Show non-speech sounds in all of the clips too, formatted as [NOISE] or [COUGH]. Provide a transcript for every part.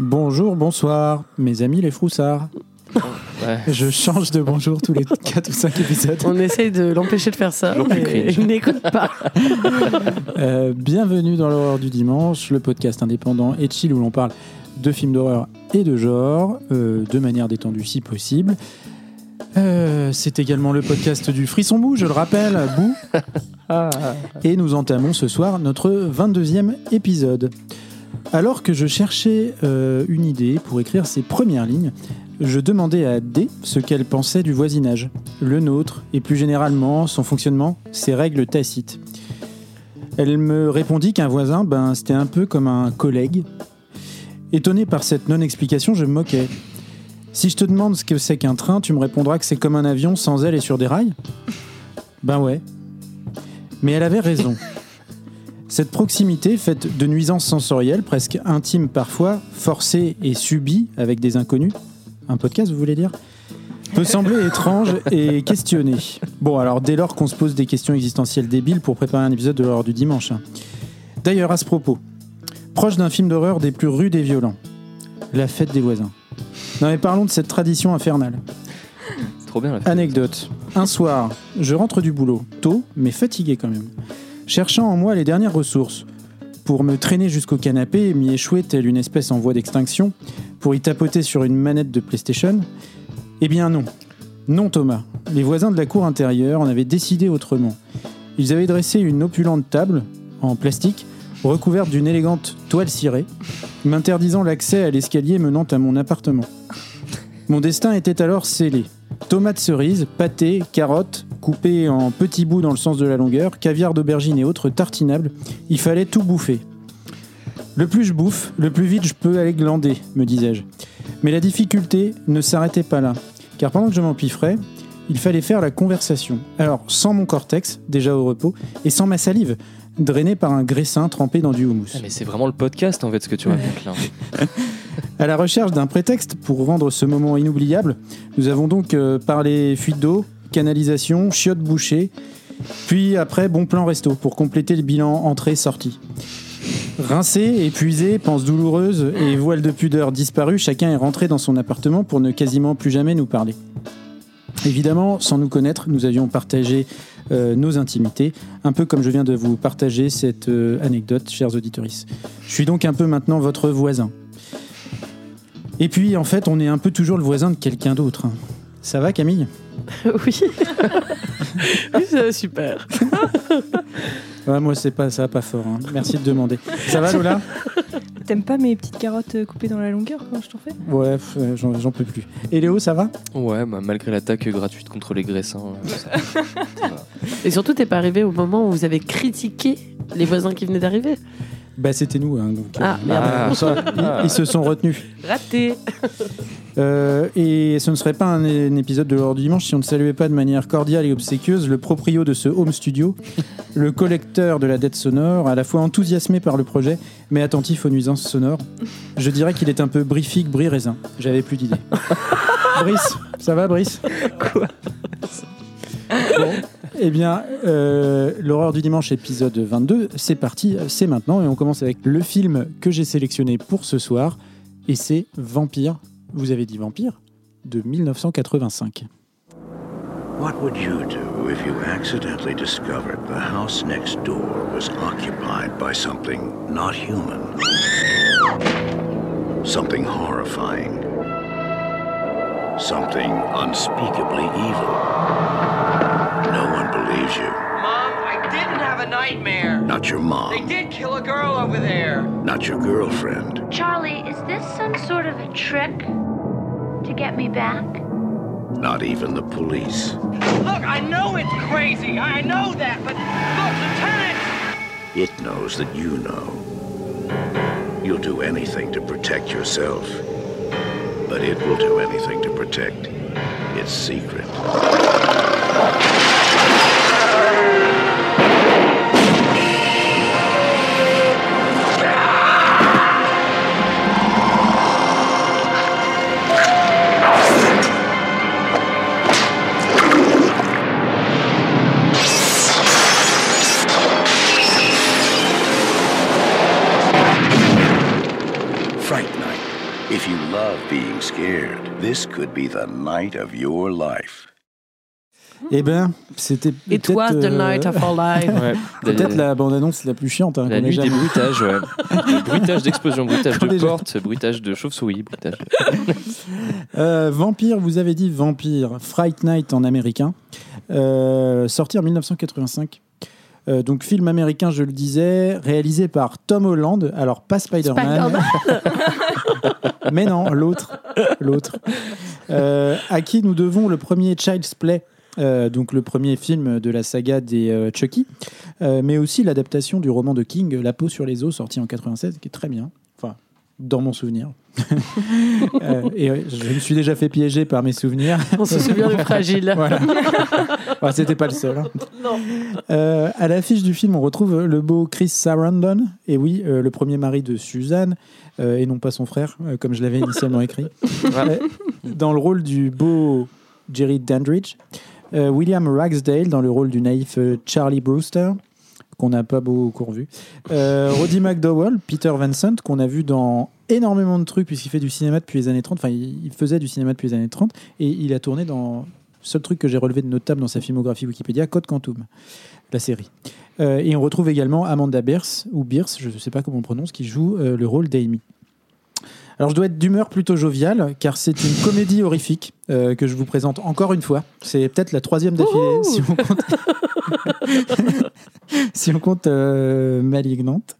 Bonjour, bonsoir, mes amis les froussards. Ouais. Je change de bonjour tous les 4 ou 5 épisodes. On essaye de l'empêcher de faire ça, mais il n'écoute pas. Euh, bienvenue dans l'horreur du dimanche, le podcast indépendant et chill où l'on parle de films d'horreur et de genre, euh, de manière détendue si possible. Euh, c'est également le podcast du Frisson Bou, je le rappelle, Bou. [LAUGHS] Et nous entamons ce soir notre 22e épisode. Alors que je cherchais euh, une idée pour écrire ces premières lignes, je demandais à D ce qu'elle pensait du voisinage, le nôtre, et plus généralement son fonctionnement, ses règles tacites. Elle me répondit qu'un voisin, ben, c'était un peu comme un collègue. Étonné par cette non-explication, je me moquais. Si je te demande ce que c'est qu'un train, tu me répondras que c'est comme un avion sans aile et sur des rails Ben ouais. Mais elle avait raison. [LAUGHS] Cette proximité, faite de nuisances sensorielles, presque intimes parfois, forcées et subies avec des inconnus, un podcast vous voulez dire peut sembler [LAUGHS] étrange et questionné. Bon, alors dès lors qu'on se pose des questions existentielles débiles pour préparer un épisode de l'heure du dimanche. D'ailleurs, à ce propos, proche d'un film d'horreur des plus rudes et violents, La fête des voisins. Non mais parlons de cette tradition infernale. Trop bien la Anecdote. Un soir, je rentre du boulot, tôt, mais fatigué quand même. Cherchant en moi les dernières ressources. Pour me traîner jusqu'au canapé et m'y échouer telle une espèce en voie d'extinction, pour y tapoter sur une manette de PlayStation Eh bien non. Non Thomas. Les voisins de la cour intérieure en avaient décidé autrement. Ils avaient dressé une opulente table, en plastique, recouverte d'une élégante toile cirée, m'interdisant l'accès à l'escalier menant à mon appartement. Mon destin était alors scellé. Tomates cerises, pâté, carottes, coupées en petits bouts dans le sens de la longueur, caviar d'aubergine et autres tartinables, il fallait tout bouffer. Le plus je bouffe, le plus vite je peux aller glander, me disais-je. Mais la difficulté ne s'arrêtait pas là, car pendant que je m'empiffrais, il fallait faire la conversation. Alors, sans mon cortex, déjà au repos, et sans ma salive, drainée par un graissin trempé dans du houmous. Ah, mais c'est vraiment le podcast en fait ce que tu racontes là. [LAUGHS] À la recherche d'un prétexte pour rendre ce moment inoubliable, nous avons donc euh, parlé fuite d'eau, canalisation, chiottes bouchées, puis après bon plan resto pour compléter le bilan entrée-sortie. Rincé, épuisé, panse douloureuse et voile de pudeur disparue, chacun est rentré dans son appartement pour ne quasiment plus jamais nous parler. Évidemment, sans nous connaître, nous avions partagé euh, nos intimités, un peu comme je viens de vous partager cette euh, anecdote, chers auditeurs. Je suis donc un peu maintenant votre voisin. Et puis, en fait, on est un peu toujours le voisin de quelqu'un d'autre. Ça va, Camille? [LAUGHS] Oui. [LAUGHS] oui, c'est super. Ouais, Moi, c'est pas ça, va pas fort. hein. Merci de demander. Ça va, Lola? [LAUGHS] T'aimes pas mes petites carottes euh, coupées dans la longueur quand je t'en fais? Ouais, euh, j'en j'en peux plus. Et Léo, ça va? Ouais, bah, malgré l'attaque gratuite contre les graissins. euh, ça- ça va. Et surtout, t'es pas arrivé au moment où vous avez critiqué les voisins qui venaient d'arriver? Bah, c'était nous. hein, donc, Ah, euh, merde. Ah. ça, ils, ils se sont retenus. Raté. Euh, et ce ne serait pas un, un épisode de l'heure du dimanche si on ne saluait pas de manière cordiale et obséquieuse le proprio de ce home studio, le collecteur de la dette sonore, à la fois enthousiasmé par le projet, mais attentif aux nuisances sonores. Je dirais qu'il est un peu brifique, brie raisin. J'avais plus d'idées. [LAUGHS] Brice, ça va, Brice? Quoi? Bon, eh bien, euh, l'horreur du dimanche, épisode 22, c'est parti, c'est maintenant, et on commence avec le film que j'ai sélectionné pour ce soir, et c'est Vampire. Vous avez dit Vampire de 1985. What would you do if you accidentally discovered the house next door was occupied by something not human? Something horrifying. Something unspeakably evil. No one believes you. Mom, I didn't have a nightmare. Not your mom. They did kill a girl over there. not your girlfriend, Charlie, is this some sort of a trick to get me back? not even the police. Look, I know it's crazy. I I know that, but look, Lieutenant! It knows that you know. You'll do anything to protect yourself, but it will do anything to protect its secret. If you love being scared, this could be the night of your life. Eh ben, c'était It peut-être, was the euh, night of our [LAUGHS] life. Ouais. Peut-être la bande-annonce la plus chiante. hein, La nuit des bruitages, ouais. [LAUGHS] Bruitage d'explosion, bruitage de jamais- porte, bruitage de chauve-souris, bruitage. [LAUGHS] Euh, Vampire, vous avez dit Vampire, Fright Night en américain, euh, sorti en 1985. Euh, donc film américain, je le disais, réalisé par Tom Holland. Alors pas Spider-Man, [LAUGHS] mais non, l'autre, l'autre. Euh, à qui nous devons le premier Child's Play. euh, donc le premier film de la saga des euh, Chucky, mais aussi l'adaptation du roman de King, La peau sur les os, sorti en 96, qui est très bien. Enfin, dans mon souvenir. [LAUGHS] Euh, et je me suis déjà fait piéger par mes souvenirs. [LAUGHS] On se souvient du fragile. Voilà. Enfin, C'était pas le seul. hein. Non. Euh, à l'affiche du film, on retrouve le beau Chris Sarandon, et oui, euh, le premier mari de Suzanne, euh, et non pas son frère, euh, comme je l'avais [LAUGHS] initialement écrit. Euh, dans le rôle du beau Jerry Dandridge, William Ragsdale dans le rôle du naïf Charlie Brewster, qu'on n'a pas beaucoup revu. Roddy [LAUGHS] McDowell, Peter Vincent, qu'on a vu dans énormément de trucs, puisqu'il fait du cinéma depuis les années 30. Enfin, il faisait du cinéma depuis les années 30, et il a tourné dans. Seul truc que j'ai relevé de notable dans sa filmographie Wikipédia, Code Quantum, la série. Euh, et on retrouve également Amanda Bierce, ou Bierce, je ne sais pas comment on prononce, qui joue euh, le rôle d'Amy. Alors je dois être d'humeur plutôt joviale, car c'est une [LAUGHS] comédie horrifique euh, que je vous présente encore une fois. C'est peut-être la troisième d'affilée, si on compte, [LAUGHS] si on compte Malignante.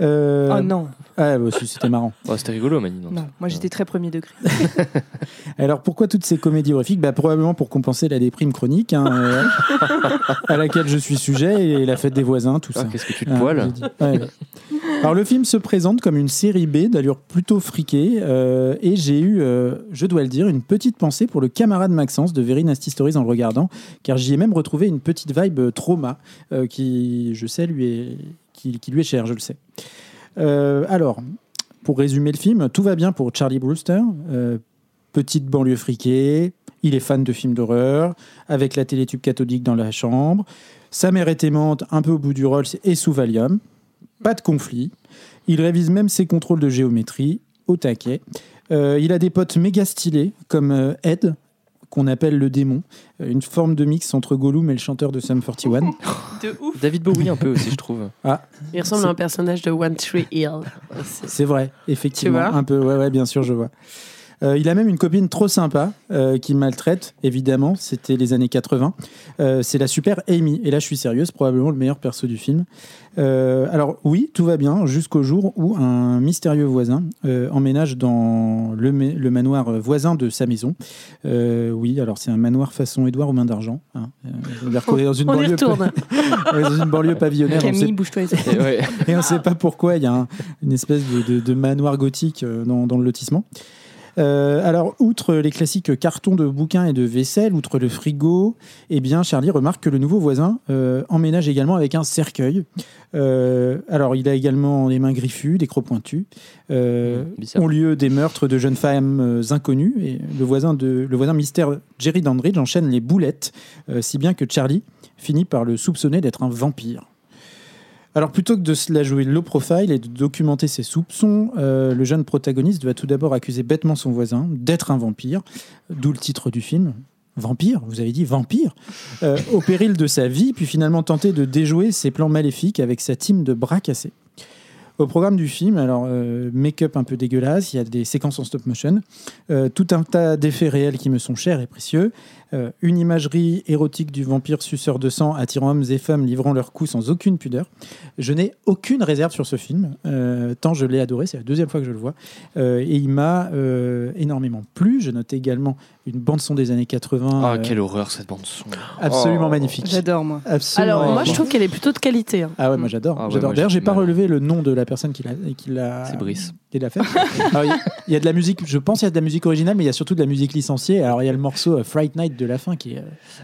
Euh, Oh non, ah, bah, c'était marrant. Oh, C'était rigolo, Mani. non. non. Moi j'étais très premier degré. [LAUGHS] Alors pourquoi toutes ces comédies horrifiques? Bah, Probablement pour compenser la déprime chronique hein, euh, à laquelle je suis sujet et la fête des voisins, tout Ah, ça. Qu'est-ce que tu te Ah, poiles. Ouais. Alors le film se présente comme une série B d'allure plutôt friquée euh, et j'ai eu, euh, je dois le dire, une petite pensée pour le camarade Maxence de Very Nasty Stories en le regardant, car j'y ai même retrouvé une petite vibe trauma euh, qui, je sais, lui est, qui, lui est chère, je le sais. Euh, alors, pour résumer le film, tout va bien pour Charlie Brewster, euh, petite banlieue friquée, il est fan de films d'horreur, avec la télétube cathodique dans la chambre, sa mère est aimante, un peu au bout du rôle et sous Valium. Pas de conflit. Il révise même ses contrôles de géométrie au taquet. Euh, il a des potes méga stylés, comme Ed, qu'on appelle le démon, euh, une forme de mix entre Gollum et le chanteur de Sum 41. [LAUGHS] De ouf. David Bowie, un peu aussi, je trouve. Il ressemble à un personnage de One Tree Hill. C'est- vrai, effectivement. Tu vois un peu, ouais, ouais, bien sûr, je vois. Euh, il a même une copine trop sympa euh, qui maltraite, évidemment. C'était les années 80. Euh, c'est la super Amy. Et là, je suis sérieuse, probablement le meilleur perso du film. Alors, oui, tout va bien jusqu'au jour où un mystérieux voisin emménage dans le, ma- le manoir voisin de sa maison. Oui, alors c'est un manoir façon Édouard aux mains d'argent. hein. Dans une [LAUGHS] On y retourne. est [LAUGHS] dans une banlieue pavillonnaire. sait Camille, bouge-toi [LAUGHS] Et on ne sait pas pourquoi il y a un- une espèce de, de- de manoir gothique dans, dans le lotissement. Euh, alors, outre les classiques cartons de bouquins et de vaisselle, outre le frigo, eh bien, Charlie remarque que le nouveau voisin euh, emménage également avec un cercueil. Euh, alors, il a également les mains griffues, des crocs pointus. Euh, Mmh, ont lieu des meurtres de jeunes femmes inconnues. Et le voisin, de, le voisin mystère Jerry Dandridge enchaîne les boulettes, si bien que Charlie finit par le soupçonner d'être un vampire. Alors plutôt que de se la jouer low profile et de documenter ses soupçons, euh, le jeune protagoniste va tout d'abord accuser bêtement son voisin d'être un vampire, d'où le titre du film. Vampire, vous avez dit vampire, Euh, au péril de sa vie, puis finalement tenter de déjouer ses plans maléfiques avec sa team de bras cassés. Au programme du film, alors euh, make-up un peu dégueulasse, il y a des séquences en stop motion, tout un tas d'effets réels qui me sont chers et précieux, une imagerie érotique du vampire suceur de sang attirant hommes et femmes livrant leurs coups sans aucune pudeur. Je n'ai aucune réserve sur ce film, euh, tant je l'ai adoré, c'est la deuxième fois que je le vois, Euh, et il m'a euh, énormément plu. Je note également une bande-son des années 80, Ah, euh, quelle horreur cette bande-son. absolument Oh. magnifique. J'adore moi. Absolument Alors, moi, je magnifique. trouve qu'elle est plutôt de qualité. hein. Ah ouais, moi j'adore. Ah ouais, j'adore. D'ailleurs, j'ai pas relevé le nom de la personne qui l'a C'est Brice. Qui l'a Il y, a- il y a de la musique, je pense qu'il y a de la musique originale, mais il y a surtout de la musique licenciée. Alors il y a le morceau euh, Fright Night de la fin qui est euh,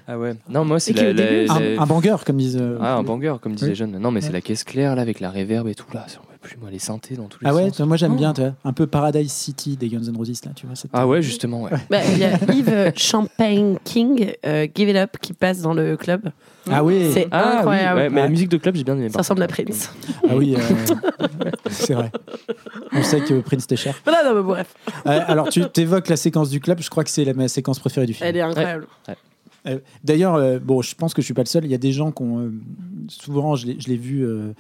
Ah ouais. Non, moi, c'est la. un, banger, comme disent. euh, Ah, un banger, comme disaient Oui. les jeunes. Non, mais c'est la caisse claire, là, avec la reverb et tout, là. Plus, moi, les synthés dans tous les Ah ouais, sens. moi j'aime Oh. bien, tu vois, un peu Paradise City des Guns N' Roses là, tu vois. cette- Ah ouais, justement, ouais. Bah, Il y a Yves Champagne King, euh, Give It Up, qui passe dans le club. Ah oui. C'est Ah oui, incroyable. ouais, mais la musique de club, j'ai bien aimé. Ça ressemble à. Prince. Ah oui, euh, [LAUGHS] c'est vrai. On pensais que Prince était cher. Voilà, non, mais bref, Euh, alors, tu évoques la séquence du club. Je crois que c'est la- ma séquence préférée du film. elle est incroyable. Euh, D'ailleurs, euh, bon, je pense que je suis pas le seul. Il y a des gens qui ont. euh, souvent, je l'ai vu euh,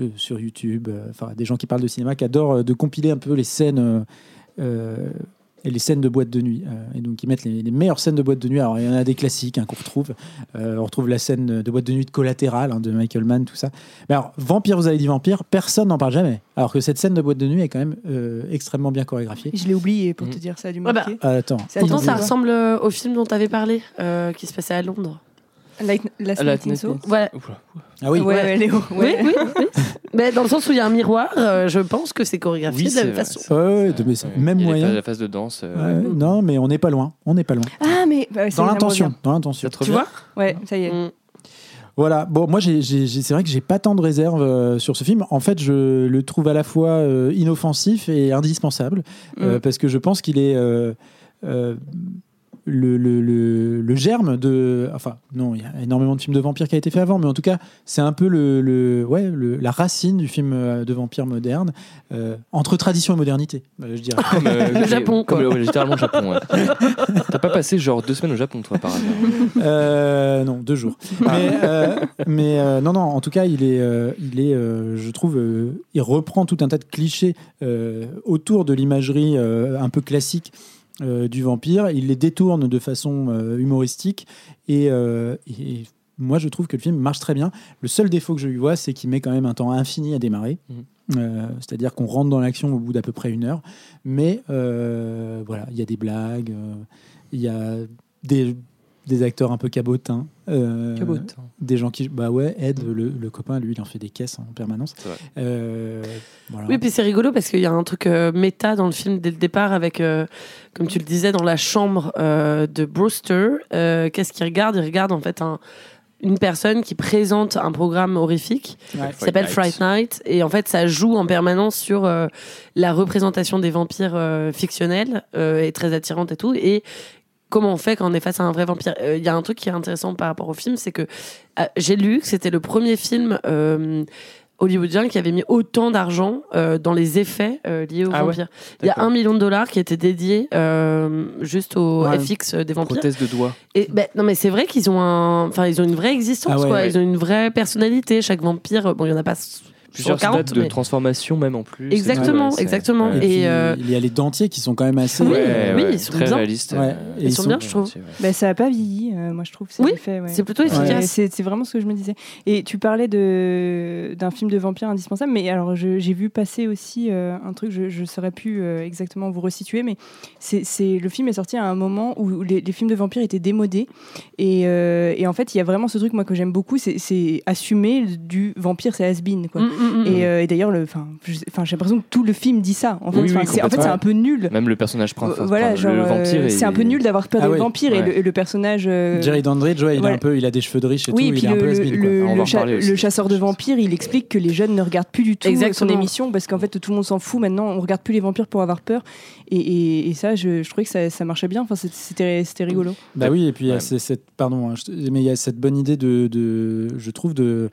euh, sur YouTube, euh, enfin, des gens qui parlent de cinéma, qui adorent euh, de compiler un peu les scènes. euh, et les scènes de boîte de nuit. Euh, et donc, ils mettent les, les meilleures scènes de boîte de nuit. Alors, il y en a des classiques hein, qu'on retrouve. Euh, on retrouve la scène de boîte de nuit de Collatéral hein, de Michael Mann, tout ça. Mais alors, Vampire, vous avez dit Vampire, personne n'en parle jamais. Alors que cette scène de boîte de nuit est quand même euh, extrêmement bien chorégraphiée. Je l'ai oublié pour Mhm. te dire, ça Ouais, bah, marquer. Ah, attends. Pourtant, ça ressemble au film dont tu avais parlé, euh, qui se passait à Londres. Light- Last Ah, Night la- in Soho. Ah oui, Ouais, ouais, Léo. Oui, ouais. oui, oui. [LAUGHS] Mais dans le sens où il y a un miroir, euh, je pense que c'est chorégraphié Oui, de la c'est même vrai. façon. Ouais, ouais, de- mais c'est Ouais. même Il y a les moyen. phases- La phase de danse. euh, Ouais, non, mais on n'est pas loin. On n'est pas loin. Ah, mais bah, ça y est, ça Dans me l'intention. Dans l'intention. Tu revient vois Ouais, ça y est. Mm. Voilà. Bon, moi, j'ai- j'ai- j'ai- c'est vrai que j'ai pas tant de réserves euh, sur ce film. En fait, je le trouve à la fois euh, inoffensif et indispensable euh, Mm. parce que je pense qu'il est euh, euh, le, le- le- le germe de. Enfin, non, il y a énormément de films de vampires qui a été fait avant, mais en tout cas, c'est un peu le, le- ouais, le- la racine du film euh, de vampire moderne euh, entre tradition et modernité, euh, je dirais. Comme, euh, [LAUGHS] Le Japon, Comme quoi. le- ouais, littéralement le Japon. ouais. [LAUGHS] T'as pas passé genre deux semaines au Japon, toi, par hasard Euh, non, deux jours. Mais, euh, mais, euh, non, non, en tout cas, il est, euh, il est euh, je trouve, euh, il reprend tout un tas de clichés euh, autour de l'imagerie euh, un peu classique euh, du vampire. Il les détourne de façon euh, humoristique et, euh, et moi, je trouve que le film marche très bien. Le seul défaut que je lui vois, c'est qu'il met quand même un temps infini à démarrer. Mhm. C'est-à-dire qu'on rentre dans l'action au bout d'à peu près une heure. Mais voilà, il y a des blagues, il y a des, des acteurs un peu cabotins. euh, des gens qui. Bah ouais, Ed, le, le copain, lui, il en fait des caisses en permanence. Euh, voilà. Oui, puis c'est rigolo parce qu'il y a un truc euh, méta dans le film dès le départ avec, euh, comme tu le disais, dans la chambre euh, de Brewster. euh, Qu'est-ce qu'il regarde? Il regarde en fait un- une personne qui présente un programme horrifique Ouais. qui s'appelle Fright Night. Et en fait, ça joue en permanence sur euh, la représentation des vampires euh, fictionnels euh, et très attirante et tout. Et comment on fait quand on est face à un vrai vampire Euh, Il y a un truc qui est intéressant par rapport au film, c'est que euh, j'ai lu que c'était le premier film euh, hollywoodien qui avait mis autant d'argent dans les effets liés aux Ah vampires. Il y a un million de dollars qui était dédié juste au Ouais. FX des vampires. Prothèse de doigt. Et ben, non mais c'est vrai qu'ils ont un, enfin ils ont une vraie existence Ah ouais, quoi. ouais. Ils ont une vraie personnalité. Chaque vampire, bon il y en a pas Plusieurs 140, dates de mais- transformation, même en plus. Exactement, Ouais, exactement. Et, ouais. Et, puis, euh, il y a les dentiers qui sont quand même assez. Oui, euh, oui, ouais, ils sont très bien. réalistes. Ouais. Et Ils ils sont sont- bien, je trouve. ouais. Bah, ça n'a pas vieilli, euh, moi je trouve. Oui. C'est plutôt efficace. C'est c'est vraiment ce que je me disais. Et tu parlais de d'un film de vampire indispensable, mais alors j'ai vu passer aussi euh, un truc, je ne saurais plus euh, exactement vous resituer, mais c'est c'est- le film est sorti à un moment où les, les films de vampires étaient démodés. Et, euh, et en fait, il y a vraiment ce truc, moi, que j'aime beaucoup, c'est- c'est assumer du vampire, c'est has-been. Quoi. Mm, mm, mm. Et, euh, et d'ailleurs, j'ai l'impression que tout le film dit ça. En fait, Oui, oui, Enfin, c'est- en fait, un peu nul. Même le personnage principal. voilà, enfin, genre, le euh, vampire. c'est un peu nul d'avoir peur Ah des oui. vampires et, le, et le personnage. euh, Jerry Dandridge, ouais, il, a voilà. un peu, il a des cheveux de riche et oui, tout. et puis il est un le, peu has-been, quoi. le- cha- le chasseur de vampires, il explique que les jeunes ne regardent plus du tout Exactement. son émission parce qu'en fait tout le monde s'en fout maintenant. On regarde plus les vampires pour avoir peur. Et, et- et ça, je, je trouvais que ça, ça marchait bien. Enfin, c'était rigolo. Bah oui, et puis il y a Ouais. ces- cette, pardon, hein, mais il y a cette bonne idée de- je trouve, de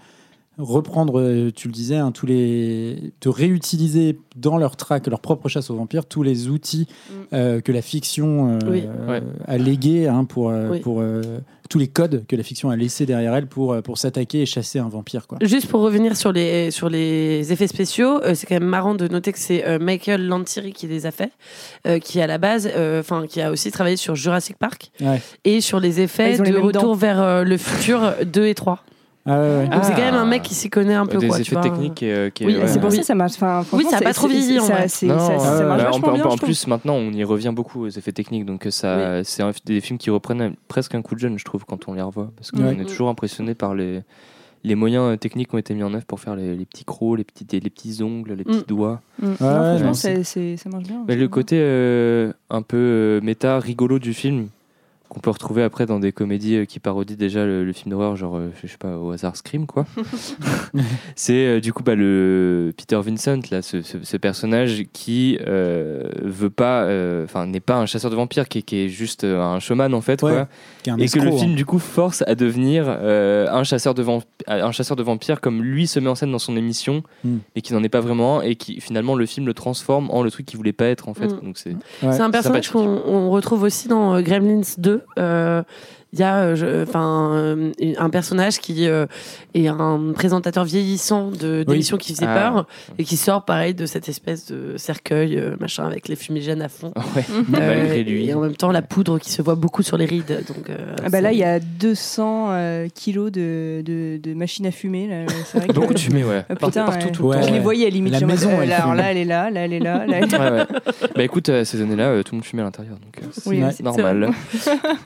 reprendre, euh, tu le disais, hein, tous les, de réutiliser dans leur track, leur propre chasse aux vampires, tous les outils Mm. euh, que la fiction euh, Oui. euh, a légués hein, pour, euh, Oui. pour euh, tous les codes que la fiction a laissés derrière elle pour, pour s'attaquer et chasser un vampire. Quoi. Juste pour revenir sur les, sur les effets spéciaux, euh, c'est quand même marrant de noter que c'est euh, Michael Lantiri qui les a faits, euh, qui à la base, euh, enfin qui a aussi travaillé sur Jurassic Park Ouais. et sur les effets les de Retour dents. vers euh, le futur 2 et 3. Ah ouais, ouais. Donc c'est quand même un Ah. mec qui s'y connaît un peu Des quoi, tu effets vois. techniques. et, euh, qui Oui, Ouais. c'est pour Oui. ça que ça marche. Enfin, franchement, ça a c'est- pas trop vieilli, en ça- vrai. c'est- Non, ça- ouais, ça ouais. marche Bah, en, vachement en- bien, en plus, maintenant, on y revient beaucoup aux effets techniques. Donc, ça, c'est des films qui reprennent presque un coup de jeune, je trouve, quand on les revoit. Parce qu'on Ouais. est toujours impressionné par les, les moyens euh, techniques qui ont été mis en œuvre pour faire les, les petits crocs, les petits, les petits ongles, les petits Mm. doigts. Mm. Non, franchement, ça marche bien. Mais le côté euh, un peu euh, méta, rigolo du film, qu'on peut retrouver après dans des comédies euh, qui parodient déjà le, le film d'horreur, genre, euh, je sais pas, au hasard Scream, quoi. [LAUGHS] c'est euh, du coup bah, le Peter Vincent, là, ce, ce- ce personnage qui euh, veut pas, euh, enfin, n'est pas un chasseur de vampires, qui, est- qui est juste un showman en fait, Ouais, quoi. qui est un Et que le film hein. du coup force à devenir euh, un chasseur de vamp- un chasseur de vampires comme lui se met en scène dans son émission Mm. et qui n'en est pas vraiment un, et qui finalement le film le transforme en le truc qu'il voulait pas être en fait. Mm. Donc c'est Ouais. Un personnage qu'on on retrouve aussi dans euh, Gremlins 2. Euh, Il y a euh, enfin, euh, un personnage qui euh, est un présentateur vieillissant de d'émissions qui faisait Ah. peur et qui sort pareil de cette espèce de cercueil euh, machin avec les fumigènes à fond. ouais, [LAUGHS] Euh, malgré lui. Et en même temps la poudre qui se voit beaucoup sur les rides. Donc, euh, Ah bah là, il y a 200 euh, kilos de, de, de machines à fumer. là. Vrai que- Beaucoup de fumée, ouais. Ah, putain, partout ouais. tout le Ouais. temps. Je les voyais à limite. La maison, elle là, alors là, elle est là, là, elle est là. là, elle est là. [LAUGHS] Ouais, ouais. Bah écoute, euh, ces années-là, euh, tout le monde fumait à l'intérieur, donc euh, c'est Oui, normal.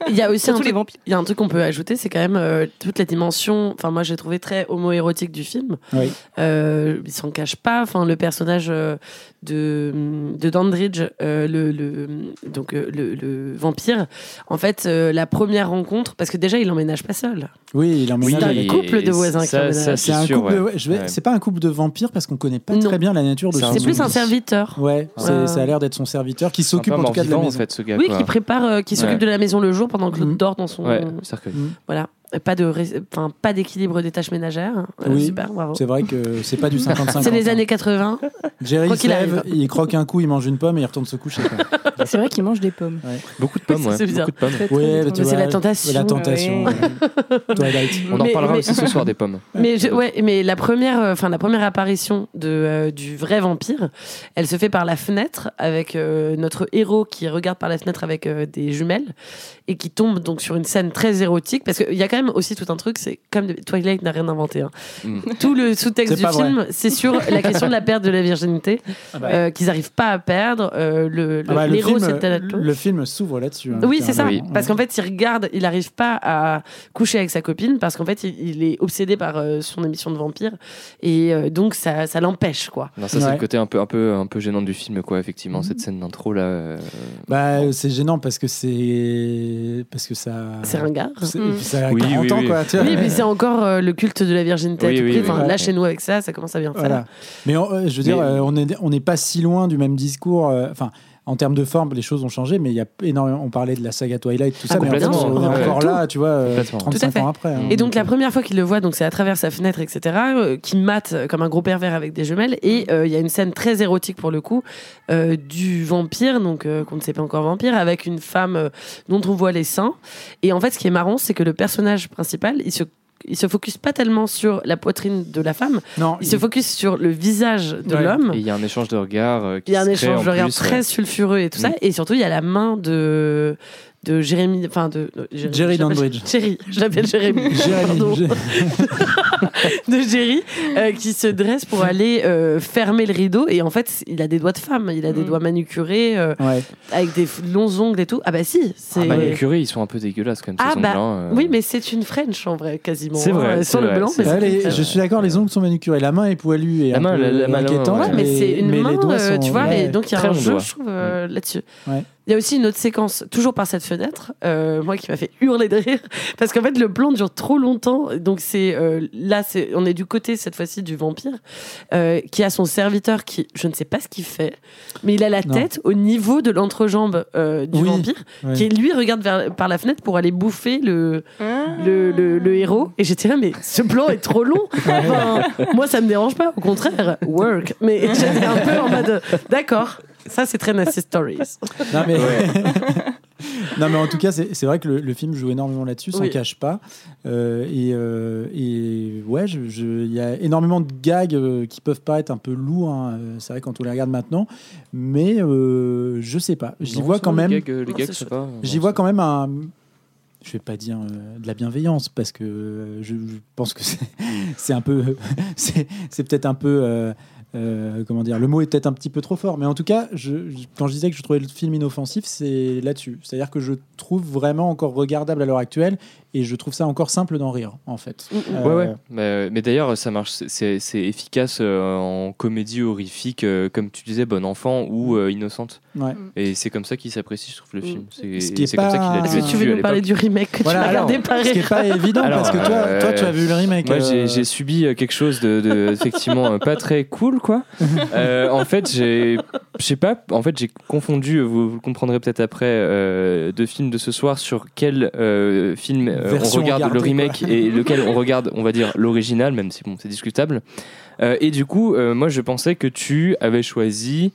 Il y a aussi un truc, il y a un truc qu'on peut ajouter, c'est quand même euh, toute la dimension. Enfin, moi, j'ai trouvé très homo-érotique du film. Oui. Euh, il s'en cache pas. Enfin, le personnage euh, de, de Dandridge, euh, le, le, donc, le, le vampire, en fait, euh, la première rencontre, parce que déjà, il emménage pas seul. Oui, il emménage C'est un couple de voisins qui ça, ça, C'est un sûr. couple. de- ouais. ouais, je vais- Ouais. C'est pas un couple de vampires parce qu'on connaît pas Non. très bien la nature de C'est plus un serviteur. Ouais, c'est- ça a l'air d'être son serviteur qui s'occupe en tout cas de la maison. en fait, ce gars. Oui, quoi. qui prépare, euh, qui s'occupe Ouais. de la maison le jour pendant que l'autre Mhm. dort dans son. Ouais, cercueil. Voilà. Pas de, ré- enfin, pas d'équilibre des tâches ménagères. Euh, Oui. Super, bravo. C'est vrai que c'est pas du [LAUGHS] 50-50. C'est les années 80. Jerry qu'il lève, il croque un coup, il mange une pomme et il retourne se coucher. [LAUGHS] C'est vrai qu'il mange des pommes. Beaucoup de pommes, [LAUGHS] ouais. c'est bizarre. Beaucoup de pommes. Mais c'est la tentation. La tentation. Ouais. Twilight. On en Mais- parlera mais- aussi ce soir des pommes. Mais, je- ouais, mais la première, euh, enfin la première apparition de, euh, du vrai vampire, elle se fait par la fenêtre avec euh, notre héros qui regarde par la fenêtre avec euh, des jumelles et qui tombe donc sur une scène très érotique parce qu'il y a quand aussi tout un truc, c'est comme de- Twilight n'a rien inventé. hein. Mm. Tout le sous-texte du film, c'est sur [LAUGHS] la question de la perte de la virginité euh, qu'ils n'arrivent pas à perdre. euh, le Ah bah, le, film, Thanatos. le film s'ouvre là-dessus. hein, Oui, c'est ça. Parce qu'en fait, il regarde, il n'arrive pas à coucher avec sa copine parce qu'en fait, il, il est obsédé par euh, son émission de vampire et euh, donc ça, ça l'empêche, quoi. Non, ça, c'est le côté un peu, un, peu, un peu gênant du film, quoi, effectivement, cette scène d'intro là. euh, Bah, c'est gênant parce que c'est parce que ça. C'est ringard. c'est- Mm. Ça a Oui, 40 oui, ans oui. quoi. tu vois. Oui, mais c'est encore euh, le culte de la virginité à Oui, tout oui, prix. oui. Enfin. Là, chez nous, avec ça, ça commence à bien faire. Voilà. Mais on- euh, je veux dire, Mais- euh, on est on n'est pas si loin du même discours. euh, Enfin. En termes de forme, les choses ont changé, mais il y a énormément. On parlait de la saga Twilight, tout Ah, ça, mais on est ouais. encore là, tu vois, euh, Complètement. 35 Tout à fait. ans après. hein. Et donc la première fois qu'il le voit, donc c'est à travers sa fenêtre, etc., euh, qui mate comme un gros pervers avec des jumelles. Et euh, il y a une scène très érotique pour le coup euh, du vampire, donc euh, qu'on ne sait pas encore vampire, avec une femme euh, dont on voit les seins. Et en fait, ce qui est marrant, c'est que le personnage principal, il se il se focus pas tellement sur la poitrine de la femme, non, il se focus sur le visage de Ouais. l'homme. Il y a un échange de regards. euh, qui Il y a un échange de regards très ouais. sulfureux et tout ça. Mm. Et surtout, il y a la main de, de Jérémy. Enfin, de. de- Jérémy, Jerry je l'appelle- Dandridge. [LAUGHS] Jerry, je l'appelle Jérémy. [LAUGHS] Pardon. Jérémy. [LAUGHS] de Jerry euh, qui se dresse pour aller euh, fermer le rideau. Et en fait, il a des doigts de femme. Il a des Mm. doigts manucurés euh, Ouais. avec des longs ongles et tout. Ah bah si. C'est... Ah, bah, les curés, ils sont un peu dégueulasses quand même. Ah bah, euh. Oui, mais c'est une French en vrai, quasiment. C'est vrai, hein. Sur le blanc, c'est mais les- je suis d'accord, les ongles sont manucurés. La main est poilue et La un main, peu la- la main, ouais, mais c'est une mais main, tu vois, ouais. et donc il y a un jeu, je trouve, là-dessus. Il y a aussi une autre séquence, toujours par cette fenêtre, euh, moi qui m'a fait hurler de rire, [LAUGHS] parce qu'en fait le plan dure trop longtemps. Donc c'est euh, là, c'est, on est du côté cette fois-ci du vampire, euh, qui a son serviteur qui, je ne sais pas ce qu'il fait, mais il a la Non. tête au niveau de l'entrejambe euh, du Oui, vampire, qui lui regarde vers, par la fenêtre pour aller bouffer le, Ah. le, le- le héros. Et j'étais là, mais ce plan est trop long. [LAUGHS] Enfin, moi, ça me dérange pas. Au contraire, work. Mais j'étais un peu en mode, d'accord. Ça, c'est très Nasty Stories. [LAUGHS] Non mais, [LAUGHS] non, mais en tout cas, c'est vrai que le, le film joue énormément là-dessus, s'en Oui. cache pas. Euh, et, euh, et ouais, je- je- il y a énormément de gags euh, qui peuvent paraître un peu lourds. hein, C'est vrai quand on les regarde maintenant, mais euh, je sais pas. J'y vois quand même. les gags, c'est chouette. pas. J'y non, vois quand même un. Je vais pas dire euh, de la bienveillance parce que euh, je, je pense que c'est- [LAUGHS] un peu, c'est c'est peut-être un peu, euh, comment dire, le mot est peut-être un petit peu trop fort, mais en tout cas, quand je disais que je trouvais le film inoffensif, c'est là-dessus. C'est-à-dire que je trouve vraiment encore regardable à l'heure actuelle et je trouve ça encore simple d'en rire, en fait. Mm, mm. Euh, Ouais, ouais. Mais, mais d'ailleurs, ça marche. c'est- efficace euh, en comédie horrifique, euh, comme tu disais, Bon Enfant ou euh, Innocente. ouais. Et c'est comme ça qu'il s'apprécie, je trouve, le Mm. film. C'est Ce qui est c'est comme ça pas- qu'il a Est-ce que tu veux nous parler du remake que Voilà, tu as alors, regardé par ce qui est pas évident Alors, parce que toi, euh, toi, tu as vu le remake. Moi, j'ai euh, j'ai subi euh, quelque chose de, de effectivement euh, pas très cool, quoi. [LAUGHS] Euh, en fait, j'ai, je sais pas, en fait, j'ai confondu, euh, vous, vous le comprendrez peut-être après, euh, deux films de ce soir sur quel euh, film euh, on Version regarde le remake quoi. et [LAUGHS] lequel on regarde, on va dire, l'original, même si bon, c'est discutable. Euh, et du coup, euh, moi, je pensais que tu avais choisi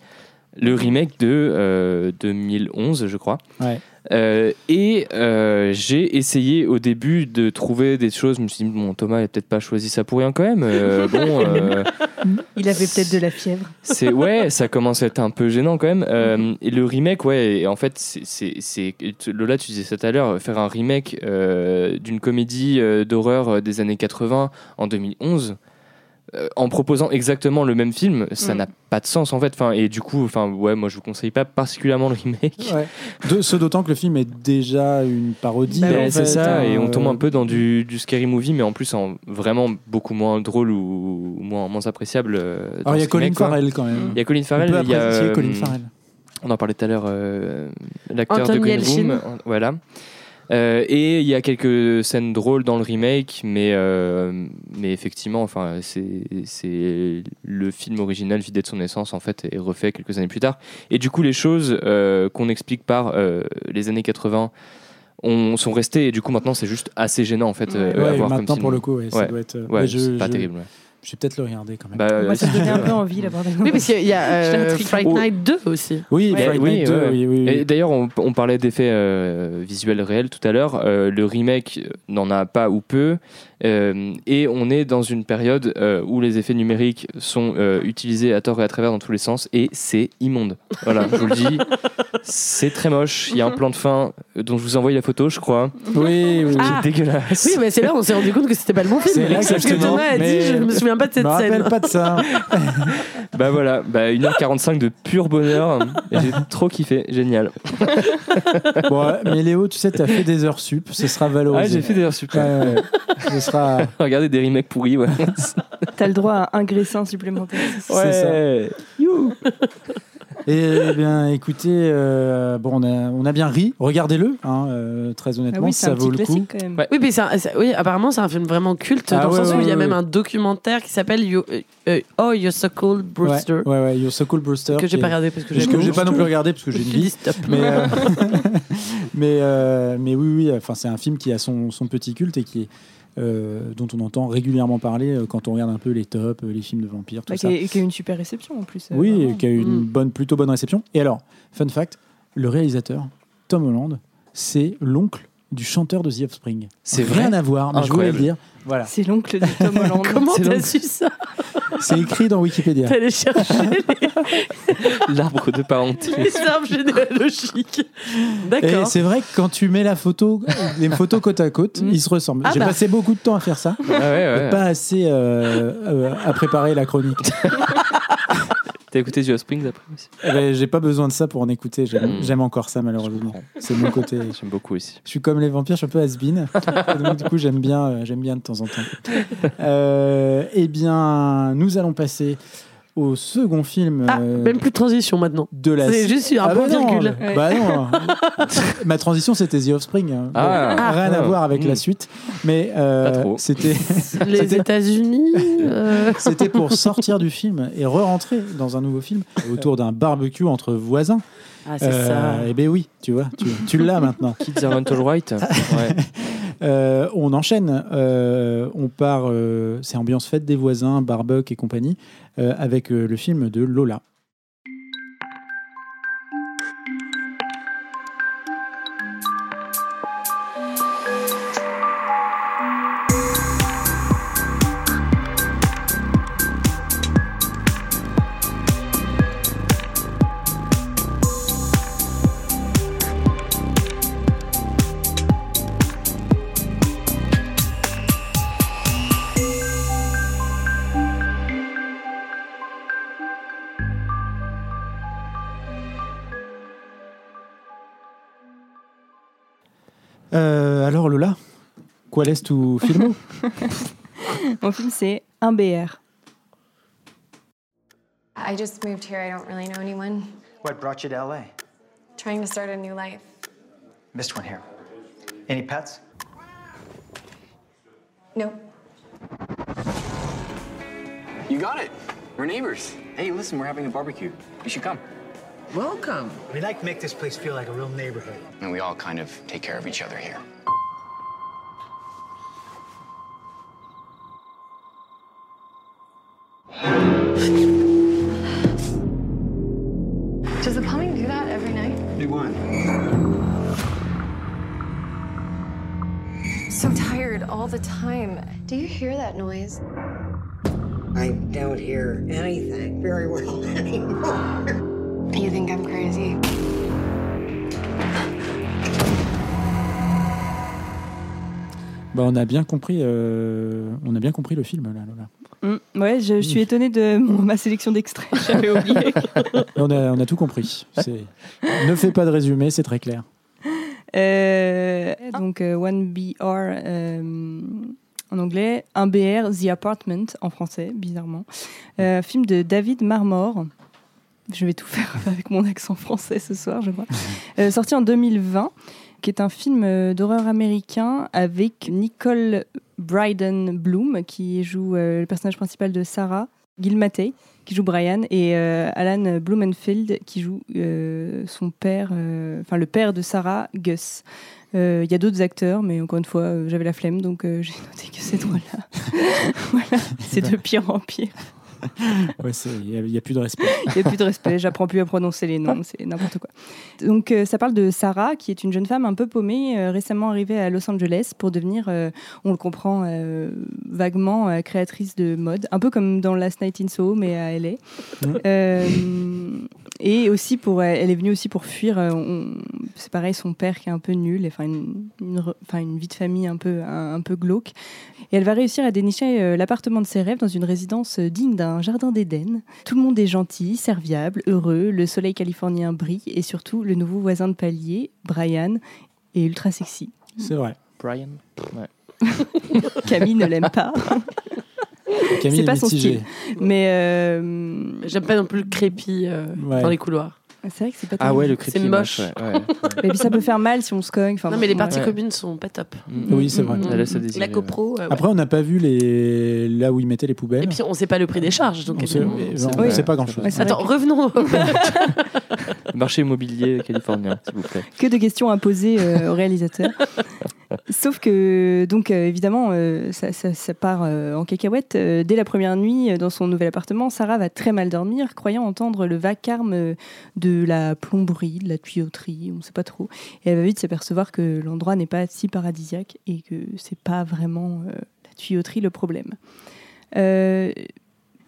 le remake de euh, 2011, je crois. Ouais. Euh, et euh, j'ai essayé au début de trouver des choses. Je me suis dit, bon, Thomas n'a peut-être pas choisi ça pour rien quand même. Euh, [LAUGHS] bon, euh, Il avait peut-être de la fièvre. c'est ouais, ça commence à être un peu gênant quand même. Euh, et le remake, ouais, et en fait, c'est- Lola, tu disais ça tout à l'heure, faire un remake euh, d'une comédie euh, d'horreur des années 80 en 2011. Euh, en proposant exactement le même film, ça Mm. n'a pas de sens en fait. Enfin, et du coup, enfin, ouais, moi je vous conseille pas particulièrement le remake. Ouais. De, ce d'autant que le film est déjà une parodie. Bah c'est fait, ça, hein, et on tombe euh, un peu dans du, du scary movie, mais en plus en vraiment beaucoup moins drôle ou, ou moins, moins appréciable. euh, Alors il y a Colin. Farrell quand même. Il y a Colin On Farrell, peut il y a apprécier Colin Farrell. on en parlait tout à l'heure, euh, l'acteur de Green Yelchin. Room, euh, voilà. Euh, et il y a quelques scènes drôles dans le remake, mais, euh, mais effectivement, enfin, c'est c'est le film original vidé de son essence en fait et refait quelques années plus tard. Et du coup, les choses euh, qu'on explique par euh, les années 80 on, sont restées et du coup maintenant c'est juste assez gênant en fait euh, à Ouais, voir comme maintenant film. pour le coup, ouais, ça doit être. Ouais, je, pas je- terrible. Je vais peut-être le regarder quand même. Bah, Moi, ça me donnait un peu [LAUGHS] envie, la bordel. Oui, parce qu'il y a euh. Fright Oh. Night 2 aussi. oui, Ouais, oui, Night 2, ouais. oui, oui, oui. Et d'ailleurs, on, on parlait d'effets euh, visuels réels tout à l'heure. Euh, le remake n'en a pas ou peu. Euh, et on est dans une période euh, où les effets numériques sont euh, utilisés à tort et à travers dans tous les sens. Et c'est immonde. Voilà, je vous le dis. C'est très moche. Il y a un plan de fin dont je vous envoie la photo, je crois. Oui, oui. Ah. Dégueulasse. Oui, mais c'est là on s'est rendu compte que c'était pas le bon film. C'est là Parce que exactement, Thomas a dit, mais- je me souviens pas de Je cette me rappelle scène. pas de ça. [LAUGHS] Bah voilà, bah 1h45 de pur bonheur. J'ai trop kiffé. Génial. Bon, mais Léo, tu sais, tu as fait des heures sup, ce sera valorisé. Ah, j'ai fait des heures. Ouais, ouais. Ce [LAUGHS] sera. [LAUGHS] Regardez des remakes pourris, ouais. [LAUGHS] T'as le droit à un graissin supplémentaire. C'est ça. Ouais. You. Et eh bien, écoutez, euh, bon, on a, on a bien ri. Regardez-le, hein, euh, très Ah honnêtement, oui, c'est ça un vaut petit le coup. quand même. Ouais. Oui, mais un- oui, apparemment, c'est un film vraiment culte, Ah dans ouais, le sens ouais, où il y a ouais, même ouais. un documentaire qui s'appelle You- euh, Oh, You're So Cool, Brewster, Ouais, ouais, ouais, You're So Cool Brewster. que j'ai pas regardé parce que que j'ai j'ai pas non plus regardé parce que j'ai une vie. stop. Mais, euh, [LAUGHS] mais, euh, mais oui, oui, enfin, c'est un film qui a son, son petit culte et qui est, dont on entend régulièrement parler euh, quand on regarde un peu les tops, euh, les films de vampires, tout Bah, ça. qui, a, qui a eu une super réception en plus. euh, Oui, vraiment. et qui a eu une Mm. bonne, plutôt bonne réception. Et alors, fun fact, le réalisateur, Tom Holland, c'est l'oncle du chanteur de The Offspring. C'est Rien vrai à voir, mais je voulais le dire. Voilà, C'est l'oncle de Tom [LAUGHS] Holland. Comment t'as su ça c'est écrit dans Wikipédia. Allé chercher [LAUGHS] L'arbre de parenté. les arbres généalogiques. Et D'accord. c'est vrai que quand tu mets la photo, les photos côte à côte, Mm. ils se ressemblent. Ah J'ai bah. passé beaucoup de temps à faire ça, Ah ouais, ouais. pas assez euh, euh, à préparer la chronique. [LAUGHS] T'as écouté The Offspring après aussi? Eh ben, J'ai pas besoin de ça pour en écouter. J'aime Mm. j'aime encore ça, malheureusement. C'est mon côté. [LAUGHS] J'aime beaucoup aussi. Je suis comme les vampires, je suis un peu has-been. [LAUGHS] Et donc, du coup, j'aime bien, euh, j'aime bien de temps en temps. Euh, eh bien, nous allons passer au second film Ah, euh, même plus de transition maintenant. de la. C'est juste un Ah point bah non, virgule. le- Bah non. Ma transition, c'était The Offspring. hein. Bon, Ah. rien à Ah. voir avec la suite, mais euh, c'était [LAUGHS] Les États-Unis. euh, c'était pour sortir du film et re-rentrer dans un nouveau film [LAUGHS] autour d'un barbecue entre voisins. Ah, c'est ça. Eh ben oui, tu vois, tu, tu l'as maintenant. [LAUGHS] Kids are not all right. [LAUGHS] Ouais. Euh, on enchaîne. euh, on part. euh, c'est ambiance fête des voisins, barbecue et compagnie, euh, avec euh, le film de Lola. Euh, alors Lola, Qual est tu film Mon film, c'est un BR. I just moved here. I don't really know anyone. What brought you to LA? Trying to start a new life. Missed one here. Any pets? No. You got it. We're neighbors. Hey, listen, we're having a barbecue. You should come. Welcome. We like to make this place feel like a real neighborhood. And we all kind of take care of each other here. Does the plumbing do that every night? Do what? So tired all the time. Do you hear that noise? I don't hear anything very well [LAUGHS] anymore. You think I'm crazy? Bah, on a bien compris, euh, on a bien compris le film là. Lola. Mm, ouais, je, je suis étonnée de mon- ma sélection d'extraits. [LAUGHS] J'avais oublié. [LAUGHS] On a, on a tout compris. Ne fais pas de résumé, c'est très clair. Euh, donc, euh, 1BR euh, en anglais, 1BR, The Apartment en français, bizarrement. Euh, film de David Marmor. Je vais tout faire [LAUGHS] avec mon accent français ce soir, je crois. Euh, sorti en 2020, qui est un film euh, d'horreur américain avec Nicole Bryden Bloom, qui joue euh, le personnage principal de Sarah, Gil Matei, qui joue Brian, et euh, Alan Blumenfeld, qui joue son père, enfin le père de Sarah, Gus. Il y a d'autres acteurs, mais encore une fois, j'avais la flemme, donc [LAUGHS] j'ai noté que ces trois-là. [LAUGHS] voilà, c'est de pire en pire. [LAUGHS] Ouais, Il n'y a, plus de respect. [LAUGHS] Il n'y a plus de respect, j'apprends plus à prononcer les noms, c'est n'importe quoi. Donc euh, ça parle de Sarah, qui est une jeune femme un peu paumée, euh, récemment arrivée à Los Angeles pour devenir, euh, on le comprend vaguement, créatrice de mode, un peu comme dans Last Night in Soho, mais à LA. Et aussi pour, elle est venue aussi pour fuir. c'est pareil, son père qui est un peu nul, enfin une, vie de famille un peu, un, un peu glauque. Et elle va réussir à dénicher l'appartement de ses rêves dans une résidence digne d'un jardin d'Éden. Tout le monde est gentil, serviable, heureux, le soleil californien brille et surtout le nouveau voisin de palier, Brian, est ultra sexy. C'est vrai. Brian. Ouais. [LAUGHS] Camille ne l'aime pas. Camille C'est est pas son mitigée. style. Mais euh, J'aime pas non plus le crépi euh, Ouais. dans les couloirs. C'est vrai que c'est pas Ah ouais, le. C'est est moche. ouais, ouais. [LAUGHS] Et puis ça peut faire mal si on se cogne. Enfin, non, mais les parties ouais. communes sont pas top. Mm. Oui, c'est vrai. À désirer, La copro. euh, ouais. Après, on n'a pas vu les... là où ils mettaient les poubelles. Et puis on sait pas le prix des charges. Donc on sait, on sait pas grand-chose. Attends, revenons. [LAUGHS] Marché immobilier californien, s'il vous plaît. que de questions à poser euh, au réalisateur. [LAUGHS] Sauf que, donc, euh, évidemment, euh, ça, part euh, en cacahuète. Dès la première nuit, dans son nouvel appartement, Sarah va très mal dormir, croyant entendre le vacarme de la plomberie, de la tuyauterie, on ne sait pas trop. Et elle va vite s'apercevoir que l'endroit n'est pas si paradisiaque et que c'est pas vraiment la tuyauterie le problème.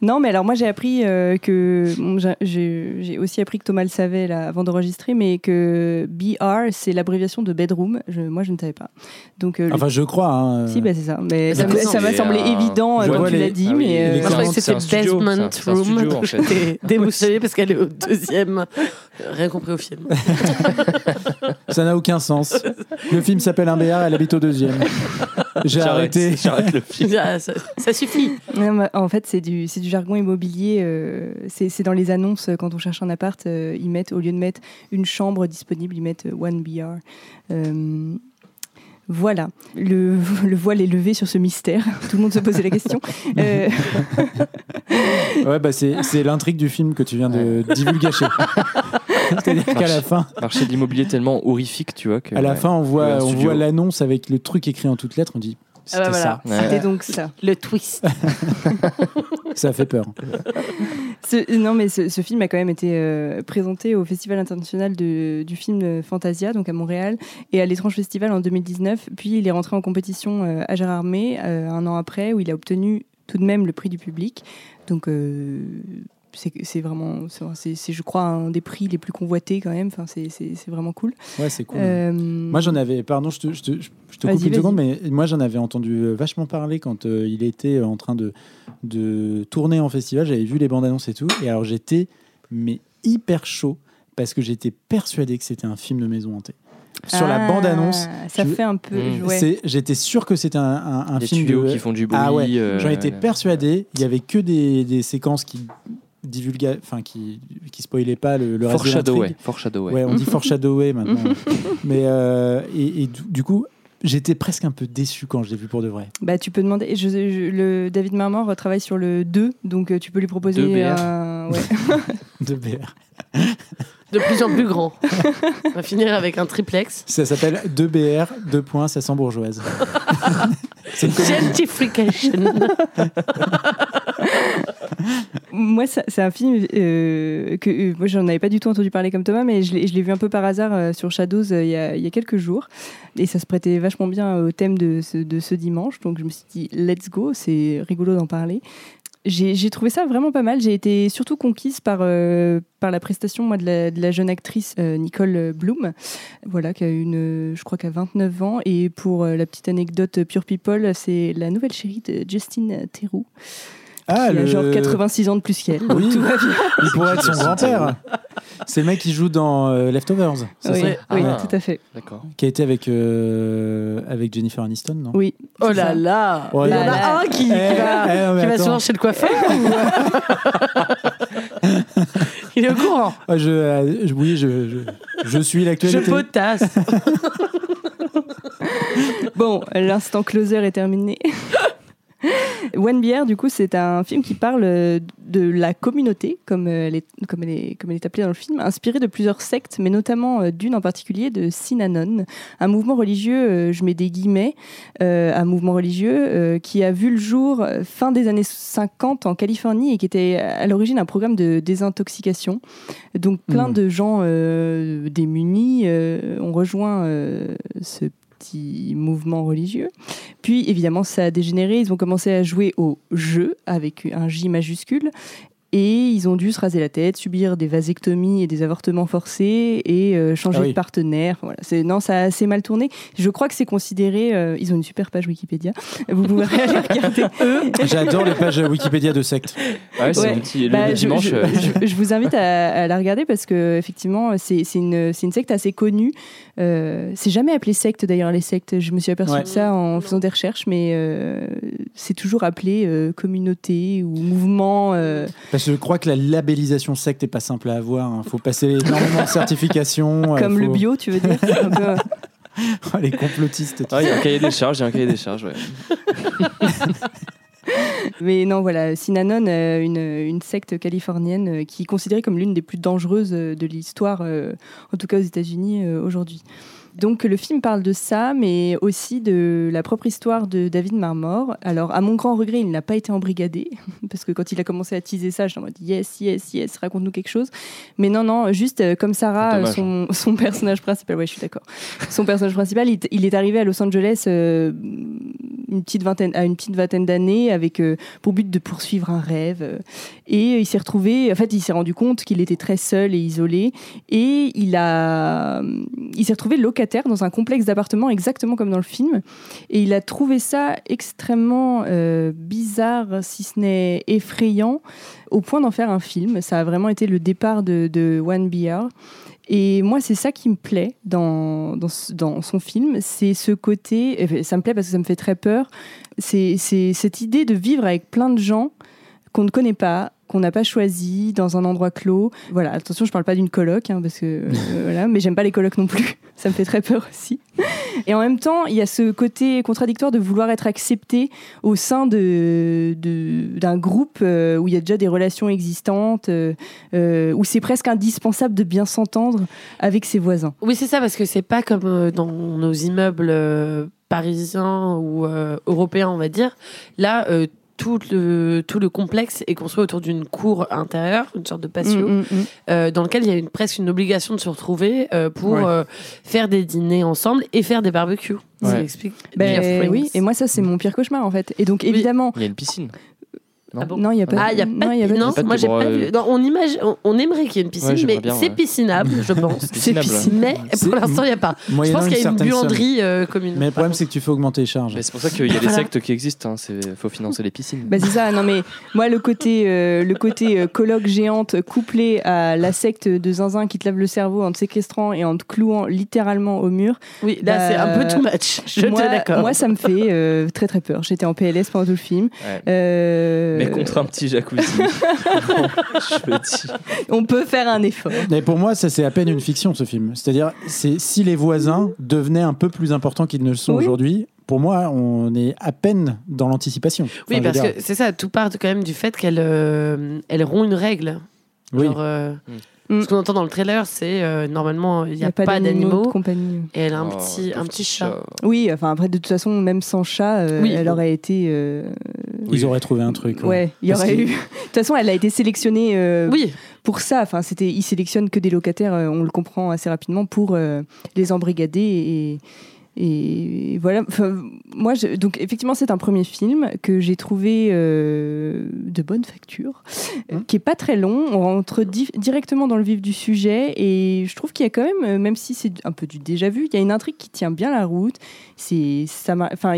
Non, mais alors moi j'ai appris euh, que bon, j'ai- aussi appris que Thomas le savait là, avant d'enregistrer, mais que BR c'est l'abréviation de bedroom. Je- moi je ne savais pas. Donc euh, le- Enfin, je crois. hein, si, bah, c'est ça. Mais Ça m'a semblé évident Je euh, quand tu les- l'as dit, Ah oui, mais euh, je croyais que c'est c'était studio, Basement Room. studio, en [LAUGHS] fait. Déboussolée parce qu'elle est au deuxième. [LAUGHS] Rien compris au film. Ça n'a aucun sens. Le film s'appelle Un BR, elle habite au deuxième. [LAUGHS] J'ai J'arrête, arrêté. [LAUGHS] J'arrête le film. Ah, ça, ça suffit. Non, en fait, c'est du, jargon immobilier. euh, c'est dans les annonces, euh, quand on cherche un appart, euh, ils mettent, au lieu de mettre une chambre disponible, ils mettent one BR. Euh, voilà, le, [LAUGHS] le voile est levé sur ce mystère. Tout le monde se posait la question. Euh, Ouais, bah c'est c'est l'intrigue du film que tu viens de divulgacher. [LAUGHS] C'est-à-dire qu'à la fin, Marché de l'immobilier tellement horrifique, tu vois. Que, à la ouais. fin, on voit, on studio. voit l'annonce avec le truc écrit en toutes lettres. On dit, c'était bah voilà. ça. Ouais. C'était donc ça. Le twist. [LAUGHS] Ça fait peur. Ce- non, mais ce, ce film a quand même été euh, présenté au Festival international de- du film Fantasia, donc à Montréal, et à l'Étrange Festival en 2019. Puis il est rentré en compétition euh, à Gérardmer euh, un an après, où il a obtenu tout de même le prix du public. Donc euh, c'est vraiment, c'est- je crois, un des prix les plus convoités quand même. Enfin, c'est, vraiment cool. Ouais, c'est cool. Euh, Moi, j'en avais, pardon, je te, je te, je te coupe une seconde, mais moi, j'en avais entendu euh, vachement parler quand euh, il était en train de, de tourner en festival. J'avais vu les bandes annonces et tout. Et alors, j'étais mais hyper chaud parce que j'étais persuadé que c'était un film de maison hantée. sur la Ah, bande-annonce. Ça je- fait un peu. Mm. c'est- J'étais sûr que c'était un, un, un Des film tuyaux de... qui font du bruit. Ah ouais, euh, j'en étais persuadé. Il y avait que des, des séquences qui divulgaient, enfin qui, qui spoilaient pas le, le reste de Foreshadow, l'intrigue. ouais. On dit [LAUGHS] foreshadower maintenant. [LAUGHS] Mais euh, et, et du, coup, j'étais presque un peu déçu quand je l'ai vu pour de vrai. Bah, tu peux demander. Je, je- le David Marmor travaille sur le 2, donc euh, tu peux lui proposer 2BR. un. Ouais. [LAUGHS] De BR. De plus en plus grand. On va finir avec un triplex. Ça s'appelle 2BR, 2 points, ça sent bourgeoise. Gentrification. Moi, c'est un film euh, que euh, moi, j'en avais pas du tout entendu parler comme Thomas, mais je l'ai vu un peu par hasard euh, sur Shadows euh, il y, a, quelques jours. Et ça se prêtait vachement bien au thème de ce, dimanche. Donc, je me suis dit, let's go, c'est rigolo d'en parler. J'ai trouvé ça vraiment pas mal. J'ai été surtout conquise par, par la prestation moi, de, la, jeune actrice Nicole Bloom, voilà, qui a une, je crois qu'à 29 ans. Et pour la petite anecdote Pure People, c'est la nouvelle chérie de Justine Theroux. Ah, qui a le- genre 86 ans de plus qu'elle. Oui. Tout va bien. Il pourrait être son grand-père. C'est le mec qui joue dans euh, Leftovers, Oui, ça oui, Ah. tout à fait. D'accord. Qui a été avec, euh, avec Jennifer Aniston, non? Oui. Oh là ça. là Oh Il y en là a là. un qui, qui Eh, va, eh, qui va souvent chez le coiffeur ou- [LAUGHS] Il est au courant. Ah, je, euh, je- oui, je, je, je suis Je l'actualité. potasse. [LAUGHS] Bon, l'instant closer est terminé. [LAUGHS] One Beer, du coup, c'est un film qui parle euh, de la communauté, comme euh, elle est, comme elle est, comme elle est appelée dans le film, inspirée de plusieurs sectes, mais notamment euh, d'une en particulier de Synanon, un mouvement religieux, je mets des guillemets, euh, un mouvement religieux euh, qui a vu le jour fin des années 50 en Californie et qui était à l'origine un programme de désintoxication. Donc plein Mhm. de gens euh, démunis ont rejoint ce petit mouvement religieux. Puis évidemment, ça a dégénéré. Ils ont commencé à jouer au jeu avec un J majuscule. Et ils ont dû se raser la tête, subir des vasectomies et des avortements forcés et euh, changer Ah oui. de partenaire. Voilà. Non, ça a assez mal tourné. Je crois que c'est considéré. euh, ils ont une super page Wikipédia. Vous pouvez [LAUGHS] aller regarder. J'adore les pages Wikipédia de sectes. Ouais, c'est Ouais. un petit. Le Bah, je, dimanche. je- euh, je- je vous invite à, à la regarder parce que effectivement, c'est une, secte assez connue. Euh, c'est jamais appelé secte d'ailleurs les sectes. Je me suis aperçue Ouais. de ça en faisant des recherches, mais euh, c'est toujours appelé euh, communauté ou mouvement. euh, Parce je crois que la labellisation secte est pas simple à avoir. Il faut passer énormément de certifications. euh, comme le bio, tu veux dire C'est un peu, euh, [LAUGHS] Oh, les complotistes. Ah, il y a un cahier des charges, il y a un cahier des charges, ouais. [LAUGHS] Mais non, voilà, Synanon, euh, une, une secte californienne euh, qui est considérée comme l'une des plus dangereuses euh, de l'histoire, euh, en tout cas aux États-Unis euh, aujourd'hui. Donc le film parle de ça, mais aussi de la propre histoire de David Marmor. Alors à mon grand regret, il n'a pas été embrigadé, [LAUGHS] parce que quand il a commencé à teaser ça, j'étais en mode yes, yes, yes, raconte-nous quelque chose. Mais non, non, juste euh, comme Sarah, son, son personnage principal, ouais, je suis d'accord. Son personnage principal, il, il est arrivé à Los Angeles euh, une petite vingtaine, à une petite vingtaine d'années avec euh, pour but de poursuivre un rêve. Et il s'est retrouvé, en fait, il s'est rendu compte qu'il était très seul et isolé. Et il a, il s'est retrouvé locataire dans un complexe d'appartements exactement comme dans le film. Et il a trouvé ça extrêmement euh, bizarre, si ce n'est effrayant, au point d'en faire un film. Ça a vraiment été le départ de, One BR. Et moi, c'est ça qui me plaît dans, dans, dans son film. C'est ce côté. enfin, Ça me plaît parce que ça me fait très peur. C'est cette idée de vivre avec plein de gens qu'on ne connaît pas, qu'on n'a pas choisi, dans un endroit clos. Voilà, attention, je parle pas d'une coloc, hein, parce que euh, [LAUGHS] voilà, mais j'aime pas les colocs non plus. [LAUGHS] Ça me fait très peur aussi. Et en même temps, il y a ce côté contradictoire de vouloir être accepté au sein de d'un groupe euh, où il y a déjà des relations existantes, euh, où c'est presque indispensable de bien s'entendre avec ses voisins. Oui, c'est ça, parce que c'est pas comme dans nos immeubles euh, parisiens ou euh, européens, on va dire. Là, euh, tout le, tout le complexe est construit autour d'une cour intérieure, une sorte de patio, Mm, mm, mm. euh, dans lequel il y a une, presque une obligation de se retrouver euh, pour Ouais. euh, faire des dîners ensemble et faire des barbecues. Ça explique. Ben oui, et moi ça c'est mon pire cauchemar en fait. Et donc évidemment, Il y a une piscine. Non, Ah bon Non, il n'y a pas Ah, il y a pas il y a de pas de non, piscine. moi j'ai pas vu. Non, on imagine, on, on aimerait qu'il y ait une piscine, Ouais, mais c'est ouais. piscinable, je [LAUGHS] pense. piscinable. Mais C'est- pour l'instant, il n'y a pas. Je pense qu'il y a une buanderie euh, commune. Mais le problème, c'est que tu fais augmenter les charges. C'est pour ça qu'il y a des sectes qui existent. Il faut financer les piscines. Bah c'est ça, non mais moi le côté, euh, le côté euh, colloque géante couplé à la secte de zinzin qui te lave le cerveau en te séquestrant et en te clouant littéralement au mur. Oui, là Bah, c'est un peu too much. Je moi, te d'accord. Moi ça me fait très très peur. J'étais en PLS pendant tout le film. Mais contre un petit jacuzzi. [LAUGHS] je me dis. On peut faire un effort. Mais pour moi, ça c'est à peine une fiction ce film. C'est-à-dire, c'est si les voisins devenaient un peu plus importants qu'ils ne le sont Oui. aujourd'hui. Pour moi, on est à peine dans l'anticipation. Enfin, Oui, parce dire, que c'est ça, tout part quand même du fait qu'elle euh, elle rompt une règle. Oui. Genre, euh, Mm. Ce qu'on entend dans le trailer, c'est euh, normalement il n'y a, pas d'animaux et elle a un Oh, petit, un petit chat. Oui, enfin après de toute façon même sans chat, euh, Oui. elle aurait été. Ils auraient trouvé un truc. Ouais, il y aurait eu. [LAUGHS] De toute façon, elle a été sélectionnée euh, Oui, pour ça. Enfin, c'était, ils sélectionnent que des locataires. euh, on le comprend assez rapidement pour euh, les embrigader et. Et voilà. Enfin, moi, je- donc effectivement, c'est un premier film que j'ai trouvé euh, de bonne facture, euh, qui est pas très long. On rentre di- directement dans le vif du sujet et je trouve qu'il y a quand même, euh, même si c'est un peu du déjà vu, il y a une intrigue qui tient bien la route. C'est ça, enfin,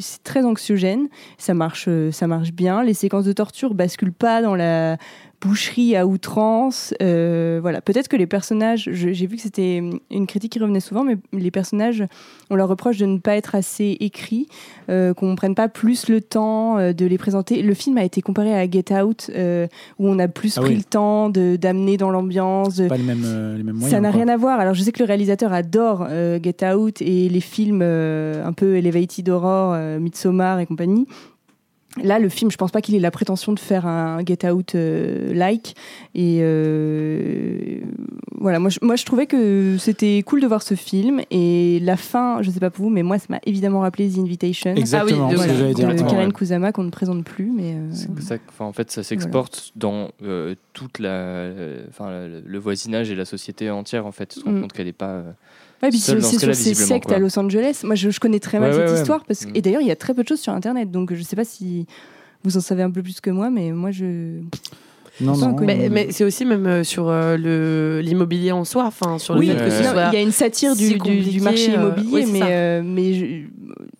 c'est très anxiogène. Ça marche, ça marche bien. Les séquences de torture basculent pas dans la boucherie à outrance. Euh, voilà. Peut-être que les personnages, j'ai vu que c'était une critique qui revenait souvent, mais les personnages, on leur reproche de ne pas être assez écrits, euh, qu'on ne prenne pas plus le temps euh, de les présenter. Le film a été comparé à Get Out, où on a plus Ah pris oui. le temps de- d'amener dans l'ambiance. Pas les mêmes moyens. ça n'a rien à voir. Alors, je sais que le réalisateur adore Get Out et les films un peu elevated horror, Midsommar et compagnie. Là, le film, je pense pas qu'il ait la prétention de faire un Get Out euh, like. Et euh, voilà, moi je, moi je trouvais que c'était cool de voir ce film. Et la fin, je sais pas pour vous, mais moi ça m'a évidemment rappelé The Invitation. Exactement, Ah oui, ce que de- Karen ouais. Kusama qu'on ne présente plus, mais euh, C'est ça, en fait, ça s'exporte dans euh, toute la, euh, enfin, le, voisinage et la société entière. En fait, tu te rends Mm. compte qu'elle n'est pas. Ouais, puis c'est sur ces sectes quoi. à Los Angeles. Moi, je, je connais très mal Ouais, cette ouais, ouais. histoire. Parce que, Mm. Et d'ailleurs, il y a très peu de choses sur Internet. Donc, je sais pas si vous en savez un peu plus que moi, mais moi, je. Non, non. mais, mais c'est aussi même euh, sur euh, le l'immobilier en soi, enfin sur le Oui, fait que ce Non, soit. il y a une satire si du, du- marché euh, immobilier, mais, euh, mais je-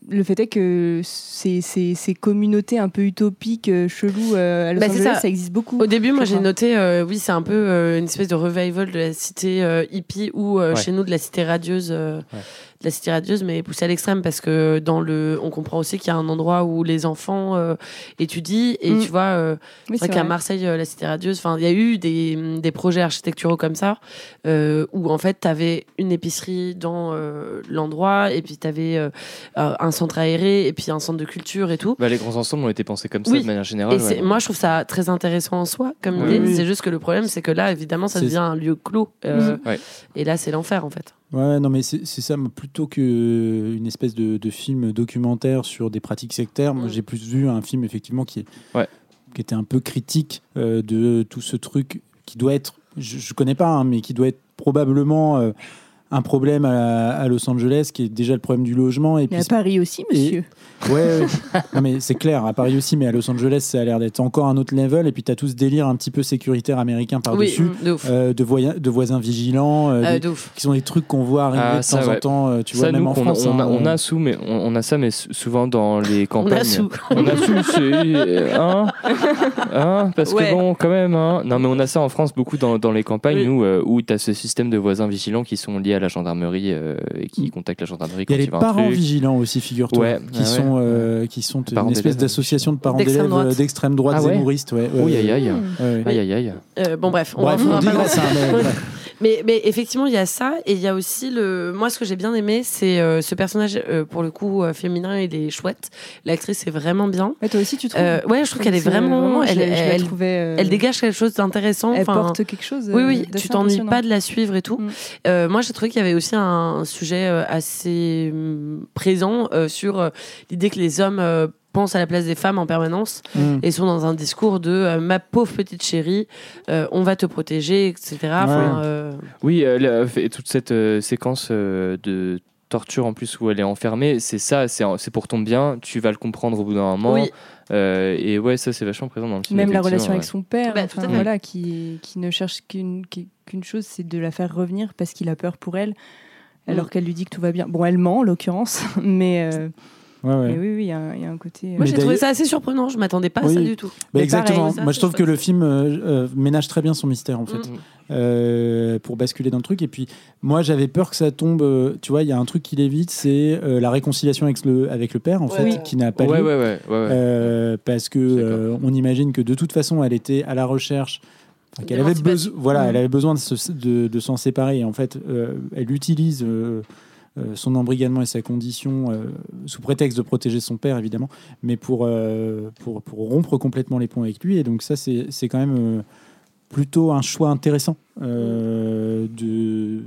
le fait est que ces, ces, ces communautés un peu utopiques, euh, cheloues euh, à Los Bah, c'est Angeles, ça. ça. existe beaucoup. Au début, moi j'ai noté, euh, oui, c'est un peu euh, une espèce de revival de la cité euh, hippie ou euh, Ouais. chez nous de la cité radieuse, euh, Ouais. La cité radieuse, mais poussée à l'extrême parce que dans le, on comprend aussi qu'il y a un endroit où les enfants euh, étudient et Mm. tu vois, euh, Oui, c'est vrai qu'à Marseille, euh, la cité radieuse, enfin, il y a eu des, des projets architecturaux comme ça euh, où en fait tu avais une épicerie dans euh, l'endroit et puis tu avais un centre aéré et puis un centre de culture et tout. Bah, les grands ensembles ont été pensés comme ça Oui. de manière générale. Et c'est- ouais. moi, je trouve ça très intéressant en soi, comme Oui, idée. oui. C'est juste que le problème, c'est que là, évidemment, ça devient un lieu clos. euh, Ouais. Et là, c'est l'enfer, en fait. Ouais, non, mais c'est ça, plutôt qu'une espèce de, de film documentaire sur des pratiques sectaires, moi j'ai plus vu un film effectivement qui, est, Ouais. qui était un peu critique euh, de tout ce truc qui doit être, je, je connais pas, hein, mais qui doit être probablement euh, un problème à, à Los Angeles, qui est déjà le problème du logement. Et Mais puis, à Paris aussi, monsieur. Ouais, ouais. non, mais c'est clair, à Paris aussi, mais à Los Angeles, ça a l'air d'être encore un autre level. Et puis, tu as tout ce délire un petit peu sécuritaire américain par-dessus, Oui, de euh, de, voya- de voisins vigilants, euh, Euh, des- de ouf. qui sont des trucs qu'on voit arriver Ah, de ça, temps en temps, tu ça, vois, même nous, en qu'on- France. on, a, hein, on a sous, mais on, on a ça, mais sou- souvent dans les [LAUGHS] On campagnes. a sous. On a sous, c'est. Hein, hein, parce Ouais. que bon, quand même. Hein. Non, mais on a ça en France beaucoup dans, dans les campagnes, Oui. nous, euh, où tu as ce système de voisins vigilants qui sont liés à la gendarmerie euh, et qui contactent la gendarmerie Il y quand a les il va un parents vigilants aussi, figure-toi, Ouais, qui, ah ouais. sont, euh, qui sont une espèce d'association de parents D'extrême d'élèves droite. euh, d'extrême droite Ah ouais zémoristes. Ouais, aïe, aïe. Aïe, aïe, aïe. Euh, bon, bref. Bref, va- on digresse, hein, [LAUGHS] mais-. Mais, effectivement, il y a ça, et il y a aussi le. Moi, ce que j'ai bien aimé, c'est euh, ce personnage, euh, pour le coup, euh, féminin, il est chouette. L'actrice est vraiment bien. Ouais, toi aussi, tu trouves Euh, ouais, je trouve qu'elle est C'est vraiment. je elle, la elle, trouvais, euh, elle dégage quelque chose d'intéressant. Elle enfin, porte quelque chose. Oui, euh, oui, tu t'ennuies pas de la suivre et tout. Mm. Euh, moi, j'ai trouvé qu'il y avait aussi un sujet euh, assez hum, présent euh, sur euh, l'idée que les hommes euh, pensent à la place des femmes en permanence Mm. et sont dans un discours de euh, ma pauvre petite chérie, euh, on va te protéger, etc. Enfin, euh, Oui, euh, la- toute cette euh, séquence euh, de torture en plus où elle est enfermée, c'est ça, c'est c'est pour ton bien, tu vas le comprendre au bout d'un moment. Oui. Euh, et ouais, ça c'est vachement présent dans le film. Même la relation avec son père, Bah, tout enfin, à fait. voilà, qui, qui ne cherche qu'une qu'une chose, c'est de la faire revenir parce qu'il a peur pour elle, alors Mm. qu'elle lui dit que tout va bien. Bon, elle ment en l'occurrence, [LAUGHS] mais, euh, Ouais, ouais. mais oui, oui, il y, a un- il y a un côté. euh, Moi, j'ai trouvé ça assez surprenant. Je m'attendais pas à ça du tout. Bah, exactement. pareil, ça, Moi, je trouve que le film euh, euh, ménage très bien son mystère, en fait, Mm. euh, pour basculer dans le truc. Et puis, moi, j'avais peur que ça tombe. euh, tu vois, il y a un truc qui l'évite, c'est euh, la réconciliation avec le, avec le père, en Ouais. fait, Oui. qui n'a pas Ouais, lieu. ouais, ouais, ouais, ouais. Euh, parce que euh, on imagine que de toute façon, elle était à la recherche. enfin, qu'elle avait, besoin voilà, Mm. elle avait besoin de, se- de, de s'en séparer. Et en fait, euh, elle utilise son embrigadement et sa condition euh, sous prétexte de protéger son père, évidemment, mais pour, euh, pour, pour rompre complètement les ponts avec lui. Et donc, ça, c'est quand même euh, plutôt un choix intéressant euh, de,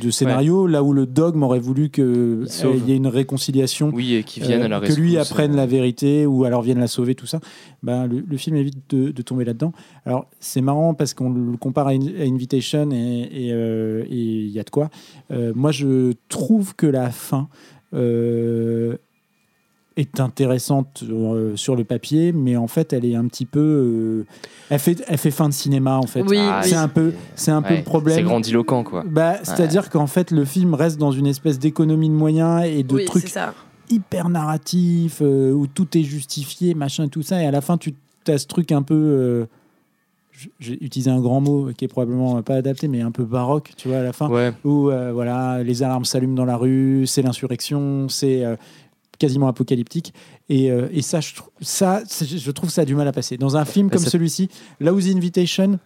de scénario, là où le dogme aurait voulu qu'il Il sauve. y ait une réconciliation Oui, et qui viennent euh, à la que lui apprenne euh. la vérité ou alors vienne la sauver, tout ça. Ben, le, le film évite de, de tomber là-dedans. Alors c'est marrant parce qu'on le compare à, In- à Invitation et euh, il y a de quoi. Euh, moi je trouve que la fin euh, est intéressante euh, sur le papier, mais en fait elle est un petit peu, euh, elle fait elle fait fin de cinéma en fait. Oui, Ah, c'est oui. un peu c'est un peu le problème. C'est grandiloquent, quoi. Bah, c'est-à-dire qu'en fait, le film reste dans une espèce d'économie de moyens et de Oui, trucs hyper narratif euh, où tout est justifié, machin, tout ça, et à la fin, tu as ce truc un peu. euh, j'ai utilisé un grand mot qui est probablement pas adapté, mais un peu baroque, tu vois, à la fin, Ouais. où euh, voilà, les alarmes s'allument dans la rue, c'est l'insurrection, c'est euh, quasiment apocalyptique. Et, euh, et ça, je, ça, trouve ça a du mal à passer. Dans un film comme celui-ci, là où The Invitation,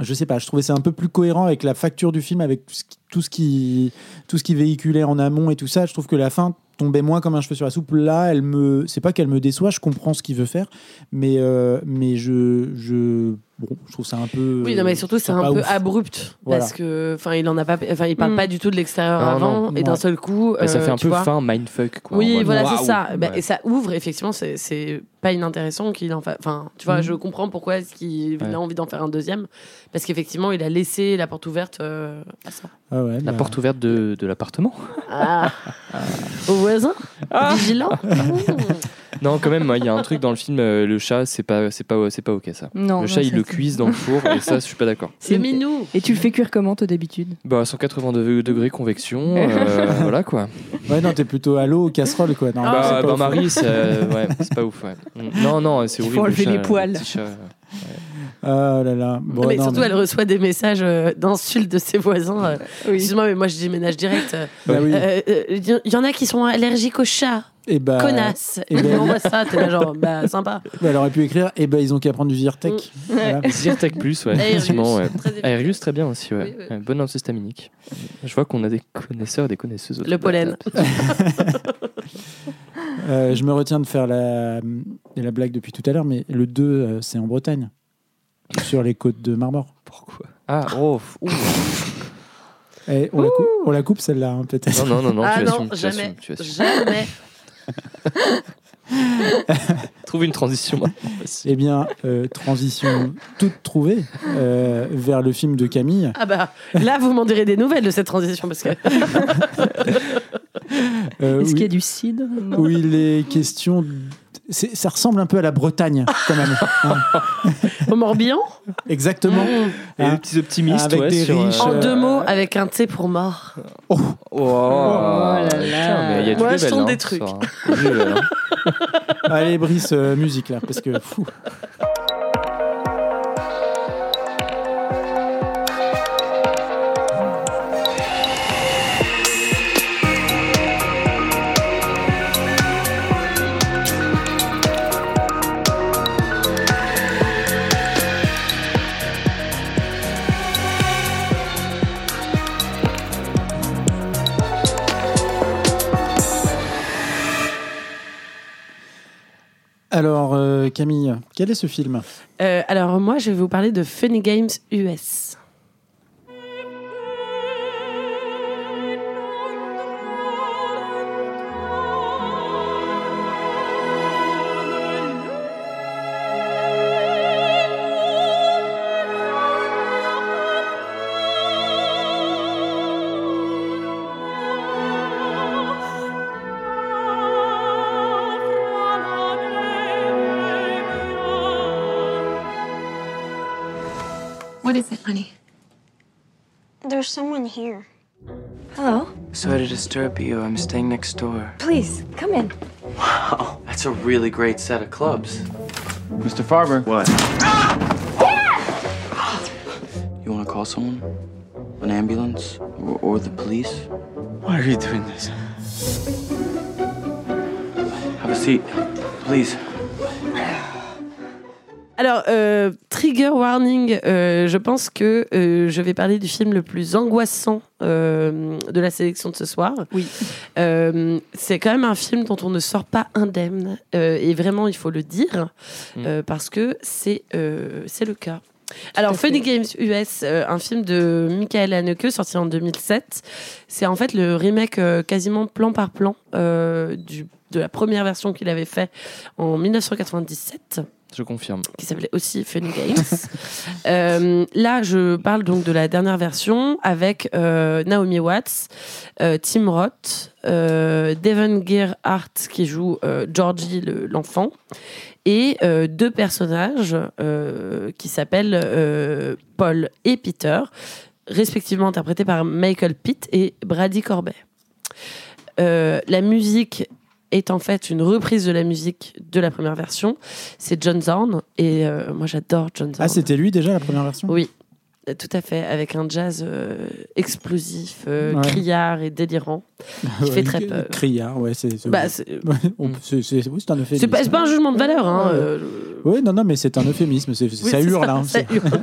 je sais pas, je trouvais ça un peu plus cohérent avec la facture du film, avec tout ce qui, tout ce qui, tout ce qui véhiculait en amont et tout ça. Je trouve que la fin tombait moins comme un cheveu sur la soupe. Là, elle me, c'est pas qu'elle me déçoit, je comprends ce qu'il veut faire, mais, euh, mais je, je, bon, je trouve ça un peu. Oui, non, mais surtout, c'est un peu ouf. abrupt. Voilà. Parce que, enfin, il en a pas, enfin, il parle Mm. pas du tout de l'extérieur avant, non. et d'un seul coup. Bah, ça euh, fait un peu vois. fin mindfuck, quoi. Oui, voilà, c'est ça. Bah. Et ça ouvre, effectivement, c'est- c'est pas inintéressant qu'il en fasse. Enfin, tu vois, Mhm. je comprends pourquoi est-ce qu'il Ouais. a envie d'en faire un deuxième. Parce qu'effectivement, il a laissé la porte ouverte euh, à ça. Ah ouais, La bah, porte ouverte de, de l'appartement. Ah. [LAUGHS] Au voisin Vigilant [LAUGHS] Non, quand même, il y a un truc dans le film, euh, le chat, c'est pas, c'est pas, c'est pas ok ça. Non, le non, chat, il ça, le c'est- cuise dans le four, et ça, je suis pas d'accord. C'est minou Et tu le fais cuire comment, toi, d'habitude? Bah, à 180 degrés, convection, [LAUGHS] euh, voilà quoi. Ouais, non, t'es plutôt à l'eau, casserole, quoi. Non, Ah, bah, c'est pas ouf. bain-marie, c'est ouais, c'est pas ouf. Ouais. [LAUGHS] Non, non, c'est Il horrible. faut le enlever chat, les le poils. petit chat. Ah là là. Bon, mais non, surtout, mais- elle reçoit des messages euh, d'insultes de ses voisins. euh, Oui. Excuse-moi, mais moi, je déménage direct. euh, Bah oui. euh, Il y en a qui sont allergiques aux chats. Et bah, Connasse. eh Et ben- [LAUGHS] on envoie ça, t'es là genre, bah, sympa. bah, elle aurait pu écrire, et ben ils ont qu'à prendre du Zyrtec. Voilà. [LAUGHS] Zyrtec Plus, ouais, Aerius, effectivement. Ouais. très. Aerius, très bien aussi, ouais. Oui, oui. Ouais, Bonne antihistaminique. Je vois qu'on a des connaisseurs et des connaisseuses. Le pollen. [LAUGHS] Euh, je me retiens de faire la, la blague depuis tout à l'heure, mais le 2, euh, c'est en Bretagne, sur les côtes de Marmore. Pourquoi? Ah, oh. [LAUGHS] Eh, on, la coupe, on la coupe celle-là, hein, peut-être. Non, non, non, non, ah tu non, assumes, tu jamais. assumes, tu assumes. Jamais. [LAUGHS] Trouve une transition. [LAUGHS] Eh bien, euh, transition toute trouvée euh, vers le film de Camille. Ah bah, là, vous m'en direz des nouvelles de cette transition parce que. euh, Est-ce où- qu'il y a du cidre? Non. où il est question. Ça ressemble un peu à la Bretagne, quand même. Hein, [LAUGHS] Au Morbihan [LAUGHS] exactement. Et Hein, les petits optimistes, avec ouais, des sur, euh, riches, En Euh, deux mots, avec un T pour mort. Oh, Oh, là putain, là. du Moi, je tente hein, des trucs. hein. [LAUGHS] allez, Brice, euh, musique là, parce que. fou. Alors, euh, Camille, quel est ce film? Euh, alors, moi, je vais vous parler de Funny Games US. There's someone here. Hello. Sorry to disturb you. I'm staying next door. Please, come in. Wow, that's a really great set of clubs. Mr. Farber. What? Ah! You want to call someone? An ambulance? Or, or the police? Why are you doing this? Have a seat, please. Alors, euh, trigger warning, euh, je pense que euh, je vais parler du film le plus angoissant de la sélection de ce soir. Oui. C'est quand même un film dont on ne sort pas indemne. et vraiment, il faut le dire, euh, parce que c'est c'est le cas. Alors, Funny Games US, euh, un film de Michael Haneke sorti en 2007. C'est en fait le remake euh, quasiment plan par plan euh, du, de la première version qu'il avait fait en 1997 Je confirme. qui s'appelait aussi Funny Games. [LAUGHS] Euh, là, je parle donc de la dernière version avec euh, Naomi Watts, euh, Tim Roth, Devon Gearhart qui joue Georgie le- l'enfant et deux personnages qui s'appellent Paul et Peter, respectivement interprétés par Michael Pitt et Brady Corbet. La musique est en fait une reprise de la musique de la première version. C'est John Zorn et euh, moi j'adore John Zorn. Ah, c'était lui déjà la première version? Oui, tout à fait, avec un jazz euh, explosif, euh, Ouais. criard et délirant, qui [LAUGHS] fait très peur. Criard, ouais, c'est. c'est- Bah, [LAUGHS] oui, un euphémisme. C'est pas, pas un jugement de valeur. Hein, Ouais. euh, Oui, non, non, mais c'est un euphémisme. c'est- Oui, ça hurle. ça, hein, ça hurle. [LAUGHS]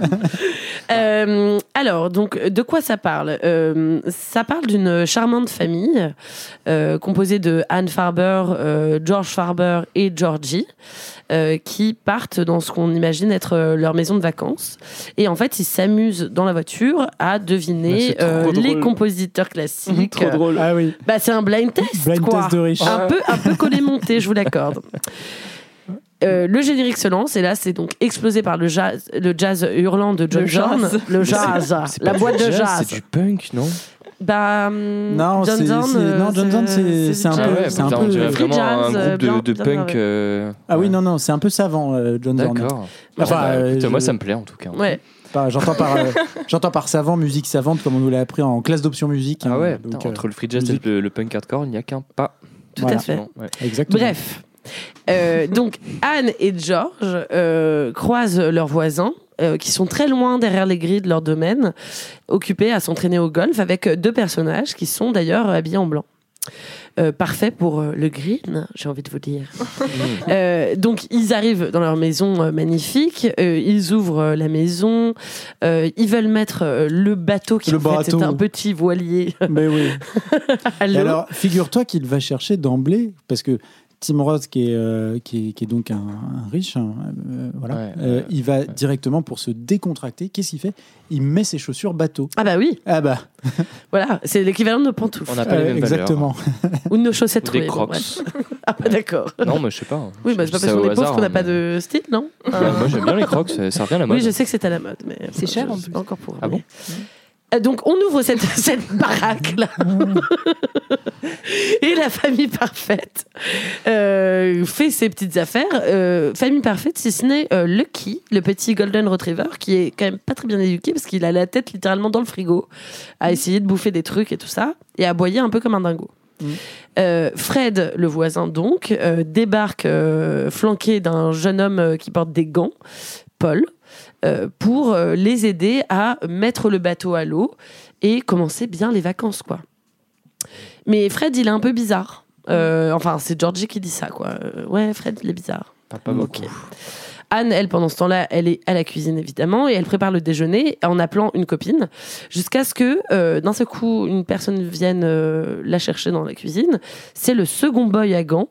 Euh, alors, donc, de quoi ça parle? Euh, Ça parle d'une charmante famille euh, composée de Anne Farber, George Farber et Georgie, euh, qui partent dans ce qu'on imagine être euh, leur maison de vacances. Et en fait, ils s'amusent dans la voiture à Bah, deviner trop euh, les compositeurs classiques. Trop drôle. Ah oui. Bah, c'est un blind test, Blind quoi. test de riche. Un peu, un peu collé monté, je vous l'accorde. Euh, le générique se lance et là c'est donc explosé par le jazz, le jazz hurlant de John Le jazz. Le jazz, la boîte de jazz, jazz. C'est du punk, non? Bah, Non, John c'est- Zorn, c'est- euh, non, John Zorn, c'est- c'est un peu- c'est un peu- dirait free vraiment un groupe de, bien punk. euh, Ah oui, non, non, c'est un peu savant, euh, John Zorn. D'accord. Enfin, Bah, euh, moi, ça me plaît en tout cas. Ouais. J'entends par, euh, [LAUGHS] j'entends par savant, musique savante, comme on nous l'a appris en classe d'option musique. Ah hein, ouais, donc, euh, entre le free jazz musique. et le, le punk hardcore, il n'y a qu'un pas. Tout Voilà. à fait. Ouais. Exactement. Bref. Euh, donc Anne et George euh, croisent leurs voisins euh, qui sont très loin derrière les grilles de leur domaine, occupés à s'entraîner au golf avec deux personnages qui sont d'ailleurs habillés en blanc. Euh, parfait pour euh, le green, j'ai envie de vous dire. [LAUGHS] Euh, donc ils arrivent dans leur maison euh, magnifique, euh, ils ouvrent euh, la maison, euh, ils veulent mettre euh, le bateau qui Le en fait, c'est bateau. un petit voilier Mais oui. [LAUGHS] alors, figure-toi qu'il va chercher d'emblée, parce que Tim Roth, qui est, euh, qui est, qui est donc un, un riche, hein, euh, voilà, Ouais, euh, il va directement pour se décontracter. Qu'est-ce qu'il fait? Il met ses chaussures bateau. Ah bah oui, Ah bah, [LAUGHS] voilà, c'est l'équivalent de nos pantoufles. On n'a pas les mêmes exactement. Ou de nos chaussettes Ou des bon, crocs. [LAUGHS] ah bah d'accord. Non, mais je sais pas. Oui, bah c'est pas parce ça qu'on est pauvre qu'on n'a pas mais- de style, non? Ouais, Moi, j'aime bien les crocs, ça, revient à la mode. Oui, je sais que c'est à la mode, mais C'est cher, en plus. pas encore pour. Ah bon? Donc on ouvre cette, [LAUGHS] cette baraque là [LAUGHS] et la famille parfaite euh, fait ses petites affaires. Euh, famille parfaite, si ce n'est euh, Lucky, le petit golden retriever, qui est quand même pas très bien éduqué parce qu'il a la tête littéralement dans le frigo, à essayer de bouffer des trucs et tout ça, et à aboyer un peu comme un dingo. Euh, Fred, le voisin donc, euh, débarque euh, flanqué d'un jeune homme euh, qui porte des gants, Paul, euh, pour euh, les aider à mettre le bateau à l'eau et commencer bien les vacances, quoi. Mais Fred, il est un peu bizarre. Euh, enfin, c'est Georgie qui dit ça, quoi. Euh, ouais, Fred, il est bizarre. Parle pas. Anne, elle, pendant ce temps-là, elle est à la cuisine, évidemment, et elle prépare le déjeuner en appelant une copine, jusqu'à ce que, euh, d'un seul coup, une personne vienne euh, la chercher dans la cuisine. C'est le second boy à gants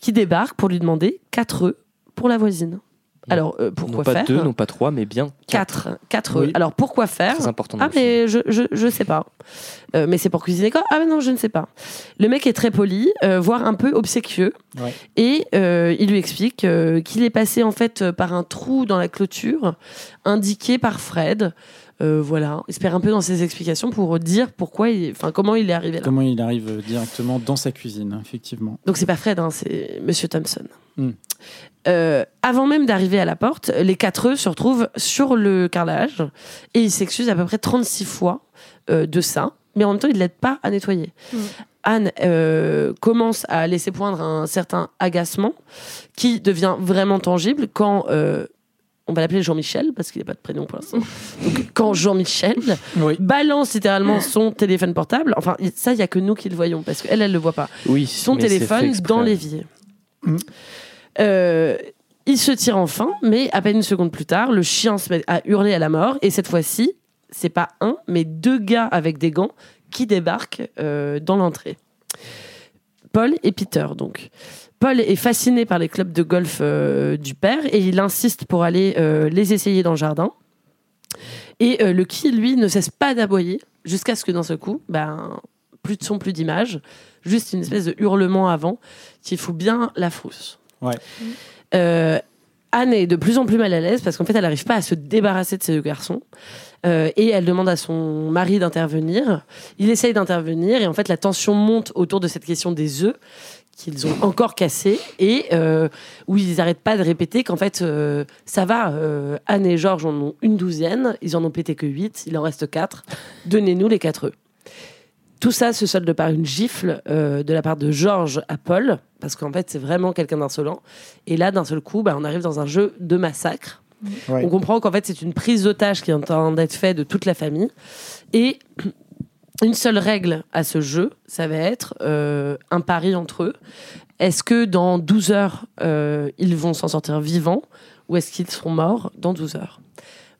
qui débarque pour lui demander 4 œufs pour la voisine. Alors, euh, pourquoi non pas faire deux, non pas trois, mais bien quatre. 4. 4 Oui. œufs. Alors, pourquoi faire Très important. ah mais je, je, je sais pas. Euh, mais c'est pour cuisiner quoi Ah mais non je ne sais pas. Le mec est très poli, euh, voire un peu obséquieux, Ouais. et euh, il lui explique euh, qu'il est passé en fait euh, par un trou dans la clôture indiqué par Fred Euh, voilà, perd un peu dans ses explications pour dire pourquoi, il- enfin comment il est arrivé là. Comment il arrive directement dans sa cuisine, effectivement. Donc c'est pas Fred, hein, c'est Monsieur Thompson. Hmm. Euh, avant même d'arriver à la porte, les quatre eux se retrouvent sur le carrelage et ils s'excusent à peu près 36 fois euh, de ça, mais en même temps ils ne l'aident pas à nettoyer. Anne euh, commence à laisser poindre un certain agacement qui devient vraiment tangible quand euh, on va l'appeler Jean-Michel parce qu'il n'a pas de prénom pour l'instant. Donc, quand Jean-Michel balance littéralement son téléphone portable, enfin ça il y a que nous qui le voyons parce qu'elle elle le voit pas. Oui, son téléphone dans l'évier. Euh, il se tire enfin, mais à peine une seconde plus tard, le chien se met à hurler à la mort. Et cette fois-ci, c'est pas un, mais deux gars avec des gants qui débarquent euh, dans l'entrée. Paul et Peter, donc. Paul est fasciné par les clubs de golf euh, du père et il insiste pour aller euh, les essayer dans le jardin. Et euh, le qui, lui, ne cesse pas d'aboyer jusqu'à ce que d'un seul coup, ben, plus de son, plus d'image, juste une espèce de hurlement avant qui fout bien la frousse. Ouais. Anne est de plus en plus mal à l'aise parce qu'en fait, elle n'arrive pas à se débarrasser de ces deux garçons. Euh, et elle demande à son mari d'intervenir. Il essaye d'intervenir et en fait, la tension monte autour de cette question des œufs qu'ils ont encore cassés et euh, où ils n'arrêtent pas de répéter qu'en fait, euh, ça va, euh, Anne et Georges en ont une douzaine, ils en ont pété que huit, il en reste quatre. Donnez-nous les quatre œufs. Tout ça se solde par une gifle euh, de la part de Georges à Paul, parce qu'en fait, c'est vraiment quelqu'un d'insolent. Et là, d'un seul coup, bah, on arrive dans un jeu de massacre. Ouais. On comprend qu'en fait, c'est une prise d'otage qui est en train d'être faite de toute la famille. Et une seule règle à ce jeu, ça va être euh, un pari entre eux. Est-ce que dans 12 heures, euh, ils vont s'en sortir vivants ou est-ce qu'ils seront morts dans 12 heures?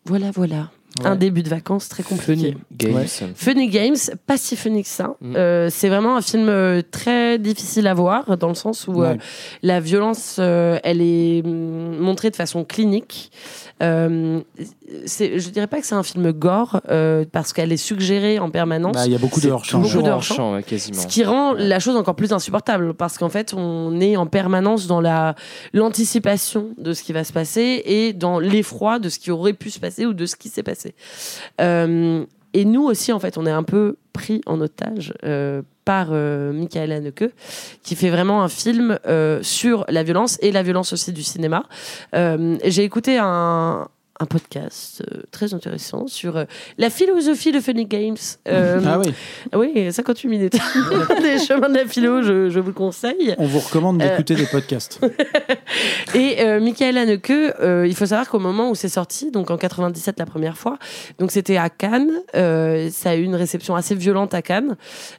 Voilà, voilà. Ouais. Un début de vacances très compliqué. Funny Games. Ouais. Funny Games, pas si funny que ça. Mm. Euh, c'est vraiment un film euh, très difficile à voir, dans le sens où euh, Ouais. la violence, euh, elle est mm, montrée de façon clinique. Euh, je dirais pas que c'est un film gore, euh, parce qu'elle est suggérée en permanence. Bah, il y a beaucoup de hors-champ. Beaucoup toujours de en hors-champ. champ, ouais, quasiment. Ce qui rend la chose encore plus insupportable parce qu'en fait, on est en permanence dans la l'anticipation de ce qui va se passer et dans l'effroi de ce qui aurait pu se passer ou de ce qui s'est passé. Euh, et nous aussi, en fait, on est un peu pris en otage euh, par euh, Michael Haneke, qui fait vraiment un film euh, sur la violence et la violence aussi du cinéma. J'ai écouté un, un podcast euh, très intéressant sur euh, la philosophie de Funny Games. Euh, [LAUGHS] Ah oui, oui, 58 minutes. [LAUGHS] des chemins de la philo, je, je vous le conseille. on vous recommande Euh, d'écouter des podcasts. [LAUGHS] Et euh, Michael Haneke, euh, il faut savoir qu'au moment où c'est sorti, donc en 97 la première fois, donc c'était à Cannes, euh, ça a eu une réception assez violente à Cannes.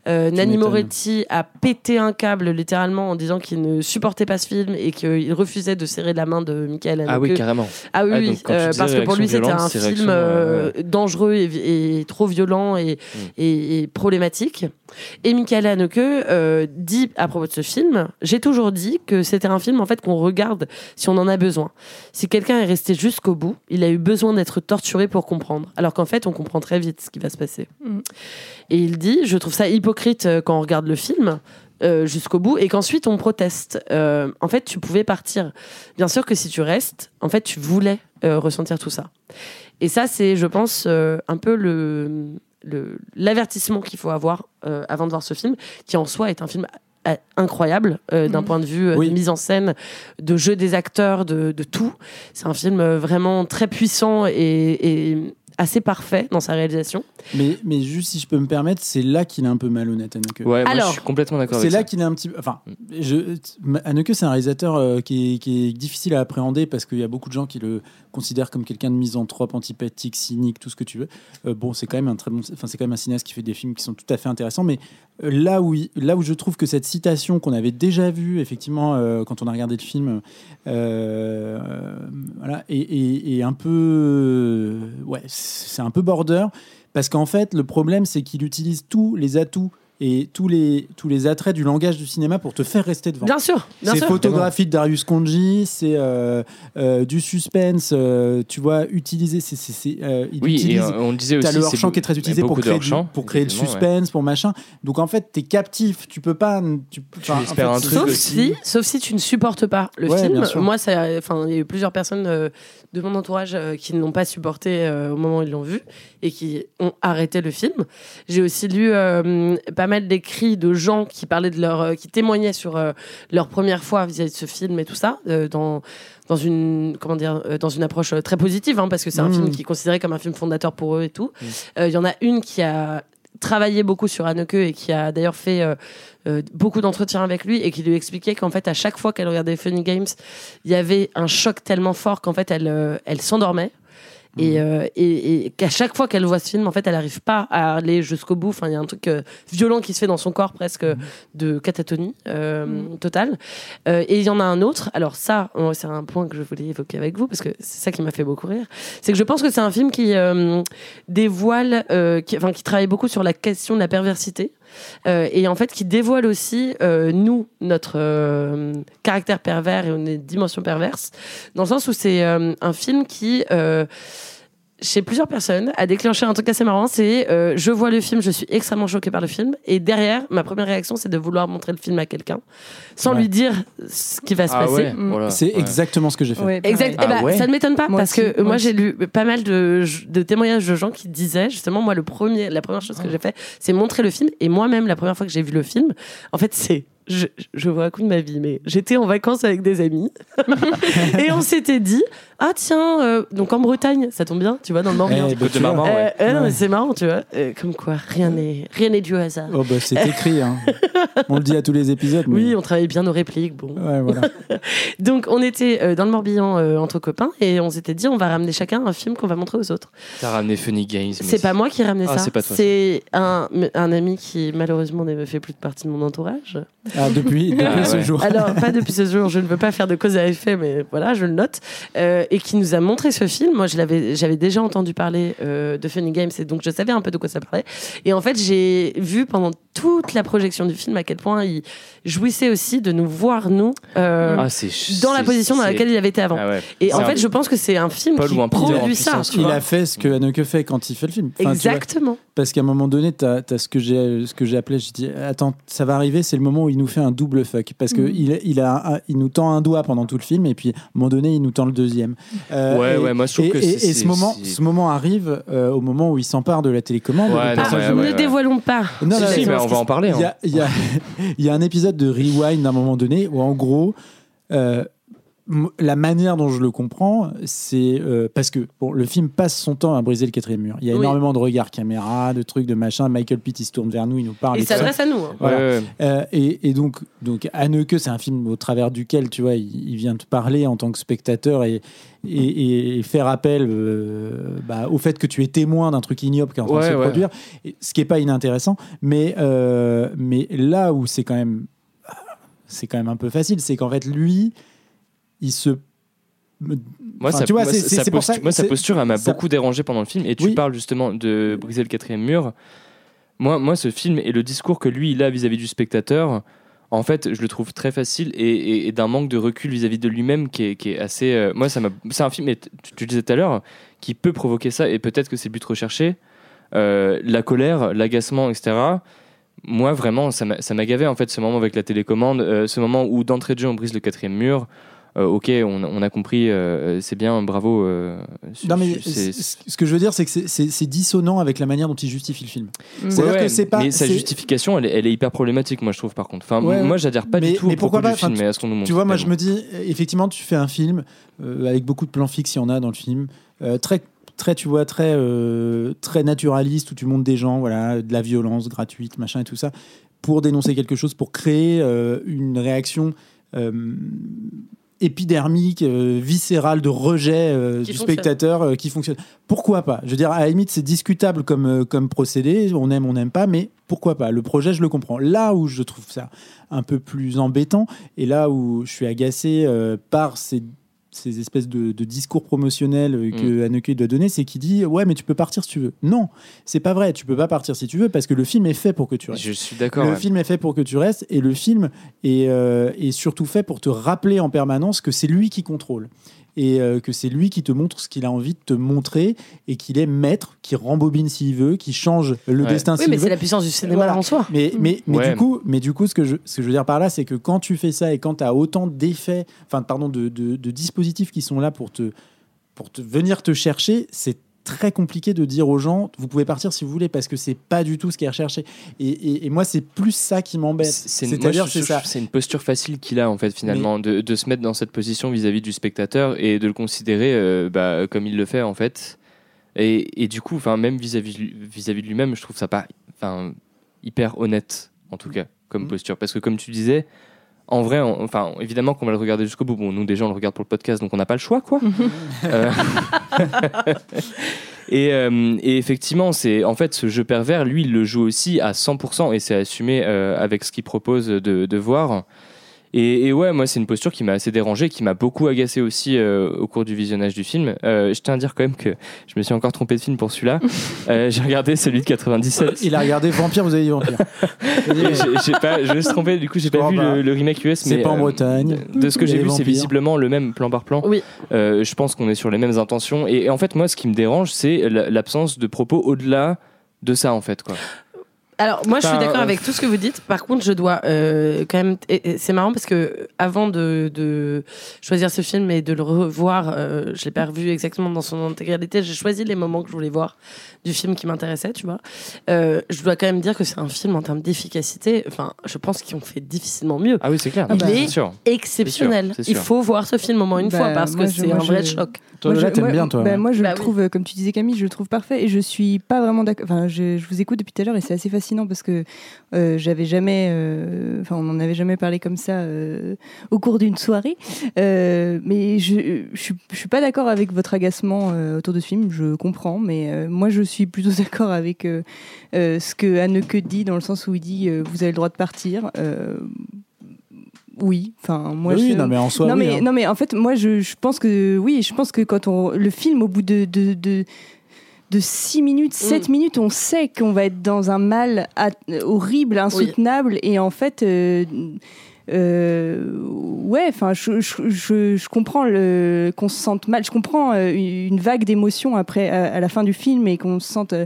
Euh, Nanni. Moretti a pété un câble littéralement en disant qu'il ne supportait pas ce film et qu'il refusait de serrer la main de Michael Haneke. Ah oui, carrément. Ah oui, Ah, oui, donc quand tu euh, disais parce que pour lui c'était un film euh, euh, dangereux et, et trop violent et, Mm. et- et problématique. Et Michael Haneke euh, dit à propos de ce film, j'ai toujours dit que c'était un film en fait qu'on regarde si on en a besoin. Si quelqu'un est resté jusqu'au bout, il a eu besoin d'être torturé pour comprendre. Alors qu'en fait, on comprend très vite ce qui va se passer. Mm. Et il dit, je trouve ça hypocrite euh, quand on regarde le film. euh, jusqu'au bout et qu'ensuite on proteste. Euh, en fait, tu pouvais partir. Bien sûr que si tu restes, en fait, tu voulais euh, ressentir tout ça. Et ça, c'est, je pense, euh, un peu le le- l'avertissement qu'il faut avoir euh, avant de voir ce film, qui en soi est un film incroyable euh, d'un Mhm. point de vue Oui. de mise en scène, de jeu des acteurs, de, de tout. C'est un film vraiment très puissant et, et assez parfait dans sa réalisation. Mais, mais juste si je peux me permettre, c'est là qu'il est un peu malhonnête, Haneke. Ouais, moi Alors, je suis complètement d'accord C'est là qu'il est un petit peu. Enfin, je, Haneke, c'est un réalisateur euh, qui, est, qui est difficile à appréhender parce qu'il y a beaucoup de gens qui le considèrent comme quelqu'un de misanthrope, antipathique, cynique, tout ce que tu veux. Euh, bon, c'est quand même un très bon. Enfin, c'est quand même un cinéaste qui fait des films qui sont tout à fait intéressants. Mais là où, là où je trouve que cette citation qu'on avait déjà vue, effectivement, euh, quand on a regardé le film, euh, voilà, et- et un peu. ouais, c'est un peu border. Parce qu'en fait, le problème, c'est qu'il utilise tous les atouts et tous les, tous les attraits du langage du cinéma pour te faire rester devant. Bien sûr, bien C'est sûr. photographie de Darius Konji, c'est euh, euh, du suspense, euh, tu vois, utilisé. C'est, c'est, c'est, euh, il Oui, et utilise- euh, on le disait aussi. T'as le c'est hors-champ qui est très a utilisé pour beaucoup de créer, du- hors-champ, pour créer le ouais. suspense, pour machin. Donc en fait, t'es captif. Tu peux pas. Tu, en fait, un truc Sauf aussi. si, sauf si tu ne supportes pas le Ouais, film. Moi, ça, il y a eu plusieurs personnes euh, de mon entourage euh, qui ne l'ont pas supporté euh, au moment où ils l'ont vu et qui ont arrêté le film. J'ai aussi lu euh, pas mal d'écrits de gens qui parlaient de leur, qui témoignaient sur leur première fois vis-à-vis de ce film et tout ça dans dans une comment dire dans une approche très positive hein, parce que c'est un Mhm. film qui est considéré comme un film fondateur pour eux et tout. Euh, Il y en a une qui a travaillé beaucoup sur Anneke et qui a d'ailleurs fait euh, euh, beaucoup d'entretiens avec lui et qui lui expliquait qu'en fait à chaque fois qu'elle regardait Funny Games il y avait un choc tellement fort qu'en fait elle euh, elle s'endormait et, euh, et, et qu'à chaque fois qu'elle voit ce film en fait elle n'arrive pas à aller jusqu'au bout. Enfin il y a un truc euh, violent qui se fait dans son corps presque de catatonie euh, totale. Euh, et il y en a un autre. Alors ça euh, c'est un point que je voulais évoquer avec vous parce que c'est ça qui m'a fait beaucoup rire. C'est que je pense que c'est un film qui euh, dévoile euh, qui, enfin qui travaille beaucoup sur la question de la perversité euh, et en fait qui dévoile aussi euh, nous notre euh, caractère pervers et une dimension perverse dans le sens où c'est un film qui chez plusieurs personnes a déclenché un truc assez marrant c'est euh, je vois le film je suis extrêmement choquée par le film et derrière ma première réaction c'est de vouloir montrer le film à quelqu'un sans Ouais. lui dire ce qui va se Ah passer ouais, voilà. C'est Ouais. exactement ce que j'ai fait. Ouais, Exact. pareil. Eh ben, Ah ouais Ça ne m'étonne pas Moi parce aussi, que moi moi j'ai lu pas mal de, de témoignages de gens qui disaient justement moi le premier la première chose que j'ai fait c'est montrer le film et moi-même la première fois que j'ai vu le film en fait c'est je, je vous raconte ma vie mais j'étais en vacances avec des amis [LAUGHS] et on s'était dit ah tiens euh, donc en Bretagne ça tombe bien tu vois dans le Morbihan Eh, bah. Marmande, Euh, ouais. euh, c'est marrant tu vois Euh, comme quoi rien n'est rien n'est dû au hasard Oh bah c'est écrit, hein. [LAUGHS] on le dit à tous les épisodes. mais- oui on travaille bien nos répliques bon Ouais, voilà. [LAUGHS] donc on était euh, dans le Morbihan euh, entre copains et on s'était dit on va ramener chacun un film qu'on va montrer aux autres T'as ramené Funny Games. C'est pas moi qui ai ramené Ah, ça. c'est C'est un, un ami qui malheureusement ne fait plus de partie de mon entourage. Ah, depuis, depuis Ah, ce ouais. jour. Alors pas depuis ce jour, je ne veux pas faire de cause à effet, mais voilà, je le note. Euh, et qui nous a montré ce film. Moi, je l'avais, j'avais déjà entendu parler euh, de Funny Games, et donc je savais un peu de quoi ça parlait. Et en fait, j'ai vu pendant toute la projection du film à quel point il jouissait aussi de nous voir nous euh, Ah, dans la c'est- position dans laquelle il avait été avant. Ah ouais. Et en un- fait, je pense que c'est un film Paul qui un produit ça. Il a fait ce que Haneke fait quand il fait le film. Enfin, tu vois, Exactement. parce qu'à un moment donné, tu as, ce que j'ai ce que j'ai appelé, je dis, attends, ça va arriver, c'est le moment où il nous fait un double fuck. Parce que Mhm. il, il, a, un- il nous tend un doigt pendant tout le film, et puis à un moment donné, il nous tend le deuxième. Euh, Ouais, et, ouais, moi, je trouve et, que et- c'est- et ce c'est- moment, c'est- ce moment arrive euh, au moment où il s'empare de la télécommande. Ouais, Le non, personnage ouais, de- ne dévoilons pas. Non, Si, non, si, non, mais on va en parler. Il y hein. a, il y a- [LAUGHS] il y a un épisode de Rewind à un moment donné où, en gros, euh, la manière dont je le comprends, c'est euh, parce que bon, le film passe son temps à briser le quatrième mur. Il y a Oui. énormément de regards caméra, de trucs, de machin. Michael Pitt, il se tourne vers nous, il nous parle. Ça. s'adresse à nous. hein. Voilà. Ouais, ouais. Euh, et, et donc, donc Anneke, c'est un film au travers duquel, tu vois, il, il vient te parler en tant que spectateur et, et, et faire appel euh, bah, au fait que tu es témoin d'un truc ignoble qui est en train de se ouais. produire, ce qui est pas inintéressant. Mais, euh, mais là où c'est quand même, c'est quand même un peu facile, c'est qu'en fait lui, il se Moi, Enfin, ça, tu vois, moi, sa pour ça- moi, sa posture, m'a beaucoup dérangé pendant le film. Et tu Oui. parles justement de briser le quatrième mur. Moi, moi, ce film et le discours que lui, il a vis-à-vis du spectateur, en fait, je le trouve très facile et, et- et d'un manque de recul vis-à-vis de lui-même qui est, qui est assez. euh, moi, ça m'a. C'est un film, et tu, tu disais tout à l'heure, qui peut provoquer ça et peut-être que c'est le but recherché. Euh, la colère, l'agacement, etc. Moi, vraiment, ça m'a gavé en fait ce moment avec la télécommande, euh, ce moment où d'entrée de jeu on brise le quatrième mur. Euh, ok, on, on a compris, euh, c'est bien, bravo. euh, Non, mais c- ce que je veux dire, c'est que c'est- c'est c'est dissonant avec la manière dont il justifie le film. Ouais, C'est-à-dire ouais, que c'est pas. mais sa c'est- justification, elle, est- elle est hyper problématique, moi je trouve par contre. Enfin, Ouais, moi j'adhère pas mais, du tout mais au propos pourquoi pas du film, Enfin, mais à ce qu'on nous montre. Tu vois, moi je me dis, euh, effectivement, tu fais un film euh, avec beaucoup de plans fixes, il y en a dans le film, euh, très, très, tu vois, très, euh, très naturaliste, où tu montes des gens, voilà, de la violence gratuite, machin et tout ça, pour dénoncer quelque chose, pour créer euh, une réaction. euh, épidermique, euh, viscérale de rejet euh, du fonctionne. spectateur euh, qui fonctionne. Pourquoi pas? Je veux dire, à la limite, c'est discutable comme, comme procédé, on aime, on n'aime pas, mais pourquoi pas? Le projet, je le comprends. Là où je trouve ça un peu plus embêtant, et là où je suis agacé par ces, ces espèces de, de discours promotionnels euh, que Anneke doit donner, c'est qu'il dit Ouais, mais tu peux partir si tu veux. Non, c'est pas vrai, tu peux pas partir si tu veux, parce que le film est fait pour que tu restes. Je suis d'accord. Le ouais. film est fait pour que tu restes et le film est, euh, est surtout fait pour te rappeler en permanence que c'est lui qui contrôle et euh, que c'est lui qui te montre ce qu'il a envie de te montrer et qu'il est maître, qui rembobine s'il veut, qui change le Ouais. destin Oui, s'il mais veut. c'est la puissance du cinéma Voilà. en soi. Mais, mais, mais, Ouais. du coup, mais du coup, ce que je, ce que je veux dire par là, c'est que quand tu fais ça et quand tu as autant d'effets, enfin, pardon, de, de, de dispositifs qui sont là pour te pour te, venir te chercher, c'est très compliqué de dire aux gens vous pouvez partir si vous voulez parce que c'est pas du tout ce qui est recherché et, et- et moi c'est plus ça qui m'embête C'est une, moi, c'est-à-dire je- c'est je- ça c'est une posture facile qu'il a en fait finalement de, de se mettre dans cette position vis-à-vis du spectateur et de le considérer euh, bah, comme il le fait en fait. Et, et du coup, enfin même vis-à-vis de lui- vis-à-vis de lui-même, je trouve ça pas, enfin hyper honnête en tout cas comme Mhm. posture parce que comme tu disais. En vrai, on- enfin, évidemment qu'on va le regarder jusqu'au bout. Bon, nous déjà, on le regarde pour le podcast, donc on n'a pas le choix, quoi. [LAUGHS] Euh, [LAUGHS] et, euh, et effectivement, c'est en fait ce jeu pervers, lui, il le joue aussi à 100% et c'est assumé euh, avec ce qu'il propose de, de voir. Et, et ouais, moi, c'est une posture qui m'a assez dérangé, qui m'a beaucoup agacé aussi euh, au cours du visionnage du film. Euh, je tiens à dire quand même que je me suis encore trompé de film pour celui-là. [LAUGHS] Euh, j'ai regardé celui de 97. il a regardé Vampire vous avez dit Vampire [LAUGHS] j'ai- pas, je me suis trompé, du coup, j'ai pas vu bah, le, le remake US. c'est mais, pas en euh, Bretagne. De ce que j'ai vu, c'est visiblement le même plan par plan. Oui. Euh, je pense qu'on est sur les mêmes intentions. Et, et en fait, moi, ce qui me dérange, c'est la- l'absence de propos au-delà de ça, en fait. Quoi. Alors, moi, je suis d'accord euh, avec tout ce que vous dites. Par contre, je dois euh, quand même. C'est marrant parce que avant de, de choisir ce film et de le revoir, euh, je l'ai pas revu exactement dans son intégralité. J'ai choisi les moments que je voulais voir du film qui m'intéressait, tu vois. Euh, je dois quand même dire que c'est un film en termes d'efficacité. Enfin, je pense qu'ils ont fait difficilement mieux. Ah oui, c'est clair. Il C'est est sûr. exceptionnel. Sûr, Il faut voir ce film au moins une Bah, fois parce moi, que c'est un vrai choc. toi Moi, là je- t'aimes moi- bien toi bah, ouais. moi, je Bah le trouve, comme tu disais Camille, je le trouve parfait et je suis pas vraiment d'accord. Enfin, je, je vous écoute depuis tout à l'heure et c'est assez fascinant parce que euh, j'avais jamais, euh, enfin, on n'en avait jamais parlé comme ça euh, au cours d'une soirée. Mais je, je, suis- je suis pas d'accord avec votre agacement autour de ce film. Je comprends, mais moi, je suis plutôt [LAUGHS] d'accord avec ce que Anneke dit dans le sens où il dit vous avez le droit de partir. Oui, enfin moi oui je... non mais en soi non, oui, mais, hein. non mais en fait moi je, je pense que oui je pense que quand on le film au bout de de, de, de 6 minutes, 7 minutes, on sait qu'on va être dans un mal horrible, insoutenable, et en fait, euh, euh, ouais, enfin, je, je, je, je comprends qu'on se sente mal, je comprends euh, une vague d'émotions après, à, à la fin du film, et qu'on se sente euh,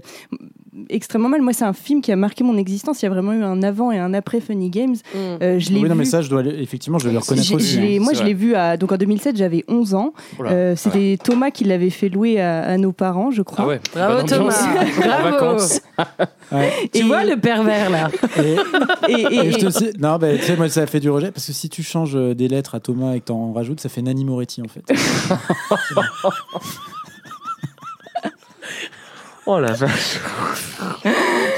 extrêmement mal. Moi, c'est un film qui a marqué mon existence. Il y a vraiment eu un avant et un après Funny Games. Euh, je l'ai oui non mais ça je dois le- effectivement je dois le reconnaître aussi hein. moi, je l'ai vrai. vu à, donc en 2007, j'avais 11 ans. Euh, C'était Thomas qui l'avait fait louer à, à nos parents, je crois. Ah ouais, Bravo. Thomas. [LAUGHS] En Bravo. vacances. [LAUGHS] Tu vois le pervers là [LAUGHS] Et, et- Et je te sais- non, bah, tu sais, moi, ça fait du rejet parce que si tu changes euh, des lettres à Thomas et que t'en rajoutes, ça fait Nani Moretti en fait. Oh la vache. [LAUGHS]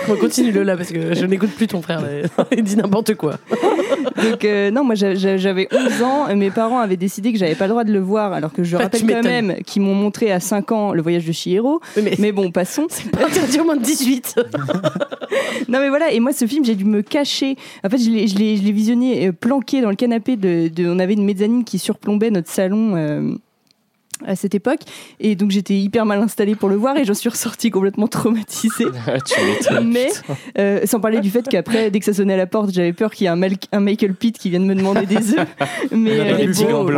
Bon, Continue-le là parce que je n'écoute plus ton frère. là. [LAUGHS] Il dit n'importe quoi. Donc euh, non, moi j'a- j'a- j'avais 11 ans et mes parents avaient décidé que j'avais pas le droit de le voir alors que je Bah, rappelle quand même qu'ils m'ont montré à 5 ans le voyage de Chihiro. mais... bon, passons. Pas interdit au moins de 18. [LAUGHS] Non mais voilà, et moi ce film j'ai dû me cacher. En fait je l'ai, visionné euh, planqué dans le canapé de, de- On avait une mezzanine qui surplombait notre salon. euh, à cette époque. Et donc j'étais hyper mal installée pour le voir et j'en suis ressortie complètement traumatisée. [LAUGHS] Ah, mais euh, sans parler du fait qu'après dès que ça sonnait à la porte j'avais peur qu'il y ait un, un Michael Pitt qui vienne me demander des œufs. [LAUGHS] Mais euh, beau,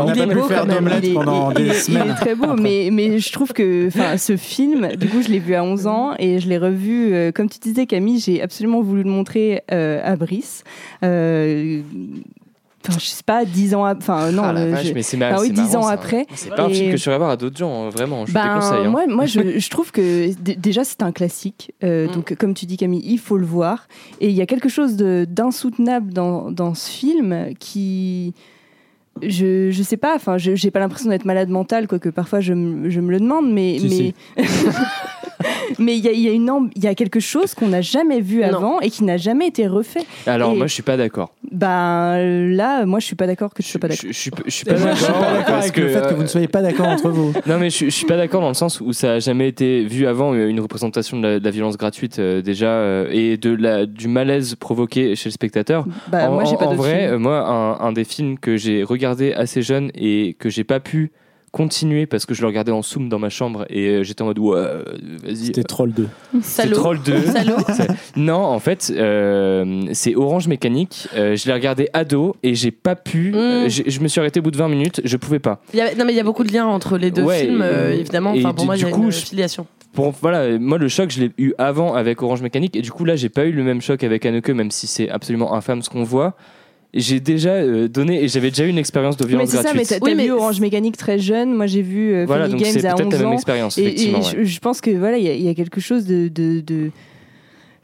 il pas est beau quand même. il est, pendant il- des il est- il semaines est très beau mais, mais je trouve que ce film du coup je l'ai vu à 11 ans et je l'ai revu euh, comme tu disais Camille j'ai absolument voulu le montrer euh, à Brice. Euh, Enfin, je sais pas, 10 ans après. Enfin, non, Ah la euh, vache, je- mais c'est ma- enfin, oui, c'est 10 marrant, ans ça. après. C'est pas un Et- film que je ferais voir à d'autres gens, hein, vraiment. Je te ben, déconseille. hein. Moi, moi je, [LAUGHS] je trouve que déjà c'est un classique. Mm. Euh, Donc, comme tu dis Camille, il faut le voir. Et il y a quelque chose d'insoutenable dans, dans ce film qui. Je, je sais pas, enfin, je j'ai pas l'impression d'être malade mentale, quoique parfois je, me- je me le demande, mais. Si, mais... [LAUGHS] mais il y a, il y, a une il y a quelque chose qu'on n'a jamais vu Non. avant et qui n'a jamais été refait. Alors, Et- moi, je suis pas d'accord. Ben là, moi je suis pas d'accord que tu sois pas d'accord. Je, je suis, je suis pas je suis d'accord pas d'accord parce avec le fait que vous ne soyez pas d'accord entre vous. [LAUGHS] Non, mais je, je suis pas d'accord dans le sens où ça a jamais été vu avant euh, une représentation de la, de la violence gratuite euh, déjà euh, et de la, du malaise provoqué chez le spectateur. Bah, en moi, j'ai en- pas en vrai, films. euh, moi, un, un des films que j'ai regardé assez jeune et que j'ai pas pu continuer parce que je le regardais en zoom dans ma chambre et euh, j'étais en mode ouais, vas-y. C'était Troll 2. C'est Salaud. Troll 2. [LAUGHS] Salaud. [LAUGHS] C'est- Non, en fait, euh, c'est Orange Mécanique. Euh, je l'ai regardé ado et j'ai pas pu. Mm. euh, je me suis arrêté au bout de 20 minutes. Je pouvais pas. Il y a- non, mais il y a beaucoup de liens entre les deux Ouais, films, euh, évidemment. Enfin, pour du- moi, il y a coup, une filiation. Pour, voilà, moi le choc je l'ai eu avant avec Orange Mécanique et du coup là j'ai pas eu le même choc avec Anneke même si c'est absolument infâme ce qu'on voit j'ai déjà euh, donné et j'avais déjà eu une expérience de Mais violence c'est ça, mais gratuite. t'as Oui, mais vu Orange Mécanique très jeune. Moi, j'ai vu euh, Voilà, Funny donc c'est Games à peut-être 11 la même ans. expérience, Et, et effectivement. je, ouais. je pense que voilà, il y, y a quelque chose de. de, de-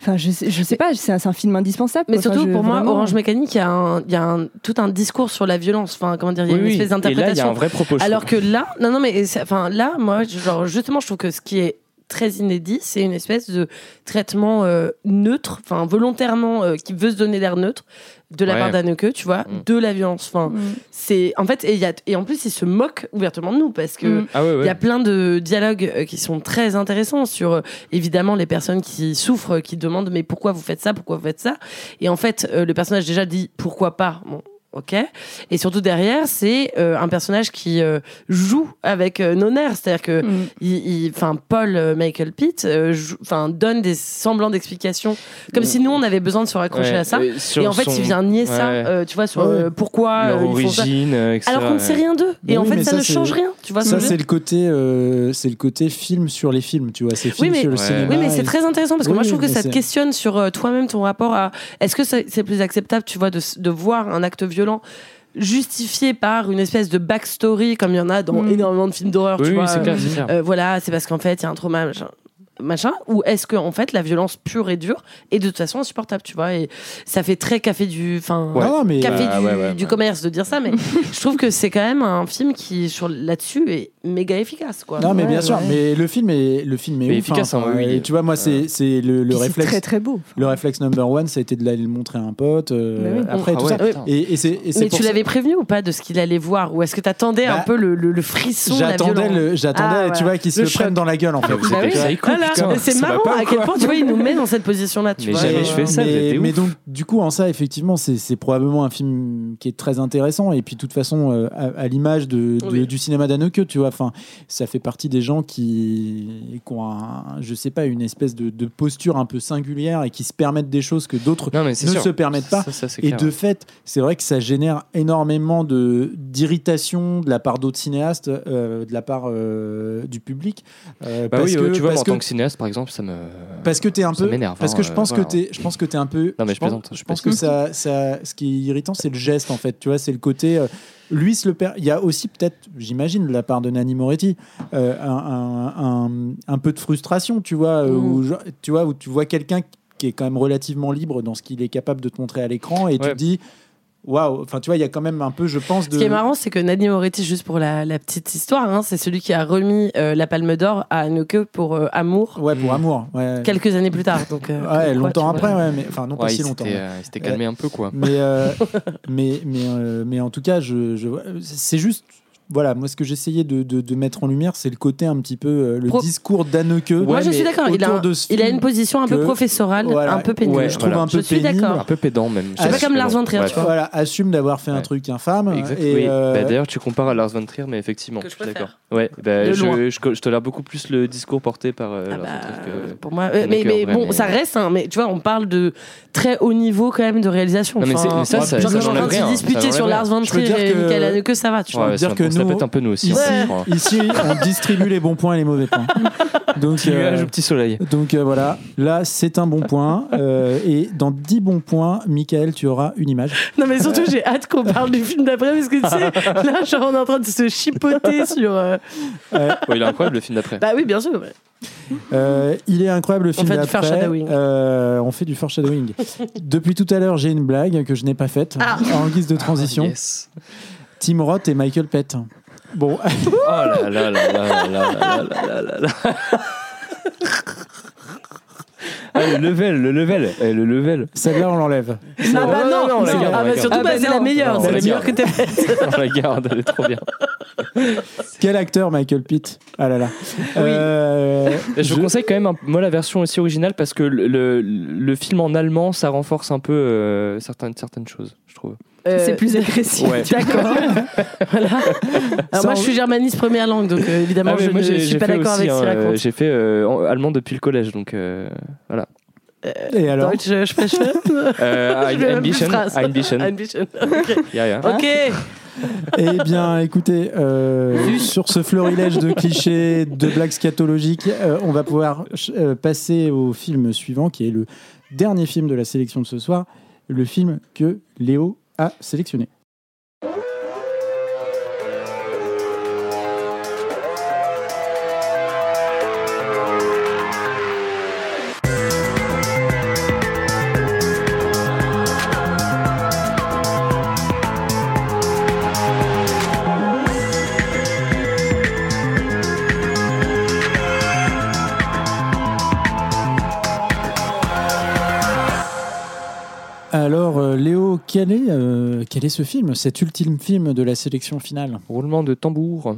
Enfin, je sais, je sais pas, c'est un, un film indispensable. Mais quoi. Enfin, surtout, je- pour moi, vraiment. Orange Mécanique, il y a, un, il y a un- tout un discours sur la violence. Enfin, comment dire, il y a Oui, une oui. espèce Et là, il y a d'interprétation. un vrai propos. Alors que là, non, non, mais enfin, là, moi, genre, justement, je trouve que ce qui est très inédit, c'est une espèce de traitement euh, neutre, enfin, volontairement, euh, qui veut se donner l'air neutre de la Ouais. part d'Anneke, tu vois, Mm. de la violence. Enfin, Mm. c'est, en fait, et, il y a, et en plus, il se moque ouvertement de nous parce que. Mm. Ah ouais, ouais. Il y a plein de dialogues euh, qui sont très intéressants sur euh, évidemment les personnes qui souffrent, qui demandent mais pourquoi vous faites ça, pourquoi vous faites ça? Et en fait, euh, le personnage déjà dit pourquoi pas? Bon, ok. Et surtout derrière, c'est euh, un personnage qui euh, joue avec euh, nos nerfs, c'est-à-dire que Mm. il, il- enfin Paul euh, Michael Pitt, euh, enfin donne des semblants d'explications, comme si nous on avait besoin de se raccrocher Ouais, à ça. Et en fait, son- il vient nier ça, ouais. euh, tu vois, sur Ouais, euh, pourquoi leur euh, ils font ça. origine, etc. Alors qu'on ne sait rien d'eux. Et en fait, ça, ça, ne change rien. Tu vois Ça, c'est le côté, euh, c'est le côté film sur les films, tu vois. C'est film Oui, mais- sur le Ouais. cinéma. Oui, mais c'est très intéressant parce que Oui, moi je trouve que ça te questionne sur toi-même ton rapport à. Est-ce que c'est plus acceptable, tu vois, de voir un acte violent justifié par une espèce de backstory comme il y en a dans Mm. énormément de films d'horreur, Oui, tu oui, vois. euh, clair, euh, voilà, c'est parce qu'en fait il y a un trauma. Machin. Machin, ou est-ce que en fait la violence pure et dure est de toute façon insupportable tu vois et ça fait très café du enfin Ouais. Non, mais- café Bah, du, ouais, ouais, du commerce de dire ça mais [LAUGHS] je trouve que c'est quand même un film qui sur là-dessus est méga efficace quoi Non, mais Ouais, bien sûr, ouais. mais le film est, le film est Mais ouf, efficace, hein, hein, oui, et oui. Tu vois, moi, c'est c'est le, le réflexe. très très beau. Le réflexe number one, ça a été de l'aller le montrer à un pote. euh, oui. Après, Ah tout ouais, ça. Et, c'est mais tu l'avais prévenu ou pas de ce qu'il allait voir ou est-ce que t'attendais un Bah, peu le, le, le frisson de la J'attendais, j'attendais, Ah, tu vois, qu'ils se Le choc. dans la gueule, en fait. Bah êtes oui. C'est marrant pas, à quel point tu vois il nous met dans cette position là tu Mais vois jamais je fais ça, mais, mais donc, du coup, en ça, effectivement, c'est c'est probablement un film qui est très intéressant. Et puis, de toute façon, euh, à, à l'image de, de- Oui. du cinéma d'Anneke, tu vois, enfin, ça fait partie des gens qui, qui ont, un- je sais pas, une espèce de, de posture un peu singulière et qui se permettent des choses que d'autres ne sûr. se permettent pas. Ça, ça, c'est Et clair. de fait, c'est vrai que ça génère énormément de d'irritation de la part d'autres cinéastes, euh, de la part euh, du public. euh, Bah parce oui, que, tu vois, parce en que, tant que cinéaste, par exemple, ça me. parce que t'es un ça peu, m'énerve, parce hein, que je pense euh, que t'es, je pense que t'es un peu. Non, mais je plaisante, je je pense que ça, ça, ce qui est irritant, c'est le geste en fait. Tu vois, c'est le côté. euh, lui se le perd. Il y a aussi peut-être, j'imagine, de la part de Nanni Moretti, euh, un, un, un- un peu de frustration, tu vois, euh, Mm. où, tu vois, où tu vois quelqu'un qui est quand même relativement libre dans ce qu'il est capable de te montrer à l'écran et tu Ouais. te dis. Waouh, enfin tu vois, il y a quand même un peu, je pense, de. Ce qui est marrant, c'est que Nadine Moretti, juste pour la, la petite histoire, hein, c'est celui qui a remis euh, la Palme d'Or à Anneke pour euh, Amour Ouais, pour amour. Ouais, quelques années plus tard. Donc, euh, ouais quoi, longtemps après, ouais, mais enfin non pas si longtemps. il s'était calmé un peu, quoi. Mais, euh, [LAUGHS] mais, mais, euh, mais en tout cas, je, je- c'est juste. Voilà, moi ce que j'essayais de, de, de mettre en lumière, c'est le côté un petit peu euh, le Pro- discours d'Anneke. Moi, je suis d'accord. Il, a un- il une position un peu que- professorale, voilà, un peu pénible. Ouais, je trouve voilà. un peu Je suis pénible. d'accord. Un peu pédant, même. C'est pas comme Lars von Trier, tu vois. Voilà, assume d'avoir fait un truc infâme. Exact. Et, oui. euh, Bah, D'ailleurs, tu compares à Lars von Trier, mais effectivement, Que je suis d'accord. Ouais, bah, je, je, je tolère beaucoup plus le discours porté par euh, Ah Lars bah, von Trier que- pour moi, mais, vrai, bon, ça reste, hein, mais tu vois, on parle de très haut niveau quand même de réalisation. Non, mais ça, ça- ça disputer n'enlève sur. Lars von Trier et que- Michael Haneke, ça va, tu vois. Dire que on nous- pète un peu nous aussi. hein, Ici, on distribue les bons points et les mauvais points. Donc, Petit euh, nuage au petit soleil. donc euh, voilà, là c'est un bon point. Euh, et dans 10 bons points, Michael, tu auras une image. Non, mais surtout, j'ai hâte qu'on parle du film d'après parce que tu sais, là, genre, on est en train de se chipoter sur. euh, Ouais, il est incroyable le film d'après. Bah oui, bien sûr. ouais. Euh, il est incroyable le film fait du. Euh, on fait du foreshadowing. [LAUGHS] Depuis tout à l'heure, j'ai une blague que je n'ai pas faite Ah. en guise de transition. Yes. Tim Roth et Michael Pett. Bon, Oh là là là là là là là là là là. Ah, le level, le level, eh, le level. celle-là on l'enlève. Ah bah non, non, on la non. garde, Ah on la bah garde. surtout, Ah bah, bah c'est la non. meilleure, Non, c'est on la la meilleure que t'aies faite. On la garde, elle est trop bien. Quel acteur Michael Pitt Ah là là. Euh, Je je- vous conseille quand même un- moi la version aussi originale parce que le, le, le film en allemand ça renforce un peu euh, certaines, certaines choses, je trouve. C'est plus [LAUGHS] agressif. Ouais. D'accord. [LAUGHS] voilà. Alors Ça, moi, je suis germaniste première langue, donc euh, évidemment, Ah, je moi ne suis pas d'accord avec ce qu'il hein, euh, raconte. j'ai fait euh, allemand depuis le collège donc euh, voilà. Et alors Deutsche sprechen. [LAUGHS] Euh, phrase. ein bisschen. Ein bisschen. Ok. Ja, ja. Ok. Eh bien, écoutez, euh, sur ce florilège de clichés, de blagues scatologiques, euh, on va pouvoir euh, passer au film suivant, qui est le dernier film de la sélection de ce soir, le film que Léo à sélectionner. Alors, euh, Léo, est, euh, quel est ce film, cet ultime film de la sélection finale? Roulement de tambour.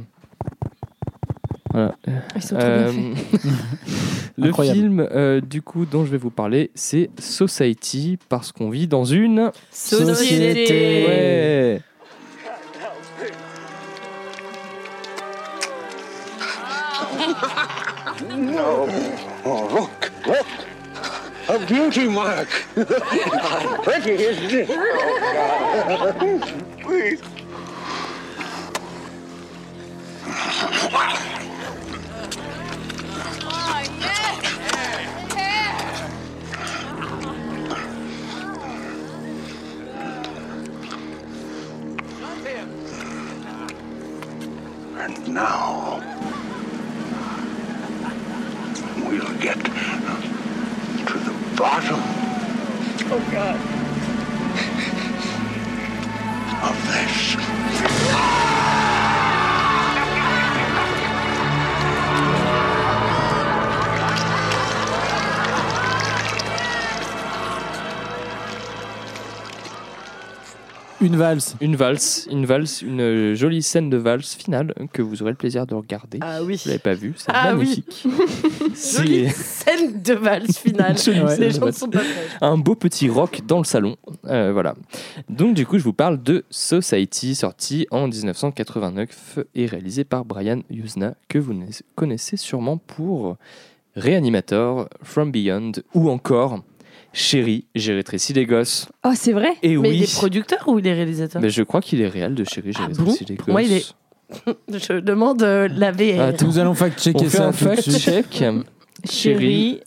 Voilà. Ils sont trop Euh, [LAUGHS] [LAUGHS] le Incroyable. film euh, du coup dont je vais vous parler, c'est Society parce qu'on vit dans une Société. Ouais. No. Oh, look, look. A beauty mark. Pretty, isn't it? Please. Une valse. Une valse, une valse, une jolie scène de valse finale que vous aurez le plaisir de regarder. Ah oui. Vous l'avez pas vu, c'est Ah oui. magnifique. [LAUGHS] Jolie C'est scène de valse finale. Jolie Ouais. scène Les gens sont pas un beau petit rock dans le salon. Euh, voilà. Donc du coup, je vous parle de Society, sorti en 1989 et réalisé par Brian Usna, que vous na- connaissez sûrement pour Reanimator, From Beyond ou encore Chérie, j'ai rétréci les gosses. Oh, c'est vrai? Et Mais oui. il est producteur ou il est réalisateur? Mais je crois qu'il est réel de Chérie, j'ai Ah rétréci bon? les gosses. Moi, il est- [LAUGHS] Je demande euh, la VR. Attends. Nous allons On fact-checker fait ça un tout de suite. fact-check. Chérie,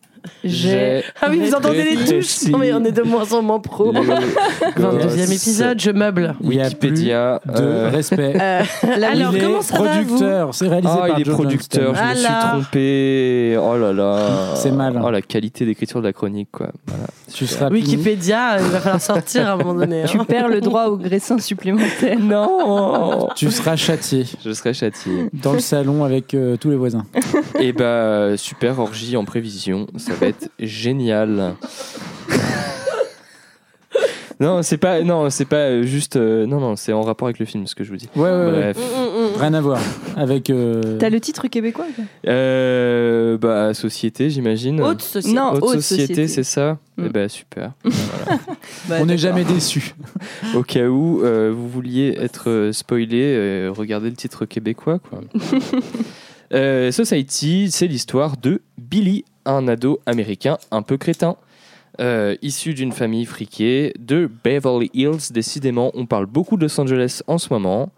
j'ai. Ah oui, vous entendez les touches Non mais on est de moins en moins pro. les 22e gosses. épisode, je meuble. Wikipédia. de euh, respect. Euh, [LAUGHS] alors, il est comment ça va, vous producteur, c'est réalisé Ah, par il est producteur, je me suis trompé. Oh là là. C'est mal. Oh la qualité d'écriture de la chronique, quoi. Voilà. Tu seras puni. Wikipédia, euh, il va falloir sortir à un moment donné. [LAUGHS] hein. Tu perds le droit au graissin supplémentaire. Non Tu seras châtié Je serai châtié. dans le salon avec euh, tous les voisins. Et bah, super orgie en prévision. Ça va être génial. [LAUGHS] Non, c'est pas, non, c'est pas juste, euh, non, non, c'est en rapport avec le film, ce que je vous dis. Ouais, ouais, ouais. Bref, Mm, mm, mm. Rien à voir avec. euh, T'as le titre québécois quoi euh, bah, société, j'imagine. Haute société. Non, Haute haute société, société. c'est ça. Mm. Eh ben super. [LAUGHS] Bah, On n'est d'accord. jamais déçu. Au cas où euh, vous vouliez être euh, spoilé, euh, regardez le titre québécois. Quoi. [LAUGHS] Euh, Society, c'est l'histoire de Billy, un ado américain un peu crétin. euh, issu d'une famille friquée de Beverly Hills. Décidément, on parle beaucoup de Los Angeles en ce moment.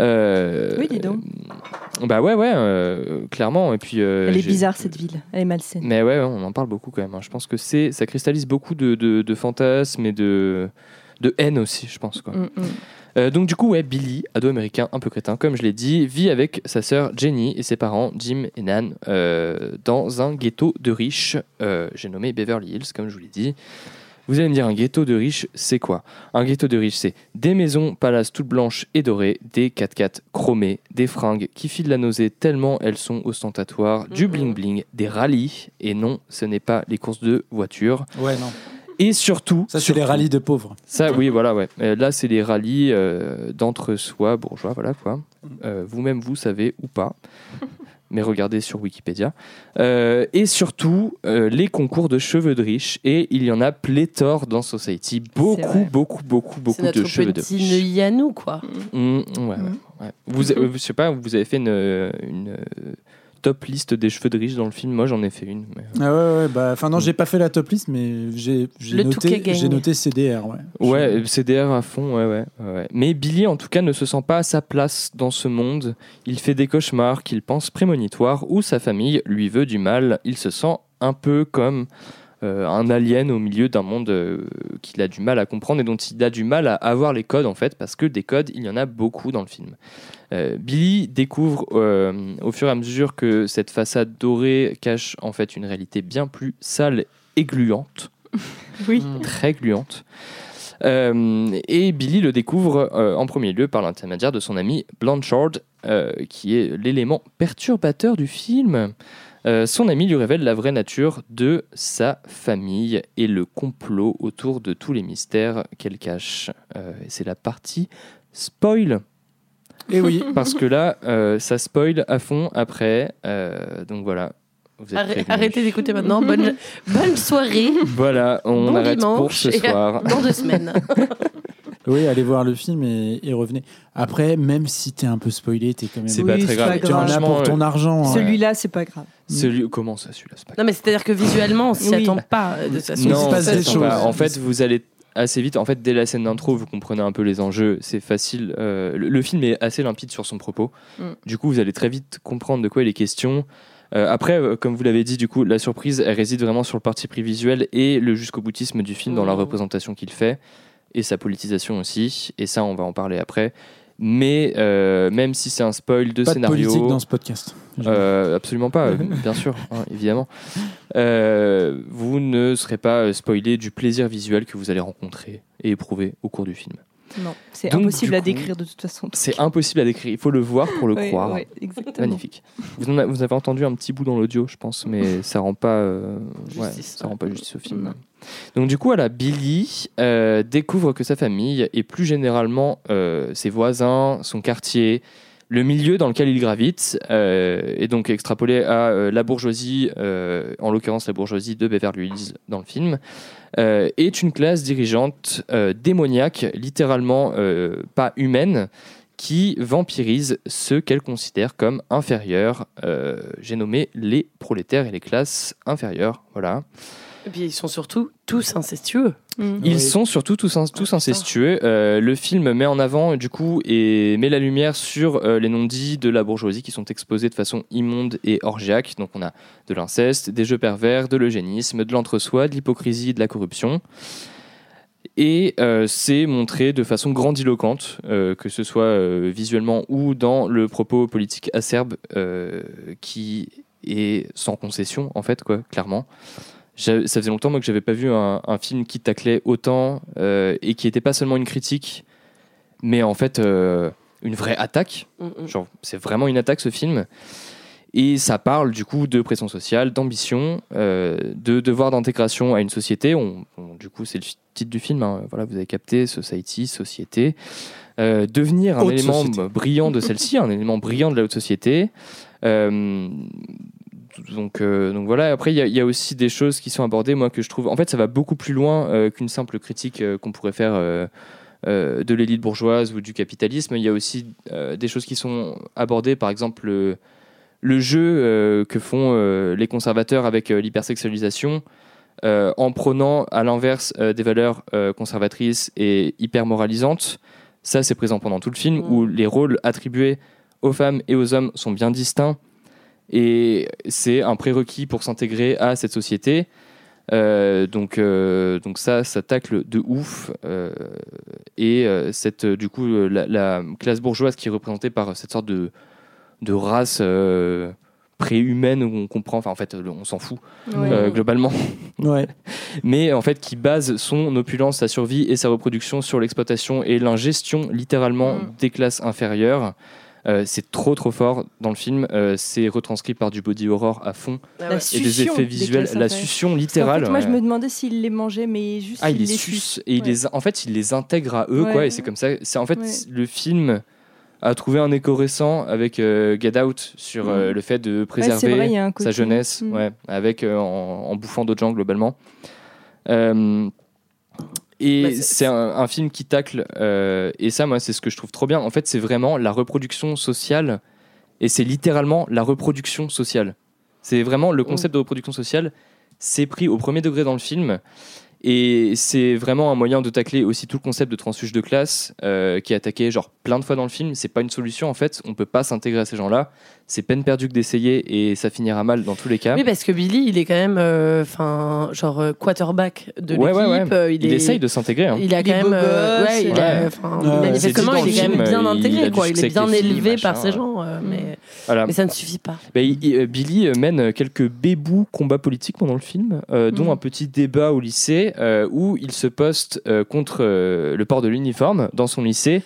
Euh, Oui, dis donc. euh, bah ouais, ouais, euh, clairement. Et puis, Elle est bizarre cette ville, elle est malsaine. mais ouais, ouais, on en parle beaucoup quand même. hein. Je pense que c'est, ça cristallise beaucoup de, de, de fantasmes et de, de haine aussi, je pense. Quoi. Mm, mm. Euh, donc du coup, ouais, Billy, ado américain un peu crétin, comme je l'ai dit, vit avec sa sœur Jenny et ses parents Jim et Nan euh, dans un ghetto de riches. euh, J'ai nommé Beverly Hills, comme je vous l'ai dit. Vous allez me dire, un ghetto de riches, c'est quoi? Un ghetto de riches, c'est des maisons, palaces toutes blanches et dorées, des 4x4 chromés, des fringues qui filent la nausée tellement elles sont ostentatoires, du Mhm. bling-bling, des rallyes, et non, ce n'est pas les courses de voitures. Ouais, non. Et surtout... Ça, c'est les rallyes de pauvres. ça, oui, voilà, ouais. Euh, là, c'est les rallyes euh, d'entre-soi bourgeois, voilà quoi. Euh, Vous-même, vous savez ou pas. [LAUGHS] Mais regardez sur Wikipédia. Euh, et surtout, euh, les concours de cheveux de riches. Et il y en a pléthore dans Society. Beaucoup, beaucoup, beaucoup, C'est beaucoup de notre cheveux de petit riches. Neuilly à nous, quoi. Mmh, ouais, ouais, ouais. Vous, euh, je sais pas, vous avez fait une, une, euh, top liste des cheveux de riches dans le film. Moi, j'en ai fait une. mais- Ah ouais, ouais, bah, enfin non, j'ai pas fait la top list, mais j'ai noté, j'ai noté CDR, ouais. Ouais, CDR à fond, ouais, ouais, ouais, ouais. Mais Billy, en tout cas, ne se sent pas à sa place dans ce monde. Il fait des cauchemars qu'il pense prémonitoires où sa famille lui veut du mal. Il se sent un peu comme euh, un alien au milieu d'un monde euh, qu'il a du mal à comprendre et dont il a du mal à avoir les codes en fait, parce que des codes, il y en a beaucoup dans le film. Euh, Billy découvre au fur et à mesure que cette façade dorée cache en fait une réalité bien plus sale et gluante. [LAUGHS] Oui. [LAUGHS] Très gluante. Et Billy le découvre en premier lieu par l'intermédiaire de son ami Blanchard, qui est l'élément perturbateur du film. Euh, son ami lui révèle la vraie nature de sa famille et le complot autour de tous les mystères qu'elle cache. Euh, c'est la partie spoil. Et oui. Parce que là, euh, ça spoil à fond après. Donc voilà. Arrêtez d'écouter maintenant. Bonne, [LAUGHS] bonne soirée. Voilà, on bon arrête pour dimanche ce et soir. Dans deux semaines. [LAUGHS] Oui, allez voir le film et, et revenez. Après, même si t'es un peu spoilé, t'es quand même. C'est pas Oui, très c'est grave. pas Tu en as pour ton argent. hein. Celui-là, c'est pas grave. Celui... Comment ça, celui-là c'est pas Non, mais c'est-à-dire que visuellement, on s'y Oui. attend pas. De toute façon, Non, passe ça des choses. pas. En fait, vous allez assez vite. En fait, dès la scène d'intro, vous comprenez un peu les enjeux. C'est facile. Euh, le, le film est assez limpide sur son propos. Mm. Du coup, vous allez très vite comprendre de quoi il est question. Euh, après, euh, comme vous l'avez dit, du coup, la surprise, elle réside vraiment sur le parti pris visuel et le jusqu'au boutisme du film dans la Mm. représentation qu'il fait et sa politisation aussi. Et ça, on va en parler après. Mais euh, même si c'est un spoil de Pas de scénario, politique dans ce podcast. euh, absolument pas, [LAUGHS] bien sûr, hein, évidemment. Euh, vous ne serez pas spoilé du plaisir visuel que vous allez rencontrer et éprouver au cours du film. Non, c'est impossible à coup, décrire de toute façon. C'est impossible à décrire, il faut le voir pour le croire. exactement. Magnifique. Vous, en a- vous avez entendu un petit bout dans l'audio, je pense, mais [LAUGHS] ça rend pas, euh, ouais, ça rend pas justice au film. Non. Donc du coup, voilà, Billy euh, découvre que sa famille et plus généralement euh, ses voisins, son quartier, le milieu dans lequel il gravite euh, est donc extrapolé à euh, la bourgeoisie, euh, en l'occurrence la bourgeoisie de Beverly Hills dans le film, euh, est une classe dirigeante démoniaque, littéralement pas humaine, qui vampirise ceux qu'elle considère comme inférieurs. J'ai nommé les prolétaires et les classes inférieures. Voilà. Et puis ils sont surtout tous incestueux. Mm. Ils Oui. sont surtout tous, tous incestueux. Euh, le film met en avant, du coup, et met la lumière sur euh, les non-dits de la bourgeoisie qui sont exposés de façon immonde et orgiaque. Donc, on a de l'inceste, des jeux pervers, de l'eugénisme, de l'entre-soi, de l'hypocrisie, de la corruption. Et euh, c'est montré de façon grandiloquente, euh, que ce soit euh, visuellement ou dans le propos politique acerbe, euh, qui est sans concession, en fait, quoi, clairement. Ça faisait longtemps moi, que j'avais pas vu un, un film qui taclait autant euh, et qui était pas seulement une critique, mais en fait euh, une vraie attaque. Mm, mm. Genre, c'est vraiment une attaque ce film. Et ça parle du coup de pression sociale, d'ambition, euh, de devoir d'intégration à une société. On, on- du coup, c'est le titre du film. hein. Voilà, vous avez capté Society, société. Devenir un Haute élément société. brillant de celle-ci, un élément brillant de la haute société. Euh, donc, euh, donc voilà. Après, il y, a- il y a aussi des choses qui sont abordées, moi, que je trouve. En fait, ça va beaucoup plus loin euh, qu'une simple critique euh, qu'on pourrait faire de l'élite bourgeoise ou du capitalisme. Il y a aussi des choses qui sont abordées, par exemple, le, le jeu que font les conservateurs avec l'hypersexualisation. en prônant à l'inverse des valeurs conservatrices et hyper moralisantes. Ça, c'est présent pendant tout le film, où les rôles attribués aux femmes et aux hommes sont bien distincts. Et c'est un prérequis pour s'intégrer à cette société. Euh, donc, euh, donc ça, ça tacle de ouf. Euh, et euh, cette, du coup, la, la classe bourgeoise qui est représentée par cette sorte de, de race euh, préhumaine où on comprend, enfin en fait, on s'en fout Ouais. euh, globalement, Ouais. [LAUGHS] mais en fait qui base son opulence, sa survie et sa reproduction sur l'exploitation et l'ingestion littéralement Mm. des classes inférieures. Euh, c'est trop trop fort dans le film. Euh, c'est retranscrit par du body horror à fond Ah La ouais. et des effets visuels, la succion littérale. fait, moi, je me demandais s'il les mangeait, mais juste Ah, il il les les suce et il les, en fait, il les intègre à eux, Ouais. quoi. Et c'est comme ça. C'est en fait Ouais. le film a trouvé un écho récent avec euh, Get Out sur euh, le fait de préserver vrai, sa jeunesse, ouais, avec euh, en, en bouffant d'autres gens globalement. Et Bah, c'est- c'est un, un film qui tacle, euh, et ça, moi, c'est ce que je trouve trop bien. En fait, c'est vraiment la reproduction sociale, et c'est littéralement la reproduction sociale. C'est vraiment le concept de reproduction sociale, c'est pris au premier degré dans le film. Et c'est vraiment un moyen de tacler aussi tout le concept de transfuge de classe euh, qui est attaqué genre plein de fois dans le film. C'est pas une solution en fait. On peut pas s'intégrer à ces gens-là. C'est peine perdue que d'essayer et ça finira mal dans tous les cas. Oui, parce que Billy, il est quand même, euh, enfin, genre euh, quarterback de Ouais, l'équipe. ouais, ouais. euh, Il, il, est- essaye de s'intégrer. hein. Il a Il quand est même, euh, ouais, il a, manifestement, il est quand même bien il intégré, a quoi. Il est bien élevé par machin, ouais. gens, euh, mais, Voilà. mais ça ne suffit pas. Bah, il- il- Billy mène quelques bébous combats politiques pendant le film, euh, dont Mhm. un petit débat au lycée euh, où il se poste euh, contre euh, le port de l'uniforme dans son lycée.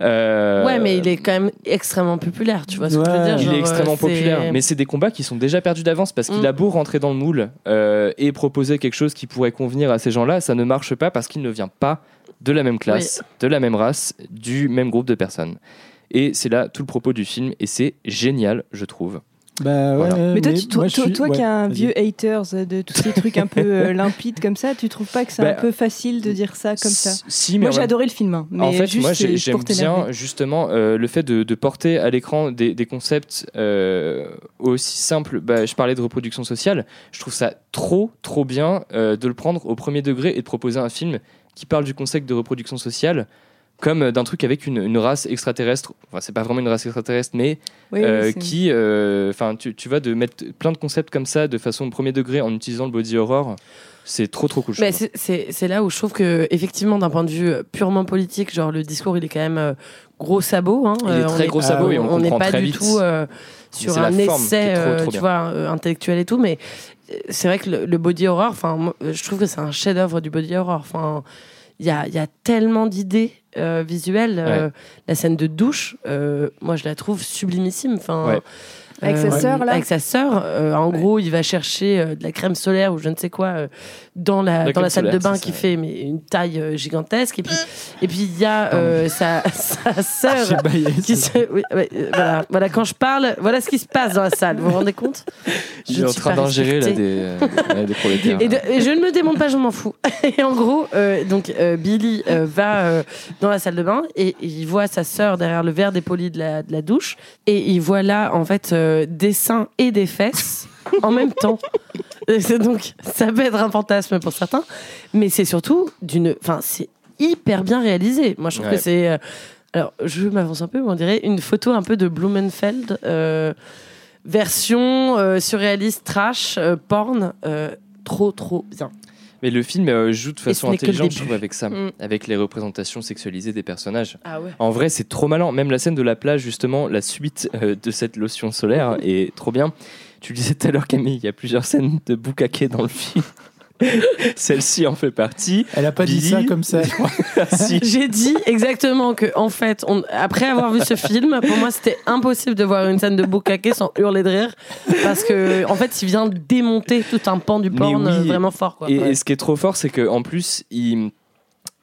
Euh, Ouais, mais il est quand même extrêmement populaire, tu vois ce que je veux dire il est extrêmement euh, populaire, mais c'est des combats qui sont déjà perdus d'avance parce qu'il Mm. a beau rentrer dans le moule euh, et proposer quelque chose qui pourrait convenir à ces gens-là, ça ne marche pas parce qu'il ne vient pas de la même classe, de la même race, du même groupe de personnes. Et c'est là tout le propos du film et c'est génial, je trouve. Bah, ouais, Voilà. Mais toi, tu- toi, moi, je toi- suis- toi qui es un vieux haters de tous ces trucs un peu [LAUGHS] euh, limpides comme ça, tu trouves pas que c'est Bah, un peu facile de dire ça comme ça? Si, mais Moi j'ai adoré le film, hein, mais en fait, juste moi c'est j'ai- j'aime bien justement euh, le fait de, de porter à l'écran des, des concepts euh, aussi simples. Bah, je parlais de reproduction sociale. Je trouve ça trop, trop bien euh, de le prendre au premier degré et de proposer un film qui parle du concept de reproduction sociale comme euh, d'un truc avec une, une race extraterrestre. Enfin, c'est pas vraiment une race extraterrestre, mais Oui, euh, qui, euh, enfin, tu, tu vois, de mettre plein de concepts comme ça de façon premier degré en utilisant le body horror. C'est trop, trop cool. Bah, c'est- là où je trouve que effectivement d'un point de vue purement politique genre le discours il est quand même euh, gros sabot hein. Il est très on gros sabot et on n'est pas très du vite. tout sur un essai est trop, trop tu vois intellectuel et tout mais c'est vrai que le, le body horror enfin je trouve que c'est un chef d'œuvre du body horror enfin il y a, il y a tellement d'idées euh, visuelles euh, la scène de douche euh, moi je la trouve sublimissime enfin Ouais. Avec sa sœur, là avec sa sœur euh, en gros il va chercher euh, de la crème solaire ou je ne sais quoi euh, dans la, La dans la salle de bain qui ça, fait mais, une taille euh, gigantesque. Et puis et puis il y a euh, sa, sa [LAUGHS] sœur J'ai baillé, qui se, oui, ouais, euh, voilà, voilà quand je parle voilà ce qui se passe dans la salle vous vous rendez compte? Je ne en suis train d'ingérer des, euh, des prolétaires. et, de- et je ne me démonte pas, je m'en fous. [LAUGHS] Et en gros, euh, donc euh, Billy euh, va euh, dans la salle de bain et il voit sa sœur derrière le verre dépoli de la, de la douche et il voit là en fait euh, des seins et des fesses en même temps. Donc ça peut être un fantasme pour certains, mais c'est surtout d'une, enfin c'est hyper bien réalisé. Moi je trouve Ouais. que c'est euh, alors je m'avance un peu, mais on dirait une photo un peu de Blumenfeld. euh, version surréaliste trash porn trop trop bien Mais le film euh, joue de façon intelligente, je trouve, avec ça, Mm. avec les représentations sexualisées des personnages. ah ouais En vrai, c'est trop malin. Même la scène de la plage, justement, la suite euh, de cette lotion solaire [LAUGHS] est trop bien. Tu le disais tout à l'heure, Camille, il y a plusieurs scènes de boucaquet dans le film. [LAUGHS] Celle-ci en fait partie. Elle a pas dit ça comme ça. [LAUGHS] Si. [LAUGHS] j'ai dit exactement que en fait on- après avoir vu ce film pour moi c'était impossible de voir une scène de Bukake sans hurler de rire parce que en fait il vient démonter tout un pan du porn oui. vraiment fort quoi. Et, Ouais. et ce qui est trop fort, c'est qu'en plus, il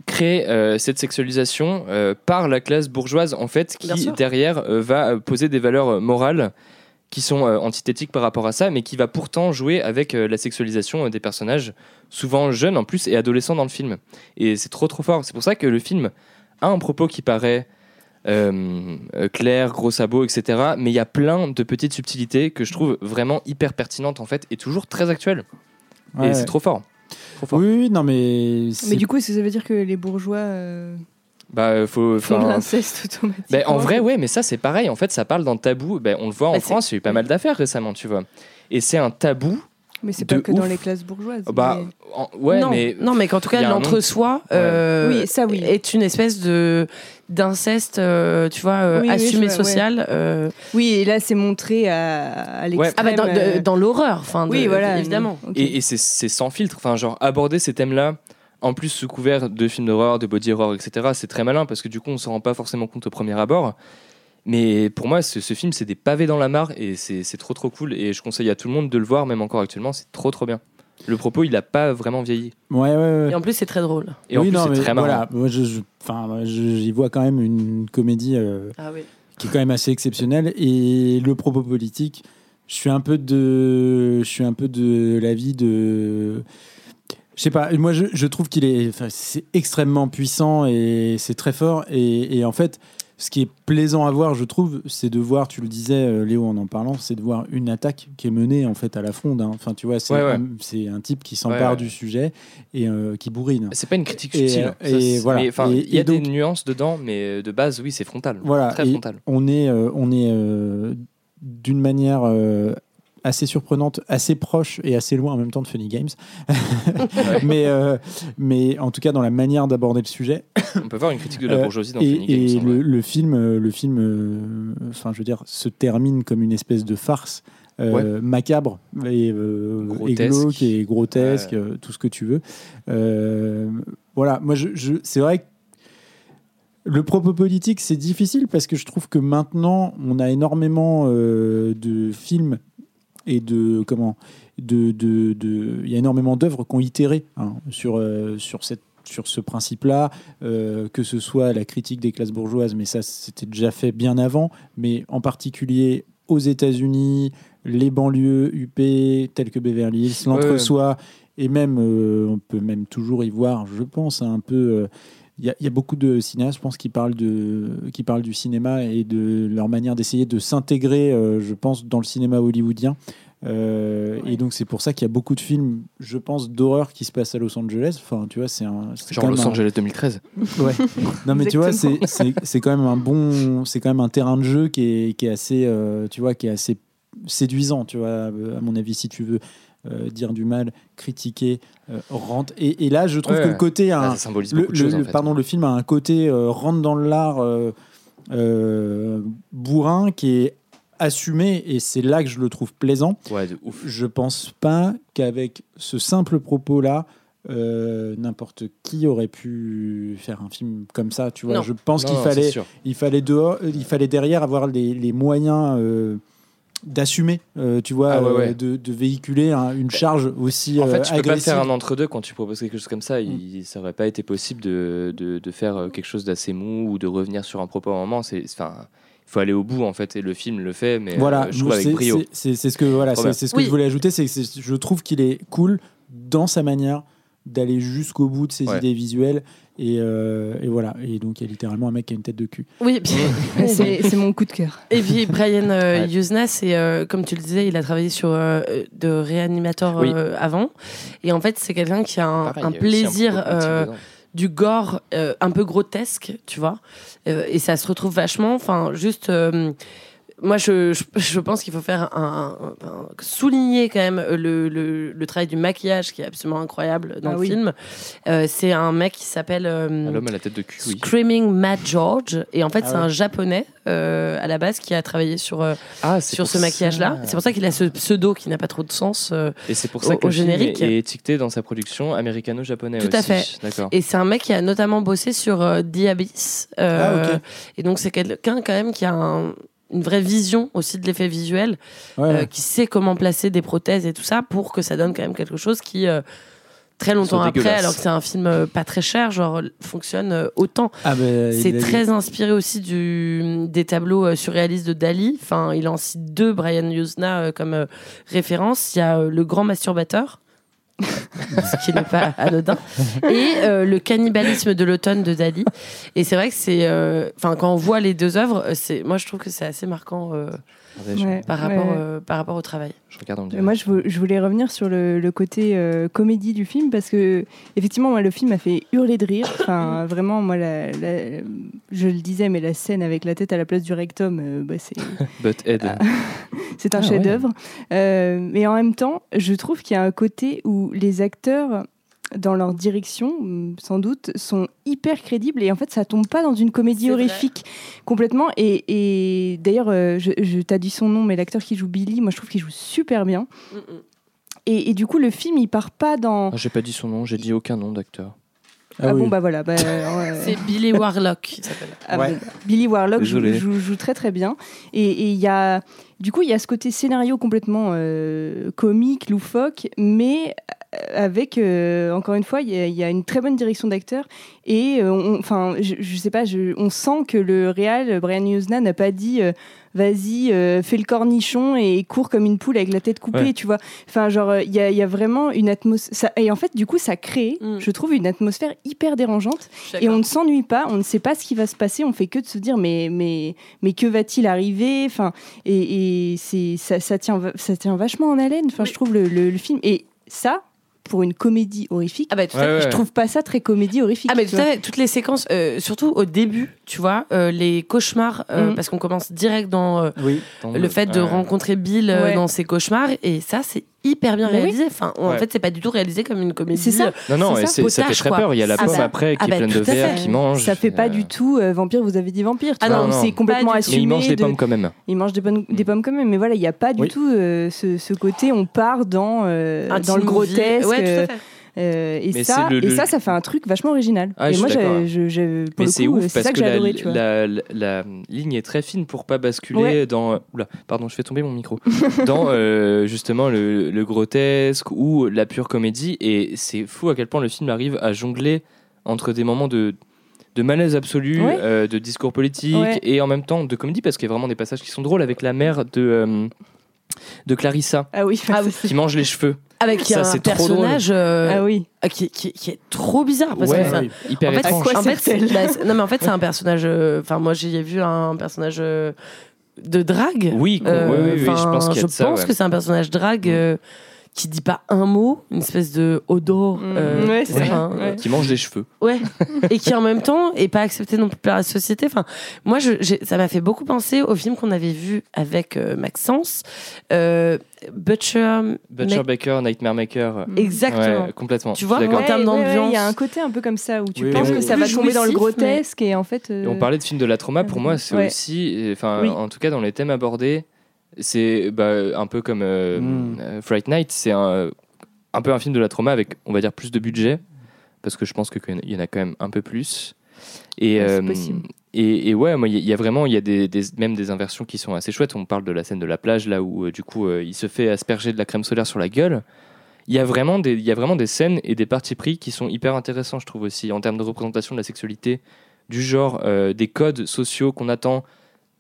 crée euh, cette sexualisation euh, par la classe bourgeoise, en fait, qui derrière euh, va poser des valeurs euh, morales qui sont euh, antithétiques par rapport à ça, mais qui va pourtant jouer avec euh, la sexualisation euh, des personnages, souvent jeunes en plus et adolescents dans le film. Et c'est trop trop fort. C'est pour ça que le film a un propos qui paraît euh, clair, gros sabots, etc. Mais il y a plein de petites subtilités que je trouve vraiment hyper pertinentes en fait et toujours très actuelles. Ouais, et ouais. c'est trop fort. Trop fort. Oui, non, mais. Mais du coup, est-ce que ça veut dire que les bourgeois euh, Bah, euh, faut. font de l'inceste automatiquement bah, en vrai, ouais, mais ça, c'est pareil. En fait, ça parle d'un tabou. Bah, on le voit en Bah, France, il y a eu pas mal d'affaires récemment, tu vois. Et c'est un tabou. Mais c'est pas que dans les classes bourgeoises. Bah, mais- en- ouais, non, mais. non, mais qu'en tout cas, l'entre-soi euh, Oui, ça, oui. est une espèce de d'inceste, euh, tu vois, euh, Oui, assumé vois, social. euh. Oui, et là, c'est montré à, à l'extrême. Ah bah dans, l'horreur, enfin, Oui, voilà. évidemment. Et, et c'est- c'est sans filtre. Enfin, genre, aborder ces thèmes-là, en plus sous couvert de films d'horreur, de body horror, etc., c'est très malin parce que du coup, on s'en rend pas forcément compte au premier abord. Mais pour moi, ce, ce film, c'est des pavés dans la mare et c'est trop trop cool. Et je conseille à tout le monde de le voir, même encore actuellement, c'est trop trop bien. Le propos, il a pas vraiment vieilli. Ouais, ouais, ouais. Et en plus, c'est très drôle. Et en oui, plus, non, c'est très marrant. Voilà, moi, je, je- j'y vois quand même une comédie euh, Ah oui. qui est quand même assez exceptionnelle. Et le propos politique, je suis un peu de, je suis un peu de l'avis de. Je sais pas, moi je, je trouve qu'il est, enfin, c'est extrêmement puissant et c'est très fort. Et, et en fait, ce qui est plaisant à voir, je trouve, c'est de voir, tu le disais, euh, Léo, en en parlant, c'est de voir une attaque qui est menée en fait à la fronde. hein. Enfin, tu vois, c'est Ouais, ouais. un, type qui s'empare Ouais, ouais. du sujet et euh, qui bourrine. C'est pas une critique Et, subtile. euh, hein. Ça, et voilà. il y a donc- des nuances dedans, mais de base, oui, c'est frontal. Voilà, Très frontal. on est, euh, on est euh, d'une manière euh, assez surprenante, assez proche et assez loin en même temps de Funny Games. [LAUGHS] mais, euh, mais en tout cas, dans la manière d'aborder le sujet. On peut voir une critique de la Euh, bourgeoisie dans et, Funny Games. et en le, film, euh, le film enfin, je veux dire, se termine comme une espèce de farce. euh, macabre et, euh, et Grotesque. glauque et grotesque, Ouais. euh, tout ce que tu veux. Voilà, moi, je, je- c'est vrai que le propos politique, c'est difficile parce que je trouve que maintenant, on a énormément de films et de comment de de de- il y a énormément d'œuvres qui ont itéré hein, sur euh, sur cette sur ce principe-là, euh, que ce soit la critique des classes bourgeoises, mais ça c'était déjà fait bien avant, mais en particulier aux États-Unis, les banlieues UP telles que Beverly Hills, l'entre-soi, et même euh, on peut même toujours y voir, je pense, un peu. Il y, a- il y a beaucoup de cinéastes, je pense, qui parlent, de, qui parlent du cinéma et de leur manière d'essayer de s'intégrer, euh, je pense, dans le cinéma hollywoodien. Euh, Et donc, c'est pour ça qu'il y a beaucoup de films, je pense, d'horreur qui se passent à Los Angeles. Enfin, tu vois, c'est un. Genre quand Los même un- Angeles 2013. Ouais. Non, mais tu vois, c'est quand même un bon. C'est quand même un terrain de jeu qui est, qui est assez. euh, tu vois, qui est assez séduisant, tu vois, à mon avis, si tu veux. Euh, dire du mal, critiquer, euh, rentre. Et, et là, je trouve Ouais, que le côté, a Là, un- ça symbolise le, beaucoup de le- choses, en le- fait. pardon, le film a un côté euh, rentre dans l'art euh, euh, bourrin qui est assumé et c'est là que je le trouve plaisant. Ouais, de ouf. Je pense pas qu'avec ce simple propos-là, euh, n'importe qui aurait pu faire un film comme ça. Tu vois, Non. je pense qu'il fallait, il fallait dehors, il fallait derrière avoir les, les moyens. euh, d'assumer, euh, tu vois, Ah ouais, ouais. euh, de, de véhiculer un- une charge aussi En fait, euh, tu peux pas agressive. faire un entre-deux quand tu proposes quelque chose comme ça. Mm. Il, ça aurait pas été possible de, de, de faire euh, quelque chose d'assez mou ou de revenir sur un propos à un moment. C'est, enfin, il faut aller au bout en fait. Et le film le fait, mais voilà, euh, je trouve avec c'est- brio. c'est- ce que voilà, c'est ce que Oui. je voulais ajouter, c'est que je trouve qu'il est cool dans sa manière d'aller jusqu'au bout de ses Ouais. idées visuelles et, euh, et voilà. Et donc il y a littéralement un mec qui a une tête de cul. Oui, [LAUGHS] [LAUGHS] C'est mon coup de cœur. Et puis Brian euh, Ouais. Usna, c'est euh, comme tu le disais, il a travaillé sur euh, de Oui. euh, avant. Et en fait, c'est quelqu'un qui a un, Pareil, plaisir du gore euh, un peu grotesque, tu vois. Euh, et ça se retrouve vachement. Enfin, juste. Moi, je, je, je pense qu'il faut faire un, un- un- souligner quand même le, le, le travail du maquillage qui est absolument incroyable dans Ah le oui. film. Euh, c'est un mec qui s'appelle euh, Ah, L'homme à la tête de cul, oui. Screaming Matt George. Et en fait, Ah c'est ouais. un japonais euh, à la base qui a travaillé sur, euh, Ah, sur ce maquillage-là. ça. C'est pour ça qu'il a ce pseudo qui n'a pas trop de sens euh, Et c'est pour au- ça que au le film générique. est, est étiqueté dans sa production américano-japonais Tout à fait. D'accord. Et c'est un mec qui a notamment bossé sur euh, The Abyss. Euh, Ah, ok. Et donc, c'est quelqu'un quand même qui a un- une vraie vision aussi de l'effet visuel, Ouais. euh, qui sait comment placer des prothèses et tout ça pour que ça donne quand même quelque chose qui. euh, Très longtemps après, alors que c'est un film euh, pas très cher, genre fonctionne euh, autant. Ah ben, c'est très inspiré aussi du, des tableaux euh, surréalistes de Dali. Enfin, il en cite deux, Brian euh, comme euh, référence. Il y a euh, Le Grand Masturbateur, [LAUGHS] ce qui n'est pas anodin, et euh, Le Cannibalisme de l'automne de Dali. Et c'est vrai que c'est. euh, Enfin, quand on voit les deux œuvres, c'est, moi je trouve que c'est assez marquant euh, Ouais, par, rapport, ouais. euh, par rapport au travail. Je regarde en moi, je, vou- je voulais revenir sur le, le côté euh, comédie du film parce que, effectivement, moi, le film m'a fait hurler de rire. Enfin, [LAUGHS] vraiment, moi, la- la- je le disais, mais la scène avec la tête à la place du rectum, euh, bah, c'est. [LAUGHS] Butthead. [LAUGHS] C'est un Ah, chef-d'œuvre. Euh, mais en même temps, je trouve qu'il y a un côté où les acteurs, dans leur direction, mm, sans doute, sont hyper crédibles. Et en fait, ça tombe pas dans une comédie vrai. horrifique complètement. Et, et d'ailleurs, euh, je, je t'as dit son nom, mais l'acteur qui joue Billy, moi, je trouve qu'il joue super bien. Et, et du coup, le film, il part pas dans. Ah, j'ai pas dit son nom, j'ai dit aucun nom d'acteur. Ah, bon, bah voilà. bah, [LAUGHS] euh, C'est Billy Warlock, il [LAUGHS] s'appelle. Ah Ouais. bon, bah, Billy Warlock joue, joue- joue très très bien. Et et il y a, du coup, il y a ce côté scénario complètement euh, comique, loufoque, mais avec, euh, encore une fois, il y, a- il y a une très bonne direction d'acteur. Et euh, enfin, je, je sais pas, je- on sent que le réal, Brian Yuzna, n'a pas dit euh, vas-y, euh, fais le cornichon et cours comme une poule avec la tête coupée, Ouais. tu vois. Enfin, genre, euh, il y, a- il y a vraiment une atmosphère. Et en fait, du coup, ça crée, Mm. je trouve, une atmosphère hyper dérangeante. Et on ne s'ennuie pas, on ne sait pas ce qui va se passer, on fait que de se dire mais, mais, mais que va-t-il arriver? Enfin, Et, et c'est, ça, ça, tient, ça tient vachement en haleine, enfin, je trouve, le, le- le film. Et ça, pour une comédie horrifique, Ah bah, tout à Ouais, fait. ouais. je trouve pas ça très comédie horrifique. Ah mais tu tout à fait, toutes les séquences, euh, surtout au début, tu vois, euh, les cauchemars, euh, Mhm. parce qu'on commence direct dans euh, Oui. Dans le fait de ouais. rencontrer Bill euh, Ouais. dans ses cauchemars, et ça c'est hyper bien oui. réalisé. Enfin, en Ouais. fait, c'est pas du tout réalisé comme une comédie. C'est ça. Non, non, ça. ça fait Potage, très quoi. peur. Il y a la Ah pomme bah- après qui ah est bah, pleine de verre, fait. qui mange. Ça fait pas Euh, du tout euh, vampire, vous avez dit vampire. Ah non, c'est complètement tout. Mais assumé. il mange des de- pommes quand même. Il mange des, bonnes- des pommes quand même, mais voilà, il n'y a pas du Oui. tout euh, ce, ce côté, on part dans, euh, dans le grotesque. Ouais, tout à fait. Euh, et Mais ça, c'est le- et le- ça, ça fait un truc vachement original. Ah, et je moi, je- je- pour Mais le c'est coup, ouf c'est parce ça que que j'ai la, adoré, tu vois. la, la- la ligne est très fine pour pas basculer Ouais. dans. Oula, pardon, je fais tomber mon micro. [LAUGHS] dans euh, justement le, le grotesque ou la pure comédie. Et c'est fou à quel point le film arrive à jongler entre des moments de de malaise absolu, Ouais. euh, de discours politique Ouais. et en même temps de comédie parce qu'il y a vraiment des passages qui sont drôles avec la mère de euh, de Clarissa Ah oui, Ah [LAUGHS] oui. qui mange les cheveux. Avec Ça, un personnage euh, ah oui. qui, qui- qui est trop bizarre. Parce Ouais, que ça- oui. hyper en fait, étrange. quoi en fait, sert-elle c'est- bah, c'est- non mais en fait c'est un personnage. euh, Enfin moi j'ai vu un personnage euh, de drague. Oui, Euh, oui, oui, oui, je pense qu'il y a je de ça. pense ouais. que c'est un personnage drague euh, qui dit pas un mot, une espèce de odor. Mm. euh, Ouais, ouais. Qui mange des cheveux. Ouais, et qui en même temps est pas accepté non plus par la société. Enfin, moi, je, ça m'a fait beaucoup penser au film qu'on avait vu avec euh, Maxence, euh, Butcher. Butcher Baker, Nightmare Maker. Exactement. Ouais, complètement. Tu vois, en termes Ouais, ouais, ouais, d'ambiance. Il y a un côté un peu comme ça où tu Oui, penses que ça va tomber dans le mais- grotesque et en fait. euh, Et on parlait de films de la trauma, pour moi, c'est Ouais. aussi, euh, enfin, Oui. en tout cas dans les thèmes abordés, c'est bah, un peu comme euh, Mm. euh, Fright Night, c'est un, un peu un film de la trauma avec, on va dire, plus de budget, parce que je pense qu'il y en a quand même un peu plus. Et, Ouais, euh, possible. et, et ouais, moi, il y, a- il y a vraiment, il y a des, des- même des inversions qui sont assez chouettes. On parle de la scène de la plage, là où euh, du coup, il se fait asperger de la crème solaire sur la gueule. Il y, a vraiment des, il y a vraiment des scènes et des parties pris qui sont hyper intéressants, je trouve aussi, en termes de représentation de la sexualité, du genre, des codes sociaux qu'on attend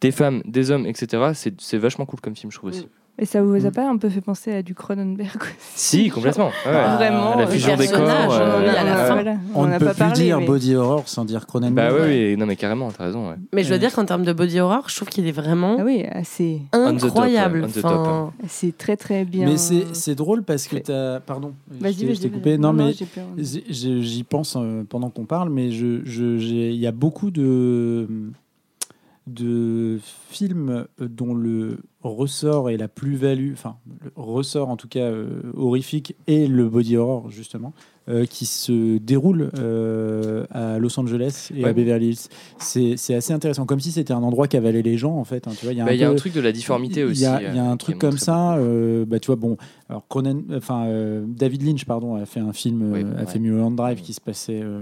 des femmes, des hommes, etc. C'est c'est vachement cool comme film, je trouve aussi. Et ça vous a Mm. pas un peu fait penser à du Cronenberg aussi Si, complètement. Ouais. Ah, Vraiment. la euh, fusion des corps. personnage, euh, oui, à la ouais. fin. voilà, On en ne peut pas plus parlé, dire mais- body horror sans dire Cronenberg. Bah oui, Ouais. non mais carrément, t'as raison. Ouais. Mais je dois Ouais. dire qu'en termes de body horror, je trouve qu'il est vraiment Ah oui, assez, incroyable. Enfin, c'est très très bien. Mais c'est c'est drôle parce que t'as. Pardon, je t'ai- vas-y, je t'ai vas-y. coupé. Non, mais J'y pense euh, pendant qu'on parle, mais je, je- j'ai- il y a beaucoup de, de films dont le ressort et la plus-value, enfin, le ressort en tout cas euh, horrifique et le body horror, justement, euh, qui se déroulent euh, à Los Angeles et à. Beverly Hills. C'est assez intéressant, comme si c'était un endroit qu'avalaient les gens, en fait. hein, tu vois, il y a Bah, un y a peu- un truc de la difformité aussi. il y a euh, un qui truc comme ça. euh, bah, tu vois, bon, alors Cronen, enfin, euh, David Lynch, pardon, a fait un film, euh, a ouais. fait Mulholland Drive qui se passait euh, euh,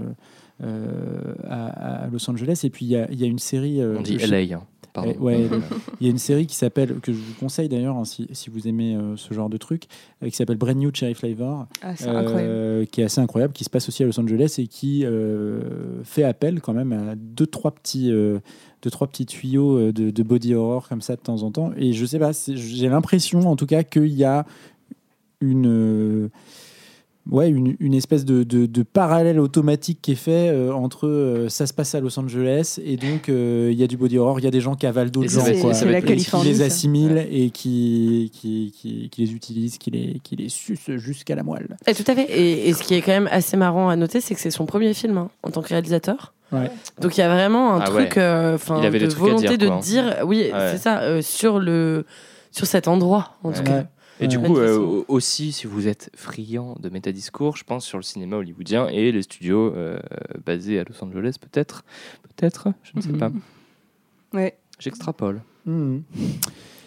à, à Los Angeles. Et puis il y a, il y a une série. euh, On dit LA. hein. Pardon. Eh, ouais, [LAUGHS] il y a une série qui s'appelle, que je vous conseille d'ailleurs, hein, si, si vous aimez euh, ce genre de truc, euh, qui s'appelle Brand New Cherry Flavor, Ah, c'est euh, incroyable. qui est assez incroyable, qui se passe aussi à Los Angeles et qui euh, fait appel quand même à deux trois petits, euh, deux trois petits tuyaux euh, de, de body horror comme ça de temps en temps. Et je sais pas, j'ai l'impression en tout cas qu'il y a une euh, Ouais, une, une espèce de, de- de parallèle automatique qui est fait euh, entre euh, ça se passe à Los Angeles et donc euh, il y a du body horror, il y a des gens qui avalent d'autres gens, quoi, et qui les assimilent et qui, qui, qui, qui les utilisent, qui les, qui les sucent jusqu'à la moelle. et tout à fait. Et, et ce qui est quand même assez marrant à noter, c'est que c'est son premier film hein, en tant que réalisateur. Ouais. Donc il y a vraiment un Ah truc, ouais. euh, enfin, Il avait de volonté dire, de quoi, hein. dire, oui, Ouais. c'est ça, euh, sur le, sur cet endroit en tout Ouais. cas. Et du coup, euh, aussi, si vous êtes friand de métadiscours, je pense sur le cinéma hollywoodien et les studios euh, basés à Los Angeles, peut-être. Peut-être, je ne sais pas. Ouais. J'extrapole. Mhm.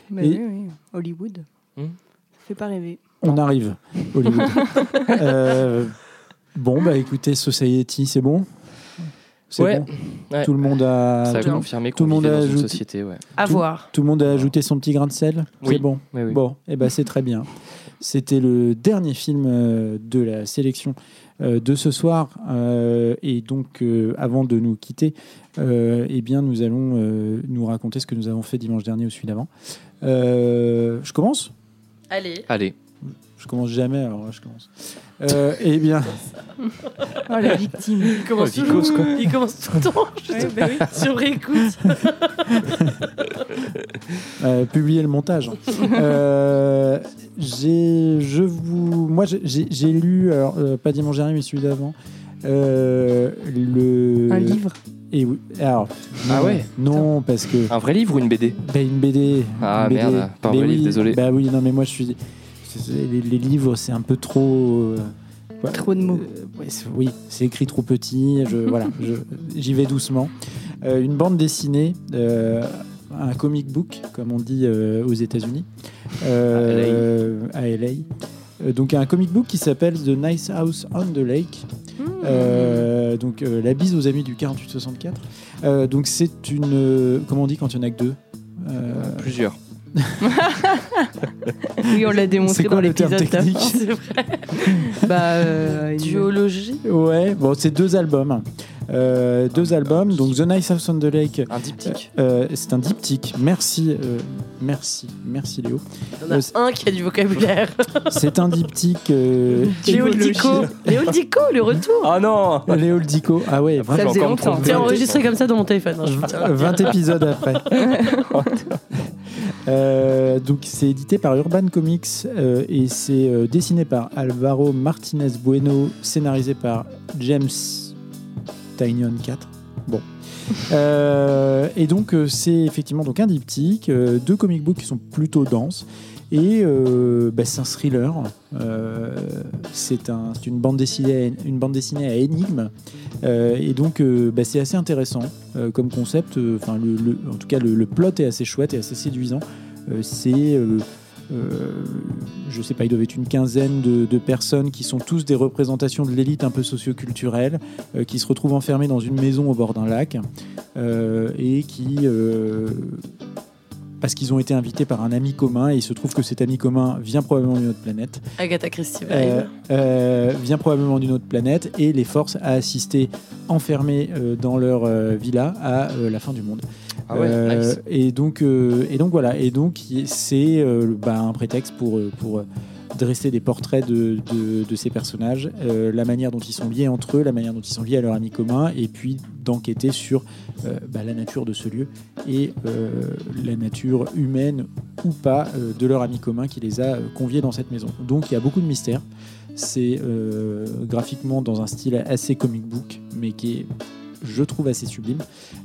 Bah Et- oui, oui. Hollywood. Hmm. Ça fait pas rêver. On arrive, Hollywood. [LAUGHS] Euh, bon, bah écoutez, Society, c'est bon? C'est Ouais. bon Ouais. Tout le monde a. Ça a tout, confirmé tout qu'on le monde vivait a dans une ajouté- société, ouais. À Tout- voir. tout le monde a ajouté son petit grain de sel Oui. C'est bon Oui, oui. Bon, et ben c'est très bien. C'était le dernier film euh, de la sélection euh, de ce soir. Euh, et donc, avant de nous quitter, eh bien, nous allons nous raconter ce que nous avons fait dimanche dernier ou celui d'avant. Je commence? Allez. Allez. Je commence jamais, alors là, je commence. Euh, eh bien, [LAUGHS] Oh, la victime. Il commence, Oh, Vicos, toujours- quoi. il commence tout le temps. [LAUGHS] Je Ouais, bah oui. Sur écoute. [LAUGHS] euh, publier le montage. Euh, j'ai, je vous, moi, j'ai- lu, alors, euh, pas dimanche dernier, mais celui d'avant, euh, le. Un livre. Et oui, alors, Ah non, ouais Non, parce que. Un vrai livre ou une BD Bah, une BD. Ah, une BD. merde, pas un Mais vrai oui, livre, désolé. Bah oui, non, mais moi je suis. Les, les livres, c'est un peu trop. euh, ouais, Trop de mots. euh, ouais, oui, c'est écrit trop petit. Je, [LAUGHS] voilà, j'y vais doucement. Euh, une bande dessinée, euh, un comic book, comme on dit euh, aux États-Unis, euh, à LA. Euh, donc un comic book qui s'appelle The Nice House on the Lake. Euh, donc euh, la bise aux amis du 48-64. Euh, donc c'est une... euh, comment on dit quand il y en a que deux? Euh, Plusieurs. Oui, on l'a démontré quoi dans l'épisode d'avant. C'est vrai. Bah, euh, Duologie. Ouais, bon, c'est deux albums. Euh, deux albums, donc The Nice House on the Lake. Un diptyque. euh, c'est un diptyque. Merci, euh, merci, merci Léo. Il y en a Euh, un qui a du vocabulaire. [LAUGHS] C'est un diptyque. euh, [LAUGHS] Léo Dico. Léo Dico, le retour. Ah non Léo le Dico. Ah ouais, Après, Ça faisait longtemps. C'est enregistré comme ça dans mon téléphone. hein, je v- tiens à le dire. 20 épisodes après. [LAUGHS] Euh, donc c'est édité par Urban Comics euh, et c'est euh, dessiné par Alvaro Martinez Bueno, scénarisé par James Tynion 4. Bon. Euh, et donc euh, c'est effectivement donc un diptyque, euh, deux comic books qui sont plutôt denses et bah, c'est un thriller. C'est un, une bande dessinée, à- une bande dessinée à énigmes et donc bah, c'est assez intéressant comme concept. Enfin le, en tout cas le, le plot est assez chouette et assez séduisant. C'est je sais pas, il doit être une quinzaine de, de personnes qui sont tous des représentations de l'élite un peu socioculturelle, euh, qui se retrouvent enfermés dans une maison au bord d'un lac euh, et qui, euh, parce qu'ils ont été invités par un ami commun, et il se trouve que cet ami commun vient probablement d'une autre planète, Agatha Christie. euh, euh, vient probablement d'une autre planète et les force à assister enfermés euh, dans leur euh, villa à euh, la fin du monde. Ah ouais, Euh, nice. et donc euh, et donc voilà et donc c'est euh, bah, un prétexte pour pour dresser des portraits de, de, de ces personnages, la manière dont ils sont liés entre eux, la manière dont ils sont liés à leur ami commun, et puis d'enquêter sur bah, la nature de ce lieu et la nature humaine ou pas de leur ami commun qui les a conviés dans cette maison. Donc il y a beaucoup de mystères. C'est graphiquement dans un style assez comic book, mais qui est, je trouve, assez sublime.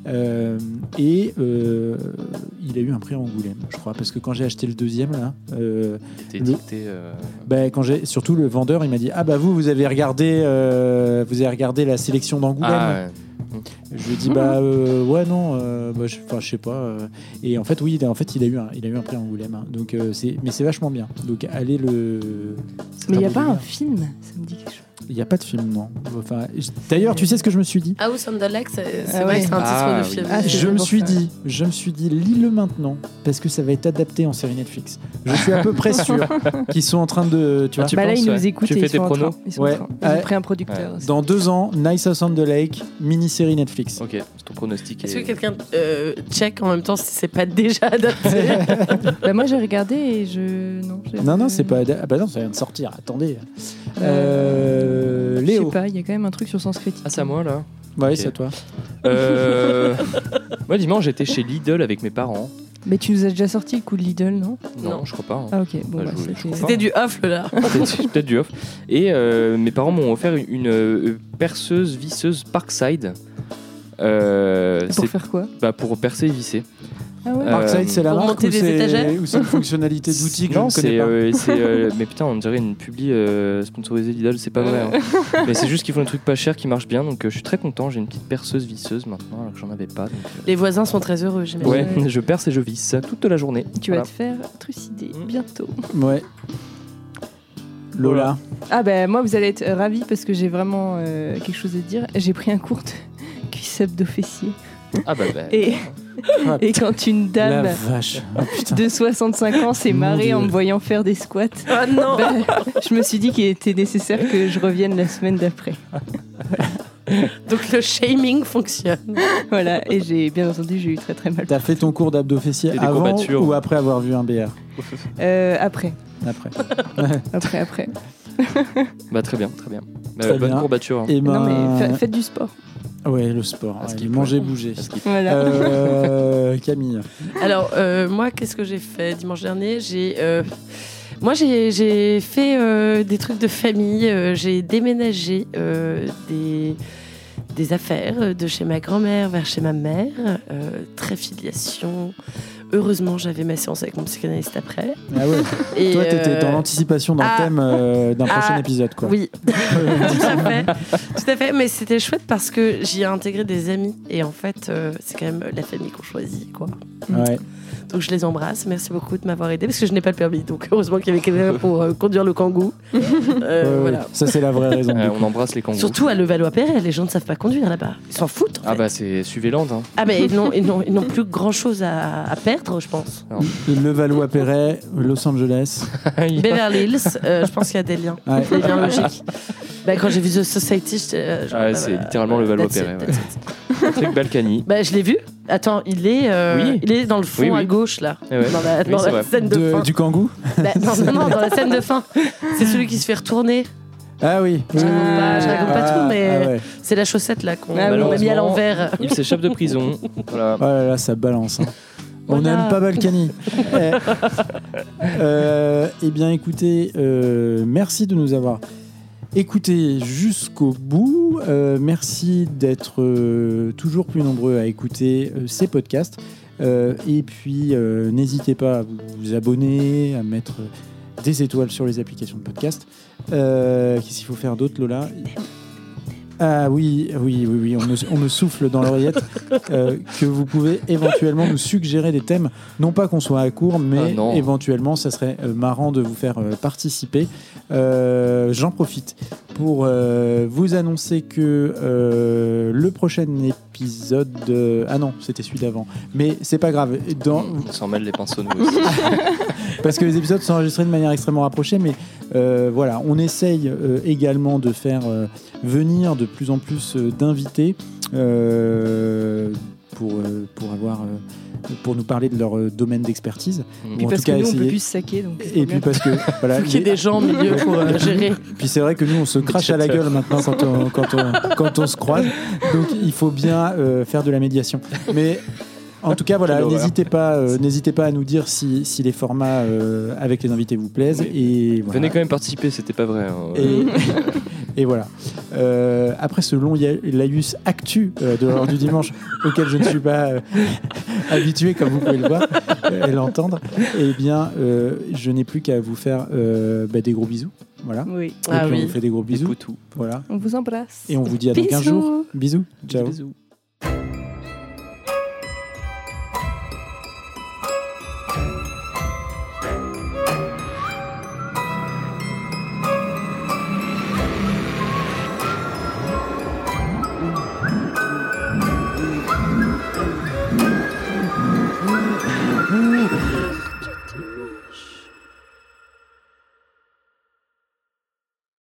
Euh, et euh, il a eu un prix à Angoulême, je crois, parce que quand j'ai acheté le deuxième, là, euh, Il était euh, ben, quand j'ai surtout le vendeur, il m'a dit ah bah vous vous avez regardé euh, vous avez regardé la sélection d'Angoulême. Ah ouais. Je lui ai dit bah euh, ouais non euh, bah, je, sais pas euh. et en fait oui il a- en fait il a eu un, il a eu un prix à Angoulême hein. donc euh, c'est mais c'est vachement bien donc allez le Mais il n'y a pas un film, ça me dit quelque chose. Il n'y a pas de film non enfin j- d'ailleurs tu sais ce que je me suis dit House on the Lake, c'est c'est Ah vrai ouais. que c'est un titre Ah de oui. film. Ah, c'est je me pour suis ça. dit je me suis dit lis-le maintenant parce que ça va être adapté en série Netflix je suis à peu près [LAUGHS] sûr qu'ils sont en train de tu Ah, vois tu bah là, penses, ils nous ouais. écoutent Tu et fais ils tes sont en pronos. Ils, sont Ouais. en train. Ils ont Ouais. pris un producteur. aussi. dans deux ans Nice House on the Lake mini-série Netflix Ok, c'est ton pronostic. Est-ce que est- quelqu'un euh, check en même temps si c'est pas déjà adapté [LAUGHS] Bah, moi, j'ai regardé et je. Non, j'ai- non non c'est pas ah bah non ça vient de sortir attendez euh, Je Léo sais pas, il y a quand même un truc sur Sens Critique. Ah, c'est à moi là ouais Ok. c'est à toi Euh, [LAUGHS] Moi, dimanche, j'étais chez Lidl avec mes parents. Mais tu nous as déjà sorti le coup de Lidl, non Non, Non. je crois pas. hein. Ah, ok. Bon, Bah, bah, je- je [LAUGHS] c'était- C'était du off là. Peut-être peut-être du off. Et euh, mes parents m'ont offert une euh, perceuse visseuse Parkside. Euh, Pour faire quoi bah, pour percer et visser. Ah ouais Euh, Parkside c'est la pour marque monter ou des c'est étagères ou c'est une fonctionnalité [LAUGHS] d'outil que je non, ne connais c'est, pas euh, c'est, euh, [LAUGHS] mais putain, on dirait une publi euh, sponsorisée Lidl, c'est pas vrai. hein. mais c'est juste qu'ils font des trucs pas chers qui marchent bien, donc euh, je suis très content. J'ai une petite perceuse visseuse maintenant, alors que j'en avais pas. donc, euh, Les voisins sont très heureux, j'imagine. Ouais, [LAUGHS] je perce et je visse toute la journée. Tu vas Voilà. te faire trucider Mm. bientôt. ouais Lola Ah ben moi vous allez être ravis parce que j'ai vraiment euh, quelque chose à dire. J'ai pris un cours de cuisse abdo fessier. Ah bah, bah. Et, Ah, [LAUGHS] et quand une La dame vache. Oh, putain. de 65 ans s'est marrée en me voyant faire des squats, Oh non ben, je me suis dit qu'il était nécessaire que je revienne la semaine d'après. [LAUGHS] Donc le shaming fonctionne. Voilà, et j'ai bien entendu, j'ai eu très très mal. T'as fait ton cours d'abdos fessiers avant ou après avoir vu un BR Euh, après, Après. [LAUGHS] après, après. [LAUGHS] Bah, très bien, très bien. Bah, Très bonne bien. courbature. hein. Et ben, Non mais fa- faites du sport. Ouais, le sport. Ouais, manger, bouger. Voilà. Euh, Camille. Alors, euh, moi, qu'est-ce que j'ai fait dimanche dernier? J'ai. euh, Moi, j'ai j'ai fait euh, des trucs de famille. euh, j'ai déménagé euh, des, des affaires de chez ma grand-mère vers chez ma mère. euh, très filiation. Heureusement, j'avais ma séance avec mon psychanalyste après. Ah ouais. Et, Toi, t'étais euh, dans l'anticipation d'un ah. thème euh, d'un prochain Ah, épisode, quoi. Oui, [LAUGHS] tout à fait. Tout à fait. Mais c'était chouette parce que j'y ai intégré des amis. Et en fait, euh, c'est quand même la famille qu'on choisit, quoi. Ouais. Donc je les embrasse. Merci beaucoup de m'avoir aidé parce que je n'ai pas le permis. Donc heureusement qu'il y avait quelqu'un [LAUGHS] pour euh, conduire le kangou. Euh, voilà. Ça, c'est la vraie raison. On embrasse les kangourous. Surtout à Levallois-Perret, les gens ne savent pas conduire là-bas. Ils s'en foutent. en Ah fait. bah, c'est Suiveland. Hein. Ah bah ils n'ont, ils n'ont- ils n'ont [LAUGHS] plus grand chose à, à perdre, je pense. Le Valois-Perret, Los Angeles. [LAUGHS] Beverly Hills, euh, je pense qu'il y a des liens, Ouais. des liens logiques. Bah, quand j'ai vu The Society, j'étais, euh, genre, Ah, bah, c'est bah, littéralement le that's Valois-Perret. it, that's it. Patrick Balkany. Bah, je l'ai vu. Attends, il est, euh, Oui. il est dans le fond Oui, oui. à gauche là, Eh ouais. dans la, Oui, dans c'est la vrai. scène de, De- fin. du kangou Bah, non, [LAUGHS] non, non, dans la scène de fin. C'est celui qui se fait retourner. Ah oui. Je raconte pas, je raconte pas Ah, tout, mais ah ouais. c'est la chaussette là qu'on Ah oui. a mis à l'envers. Il s'échappe de prison. Voilà. Oh là là, ça balance. hein. On Voilà. n'aime pas Balkany. [LAUGHS] eh, euh, eh bien, écoutez, euh, merci de nous avoir écoutés jusqu'au bout. Euh, merci d'être euh, toujours plus nombreux à écouter euh, ces podcasts. Euh, et puis, euh, n'hésitez pas à vous, abonner, à mettre des étoiles sur les applications de podcast. Euh, Qu'est-ce qu'il faut faire d'autre, Lola? Ah oui, oui, oui, oui, on me, on me souffle dans l'oreillette euh, que vous pouvez éventuellement nous suggérer des thèmes. Non pas qu'on soit à court, mais Ah éventuellement, ça serait marrant de vous faire participer. Euh, J'en profite pour euh, vous annoncer que euh, le prochain épisode... euh, ah non, c'était celui d'avant. Mais c'est pas grave. Dans, On s'en mêle les pinceaux nous aussi. [LAUGHS] parce que les épisodes sont enregistrés de manière extrêmement rapprochée, mais euh, voilà, on essaye euh, également de faire euh, venir de plus en plus euh, d'invités euh, pour, euh, pour avoir euh, pour nous parler de leur euh, domaine d'expertise. Mm. Ou Puis en parce tout cas, que nous, on peut essayer- plus se saquer. Donc Et puis parce que [LAUGHS] voilà, Faut qu'il y ait les- des gens au milieu pour euh, [LAUGHS] gérer. puis c'est vrai que nous, on se crache à la gueule maintenant quand on, quand on, quand on se croise. Donc il faut bien euh, faire de la médiation. Mais en tout cas, voilà, n'hésitez pas, euh, n'hésitez pas à nous dire si, si les formats euh, avec les invités vous plaisent. Et voilà. Venez quand même participer, c'était pas vrai. hein. Et, [LAUGHS] et voilà. Euh, après ce long laïus actu euh, de l'heure du dimanche, [LAUGHS] auquel je ne suis pas euh, habitué, comme vous pouvez le voir euh, et l'entendre, eh bien, euh, je n'ai plus qu'à vous faire euh, bah, des gros bisous. Voilà. Oui. Et Ah puis on oui. vous fait des gros bisous. Voilà. On vous embrasse. Et on vous dit à dans 15 Bisous. jours. Bisous. Ciao. Bisous.